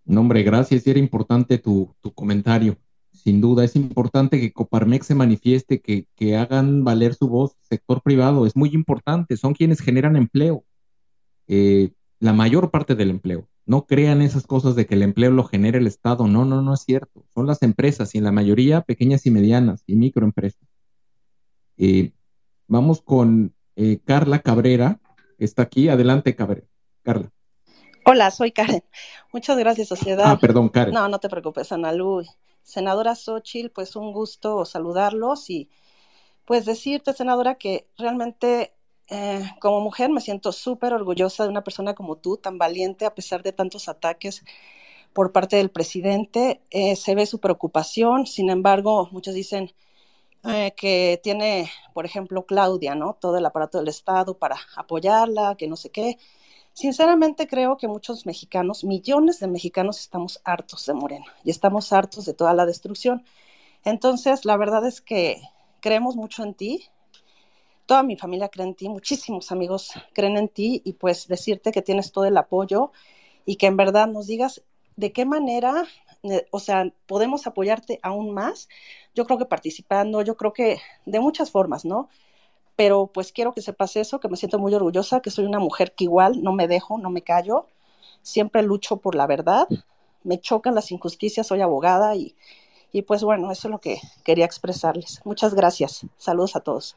No, hombre, gracias. Era importante tu, comentario. Sin duda, es importante que Coparmex se manifieste, que, que hagan valer su voz, sector privado. Es muy importante. Son quienes generan empleo. Eh, la mayor parte del empleo. No crean esas cosas de que el empleo lo genera el Estado. No, no, no es cierto. Son las empresas y en la mayoría pequeñas y medianas y microempresas. Eh, vamos con eh, Carla Cabrera, que está aquí. Adelante, Cabrera. Carla. Hola, soy Karen. Muchas gracias, sociedad. Ah, perdón, Karen. No, no te preocupes, Ana Lu. Senadora Xochitl, pues un gusto saludarlos y pues decirte, senadora, que realmente eh, como mujer me siento súper orgullosa de una persona como tú, tan valiente a pesar de tantos ataques por parte del presidente. Eh, se ve su preocupación, sin embargo, muchos dicen eh, que tiene, por ejemplo, Claudia, ¿no? Todo el aparato del Estado para apoyarla, que no sé qué. Sinceramente creo que muchos mexicanos, millones de mexicanos, estamos hartos de Morena y estamos hartos de toda la destrucción. Entonces, la verdad es que creemos mucho en ti, toda mi familia cree en ti, muchísimos amigos creen en ti y pues decirte que tienes todo el apoyo y que en verdad nos digas de qué manera, eh, o sea, podemos apoyarte aún más. Yo creo que participando, yo creo que de muchas formas, ¿no? Pero pues quiero que sepas eso, que me siento muy orgullosa, que soy una mujer que igual no me dejo, no me callo, siempre lucho por la verdad, me chocan las injusticias, soy abogada y, y pues bueno, eso es lo que quería expresarles. Muchas gracias. Saludos a todos.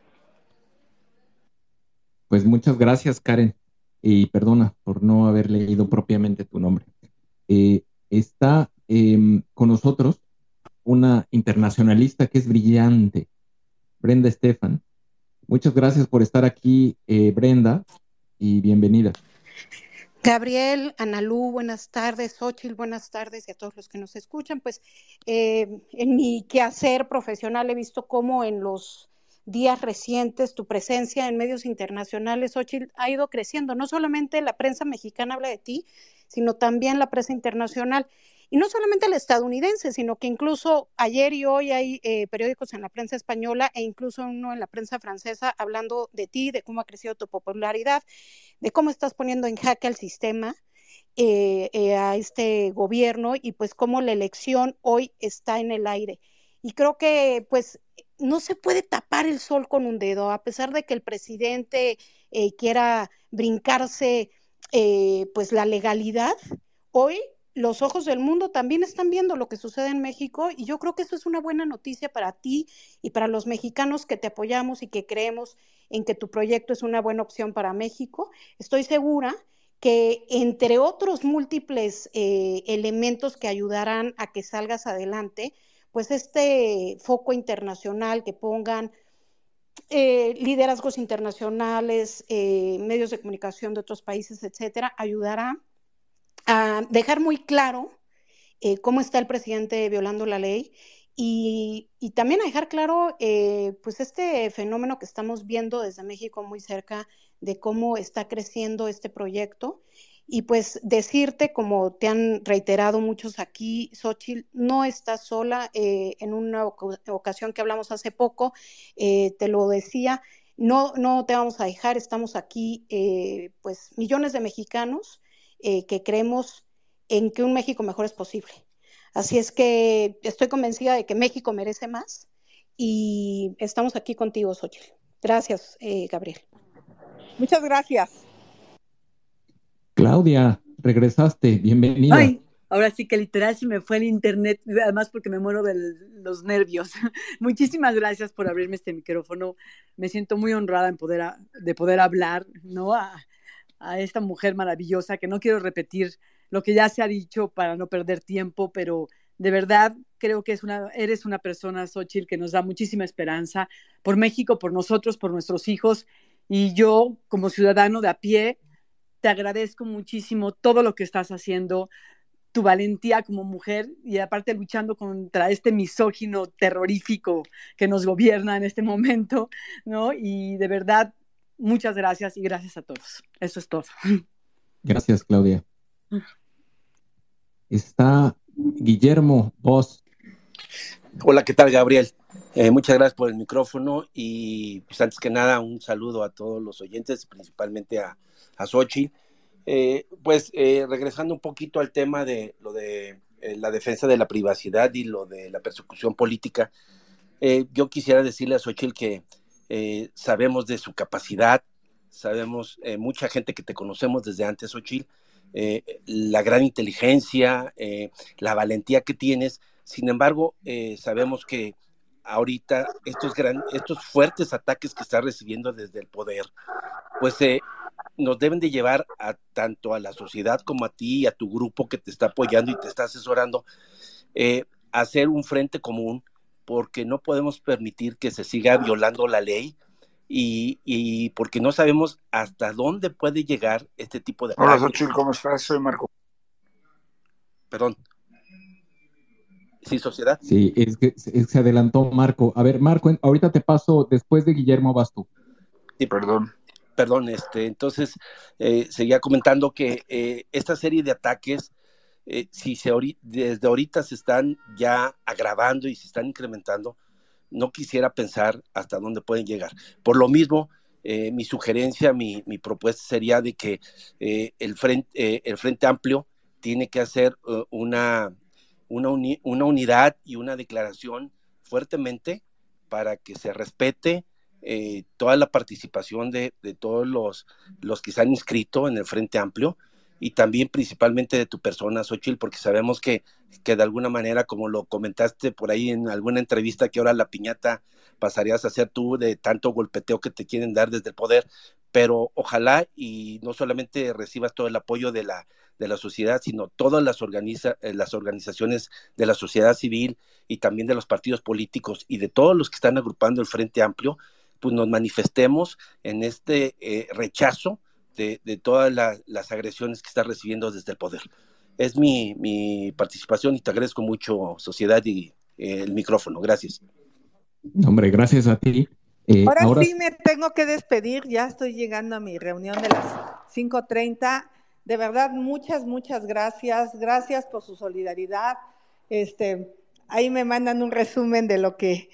Pues muchas gracias, Karen. Y perdona por no haber leído propiamente tu nombre. Eh, está eh, con nosotros una internacionalista que es brillante, Brenda Estefan. Muchas gracias por estar aquí, eh, Brenda, y bienvenida. Gabriel, Analú, buenas tardes. Xochitl, buenas tardes y a todos los que nos escuchan. Pues eh, en mi quehacer profesional he visto cómo en los días recientes tu presencia en medios internacionales, Xochitl, ha ido creciendo. No solamente la prensa mexicana habla de ti, sino también la prensa internacional. Y no solamente la estadounidense, sino que incluso ayer y hoy hay eh, periódicos en la prensa española e incluso uno en la prensa francesa hablando de ti, de cómo ha crecido tu popularidad, de cómo estás poniendo en jaque al sistema, eh, eh, a este gobierno y pues cómo la elección hoy está en el aire. Y creo que pues no se puede tapar el sol con un dedo, a pesar de que el presidente quiera brincarse pues la legalidad. Hoy los ojos del mundo también están viendo lo que sucede en México y yo creo que eso es una buena noticia para ti y para los mexicanos que te apoyamos y que creemos en que tu proyecto es una buena opción para México. Estoy segura que entre otros múltiples eh, elementos que ayudarán a que salgas adelante, pues este foco internacional que pongan eh, liderazgos internacionales, eh, medios de comunicación de otros países, etcétera, ayudará a dejar muy claro eh, cómo está el presidente violando la ley y, también a dejar claro eh, pues este fenómeno que estamos viendo desde México muy cerca de cómo está creciendo este proyecto y pues decirte, como te han reiterado muchos aquí, Xochitl, no estás sola. Eh, en una ocasión que hablamos hace poco, te lo decía, no, no te vamos a dejar, estamos aquí, pues millones de mexicanos eh, que creemos en que un México mejor es posible. Así es que estoy convencida de que México merece más y estamos aquí contigo, Xochitl. Gracias, eh, Gabriel. Muchas gracias. Claudia, regresaste, bienvenida. Ay, ahora sí que literal se me fue el internet, además porque me muero de los nervios. Muchísimas gracias por abrirme este micrófono. Me siento muy honrada de poder hablar, ¿no? a esta mujer maravillosa, que no quiero repetir lo que ya se ha dicho para no perder tiempo, pero de verdad creo que eres una persona, Xochitl, que nos da muchísima esperanza por México, por nosotros, por nuestros hijos. Y yo, como ciudadano de a pie, te agradezco muchísimo todo lo que estás haciendo, tu valentía como mujer y aparte luchando contra este misógino terrorífico que nos gobierna en este momento, ¿no? Y de verdad Muchas gracias y gracias a todos. Eso es todo. Gracias, Claudia. Está Guillermo Vos. Hola, ¿qué tal, Gabriel? Eh, muchas gracias por el micrófono y pues antes que nada un saludo a todos los oyentes, principalmente a, a Sochi. Eh, pues eh, regresando un poquito al tema de lo de la defensa de la privacidad y lo de la persecución política, yo quisiera decirle a Xochitl que eh, sabemos de su capacidad, sabemos eh, mucha gente que te conocemos desde antes, eh, la gran inteligencia, la valentía que tienes. Sin embargo, sabemos que ahorita estos, gran, estos fuertes ataques que estás recibiendo desde el poder, pues nos deben de llevar a tanto a la sociedad como a ti y a tu grupo que te está apoyando y te está asesorando, a hacer un frente común porque no podemos permitir que se siga violando la ley y, porque no sabemos hasta dónde puede llegar este tipo de... Hola, Xochitl, ¿cómo estás? Soy Marco. Perdón. Sí, sociedad. Sí, es que, se adelantó Marco. A ver, Marco, ahorita te paso, después de Guillermo vas tú. Sí, perdón. Perdón, este, entonces eh, seguía comentando que eh, esta serie de ataques eh, si se desde ahorita se están ya agravando y se están incrementando, no quisiera pensar hasta dónde pueden llegar. Por lo mismo, eh, mi sugerencia, mi, propuesta sería de que el, frente, el Frente Amplio tiene que hacer una, una, una, unidad y una declaración fuertemente para que se respete toda la participación de, de todos los, los que se han inscrito en el Frente Amplio y también principalmente de tu persona, Xochitl, porque sabemos que, que de alguna manera, como lo comentaste por ahí en alguna entrevista, que ahora la piñata pasarías a ser tú de tanto golpeteo que te quieren dar desde el poder, pero ojalá y no solamente recibas todo el apoyo de la, de la sociedad, sino todas las, organiza, eh, las organizaciones de la sociedad civil y también de los partidos políticos y de todos los que están agrupando el Frente Amplio, pues nos manifestemos en este eh, rechazo de, de todas la, las agresiones que está recibiendo desde el poder. Es mi, mi participación y te agradezco mucho, sociedad, y eh, el micrófono. Gracias. Hombre, gracias a ti. Eh, ahora, ahora, sí me tengo que despedir, ya estoy llegando a mi reunión de las 5.30. De verdad, muchas, muchas gracias. Gracias por su solidaridad. Este, ahí me mandan un resumen de lo que,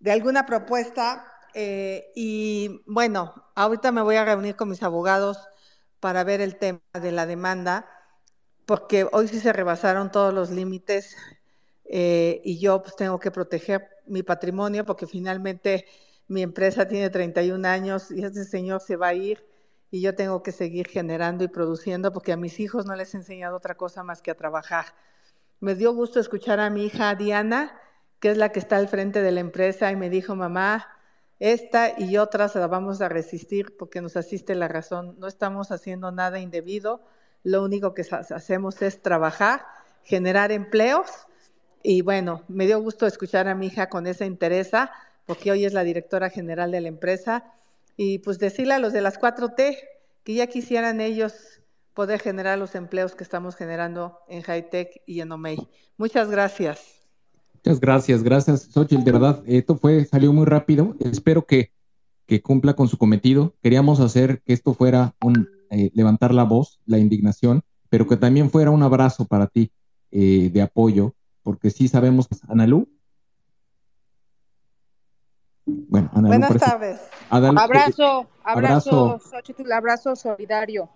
de alguna propuesta. Eh, y bueno, ahorita me voy a reunir con mis abogados para ver el tema de la demanda, porque hoy sí se rebasaron todos los límites eh, y yo pues tengo que proteger mi patrimonio porque finalmente mi empresa tiene 31 años y este señor se va a ir y yo tengo que seguir generando y produciendo porque a mis hijos no les he enseñado otra cosa más que a trabajar. Me dio gusto escuchar a mi hija Diana, que es la que está al frente de la empresa, y me dijo, mamá, esta y otras la vamos a resistir porque nos asiste la razón. No estamos haciendo nada indebido, lo único que hacemos es trabajar, generar empleos. Y bueno, me dio gusto escuchar a mi hija con esa interés, porque hoy es la directora general de la empresa y pues decirle a los de las 4T que ya quisieran ellos poder generar los empleos que estamos generando en Hightech y en OMEI. Muchas gracias. Muchas gracias, gracias, Xochitl. De verdad, esto fue, salió muy rápido. Espero que, que cumpla con su cometido. Queríamos hacer que esto fuera un eh, levantar la voz, la indignación, pero que también fuera un abrazo para ti eh, de apoyo, porque sí sabemos, Analú, bueno, Ana, Buenas tardes. Adal, abrazo, abrazo, abrazo, Xochitl, abrazo solidario.